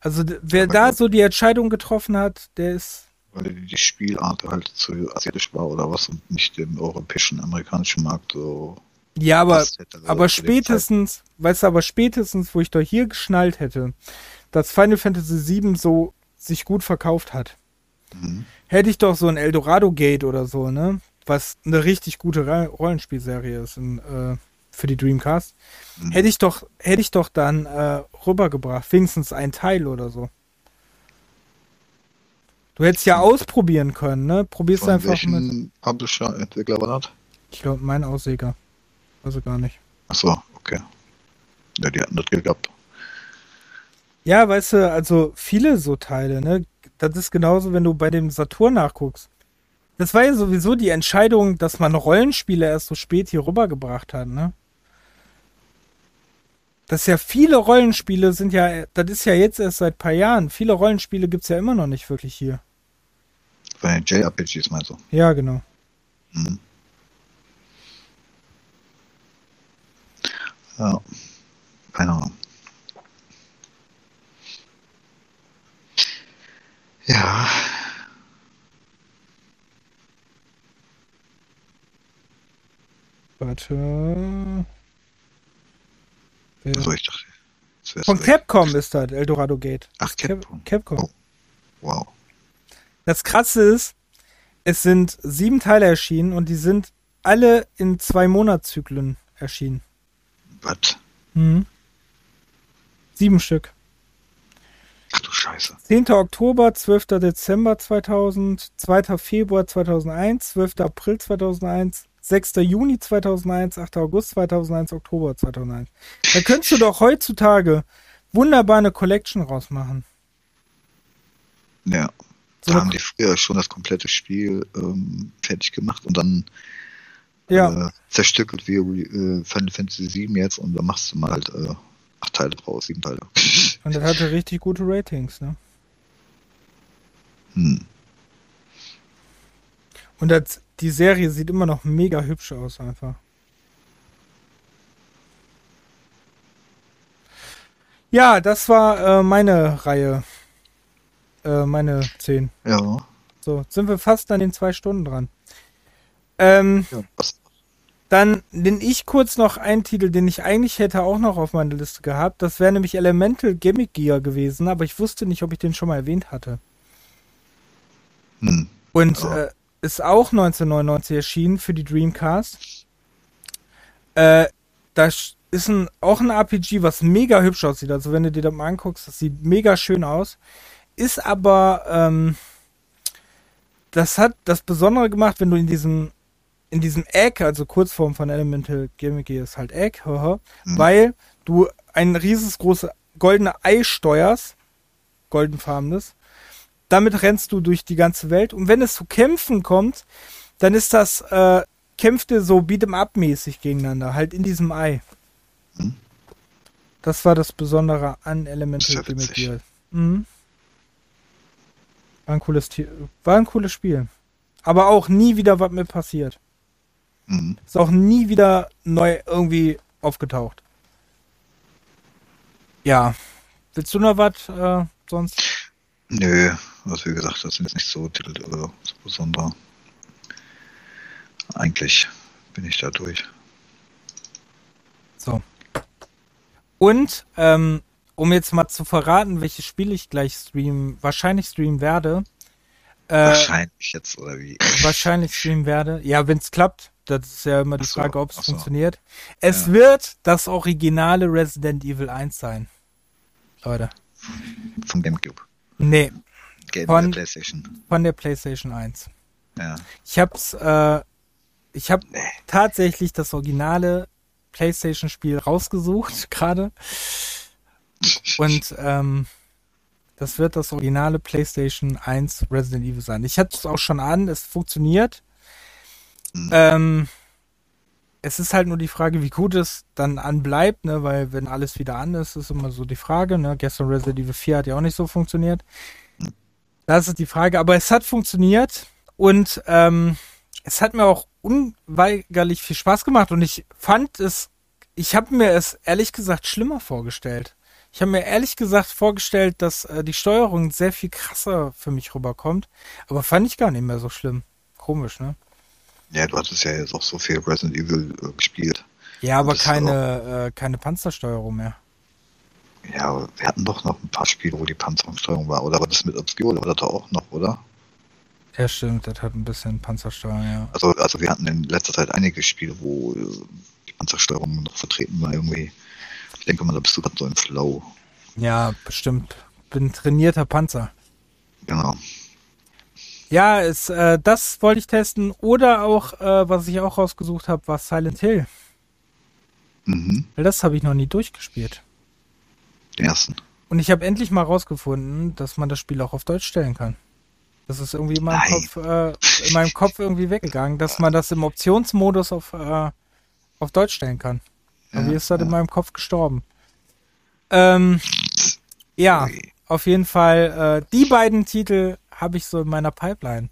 Also wer Aber da so die Entscheidung getroffen hat, der ist. Weil die Spielart halt zu asiatisch war oder was und nicht dem europäischen, amerikanischen Markt so. Ja, aber, also aber spätestens, weißt du, aber spätestens, wo ich doch hier geschnallt hätte, dass Final Fantasy VII so sich gut verkauft hat, mhm. hätte ich doch so ein Eldorado Gate oder so, ne? Was eine richtig gute Rollenspielserie ist in, äh, für die Dreamcast, mhm. hätte ich doch, hätte ich doch dann äh, rübergebracht, wenigstens ein Teil oder so. Du hättest ja ausprobieren können, ne? Probierst Von einfach mit. Publisher, Entwickler war das? Ich glaube, mein Aussäger. Also gar nicht. Achso, okay. Ja, die hatten das gehabt. Ja, weißt du, also viele so Teile, ne? Das ist genauso, wenn du bei dem Saturn nachguckst. Das war ja sowieso die Entscheidung, dass man Rollenspiele erst so spät hier rübergebracht hat, ne? Das ist ja viele Rollenspiele sind ja, das ist ja jetzt erst seit ein paar Jahren. Viele Rollenspiele gibt es ja immer noch nicht wirklich hier. Bei JRPGs meinst du? Ja, genau. Mhm. Ja, keine Ahnung. Ja, Warte. Also ich dachte, Von Capcom ist das, Eldorado Gate. Ach, Capcom. Capcom. Oh. Wow. Das krasse ist, es sind sieben Teile erschienen und die sind alle in zwei Monatszyklen erschienen. Was? Mhm. Sieben Stück. Ach du Scheiße. 10. Oktober, 12. Dezember 2000, 2. Februar 2001, 12. April 2001, 6. Juni 2001, 8. August 2001, Oktober 2001. Da könntest du doch heutzutage wunderbar eine Collection rausmachen. Ja. So da haben die früher schon das komplette Spiel ähm, fertig gemacht und dann ja. äh, zerstückelt wie äh, Final Fantasy 7 jetzt und dann machst du mal halt äh, acht Teile draus, sieben Teile. *laughs* Und das hatte richtig gute Ratings, ne? Hm. Und das, die Serie sieht immer noch mega hübsch aus einfach. Ja, das war äh, meine Reihe. Äh, meine 10. Ja. So, sind wir fast an den zwei Stunden dran. Ähm, ja, dann nenne ich kurz noch einen Titel, den ich eigentlich hätte auch noch auf meiner Liste gehabt. Das wäre nämlich Elemental Gimmick Gear gewesen, aber ich wusste nicht, ob ich den schon mal erwähnt hatte. Hm. Und ja. äh, ist auch 1999 erschienen für die Dreamcast. Äh, das ist ein, auch ein RPG, was mega hübsch aussieht. Also wenn du dir das mal anguckst, das sieht mega schön aus. Ist aber, ähm, das hat das Besondere gemacht, wenn du in diesem, in diesem Egg, also Kurzform von Elemental Gimmick ist halt Egg, *laughs* haha, Mhm. weil du ein riesengroßes goldene Ei steuerst, goldenfarbenes. Damit rennst du durch die ganze Welt. Und wenn es zu Kämpfen kommt, dann ist das, äh, kämpfte so beat'em up mäßig gegeneinander, halt in diesem Ei. Mhm. Das war das Besondere an Elemental. Gear. Mhm. War ein cooles war ein cooles Spiel. Aber auch nie wieder was mit passiert. Hm. Ist auch nie wieder neu irgendwie aufgetaucht. Ja. Willst du noch was äh, sonst? Nö, was wie gesagt, das sind jetzt nicht so Titel äh, so besondere. Eigentlich bin ich da durch. So. Und, ähm, um jetzt mal zu verraten, welches Spiel ich gleich streamen, wahrscheinlich streamen werde. Äh, Wahrscheinlich jetzt, oder wie? wahrscheinlich streamen werde. Ja, wenn es klappt. Das ist ja immer die so, Frage, ob es so. funktioniert. Es Ja. wird das originale Resident Evil 1 sein. Leute. Vom Gamecube. Nee, Game Von- der Playstation. von der PlayStation 1. Ja. Ich hab's, äh, ich hab Nee. tatsächlich das originale PlayStation-Spiel rausgesucht *laughs* gerade. Und ähm, das wird das originale PlayStation 1 Resident Evil sein. Ich hatte es auch schon an, es funktioniert. Mhm. Ähm, es ist halt nur die Frage, wie gut es dann anbleibt, ne? Weil wenn alles wieder an ist, ist immer so die Frage, ne? Gestern Resident Evil 4 hat ja auch nicht so funktioniert. Das ist die Frage, aber es hat funktioniert und ähm, es hat mir auch unweigerlich viel Spaß gemacht und ich fand es, ich habe mir es ehrlich gesagt schlimmer vorgestellt. Ich habe mir ehrlich gesagt vorgestellt, dass äh, die Steuerung sehr viel krasser für mich rüberkommt, aber fand ich gar nicht mehr so schlimm. Komisch, ne? ja, du hattest ja jetzt auch so viel Resident Evil äh, gespielt. Ja, aber keine, äh, keine Panzersteuerung mehr. Ja, wir hatten doch noch ein paar Spiele, wo die Panzerungssteuerung war. Oder war das mit Obscure? Oder war das da auch noch, oder? Ja, stimmt, das hat ein bisschen Panzersteuerung, ja. Also, also wir hatten in letzter Zeit einige Spiele, wo äh, die Panzersteuerung noch vertreten war irgendwie. Ich denke mal, da bist du gerade so im Flow. Ja, bestimmt. Bin trainierter Panzer. Genau. Ja, es, äh, das wollte ich testen. Oder auch, äh, was ich auch rausgesucht habe, war Silent Hill. Mhm. Weil das habe ich noch nie durchgespielt. Den ersten. Und ich habe endlich mal rausgefunden, dass man das Spiel auch auf Deutsch stellen kann. Das ist irgendwie in meinem. Kopf, äh, in meinem Kopf irgendwie weggegangen, dass man das im Optionsmodus auf, äh, auf Deutsch stellen kann. Irgendwie Ja, ist das ja. in meinem Kopf gestorben. Ähm, ja, Ui. auf jeden Fall, äh, die beiden Titel habe ich so in meiner Pipeline.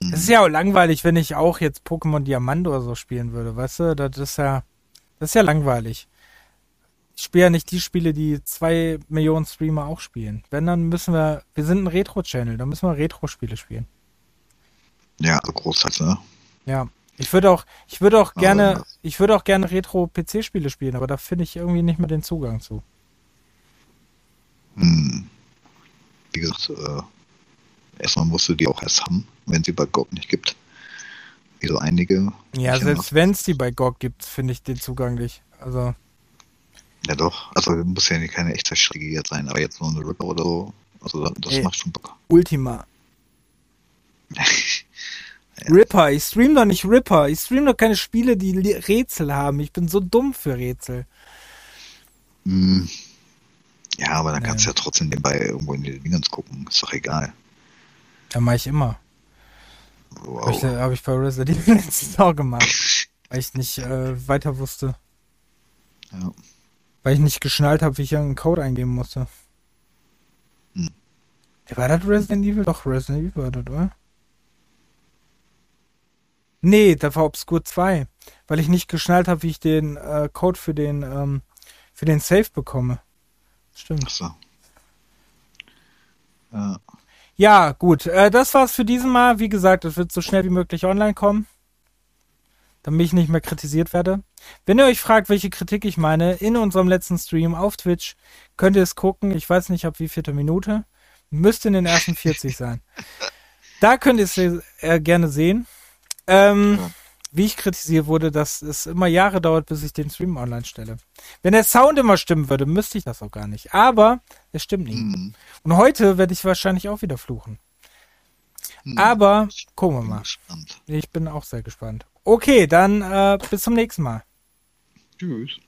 Mhm. Es ist ja auch langweilig, wenn ich auch jetzt Pokémon Diamant oder so spielen würde, weißt du? Das ist ja, das ist ja langweilig. Ich spiele ja nicht die Spiele, die zwei Millionen Streamer auch spielen. Wenn, dann müssen wir, wir sind ein Retro-Channel, da müssen wir Retro-Spiele spielen. Ja, also großteils, ne? Ja. Ich würde auch, ich würde auch gerne, das- ich würde auch gerne Retro-PC-Spiele spielen, aber da finde ich irgendwie nicht mehr den Zugang zu. Hm. Wie gesagt, äh, erstmal musst du die auch erst haben, wenn sie bei GOG nicht gibt. Wie so einige. Ja, selbst wenn es die bei GOG gibt, finde ich den Zugang nicht. Also, Ja doch, also muss ja keine Echtzeitstrategie jetzt sein, aber jetzt nur eine Ripper oder so. Also das, Ey. macht schon Bock. Ultima. *laughs* Ripper, ich stream doch nicht Ripper. Ich stream doch keine Spiele, die Rätsel haben. Ich bin so dumm für Rätsel. Hm. Ja, aber dann Nee. kannst du ja trotzdem nebenbei irgendwo in die Dingens gucken. Ist doch egal. Ja, mache ich immer. Wow. Habe ich, hab ich bei Resident Evil letztens auch gemacht. *laughs* Weil ich nicht äh, weiter wusste. Ja. Weil ich nicht geschnallt habe, wie ich irgendeinen Code eingeben musste. Hm. War das Resident Evil? Doch, Resident Evil war das, oder? Nee, das war Obscure 2. Weil ich nicht geschnallt habe, wie ich den äh, Code für den, ähm, für den Safe bekomme. Stimmt. Ach so. Ja. Ja, gut. Äh, das war's für diesen Mal. Wie gesagt, es wird so schnell wie möglich online kommen. Damit ich nicht mehr kritisiert werde. Wenn ihr euch fragt, welche Kritik ich meine, in unserem letzten Stream auf Twitch könnt ihr es gucken. Ich weiß nicht, ab wie vierte Minute. Müsste in den ersten 40 *laughs* sein. Da könnt ihr es äh, gerne sehen. Ähm, Ja. Wie ich kritisiert wurde, dass es immer Jahre dauert, bis ich den Stream online stelle. Wenn der Sound immer stimmen würde, müsste ich das auch gar nicht. Aber es stimmt nicht. Hm. Und heute werde ich wahrscheinlich auch wieder fluchen. Hm. Aber gucken wir mal. gespannt. Ich bin auch sehr gespannt. Okay, dann äh, bis zum nächsten Mal. Tschüss.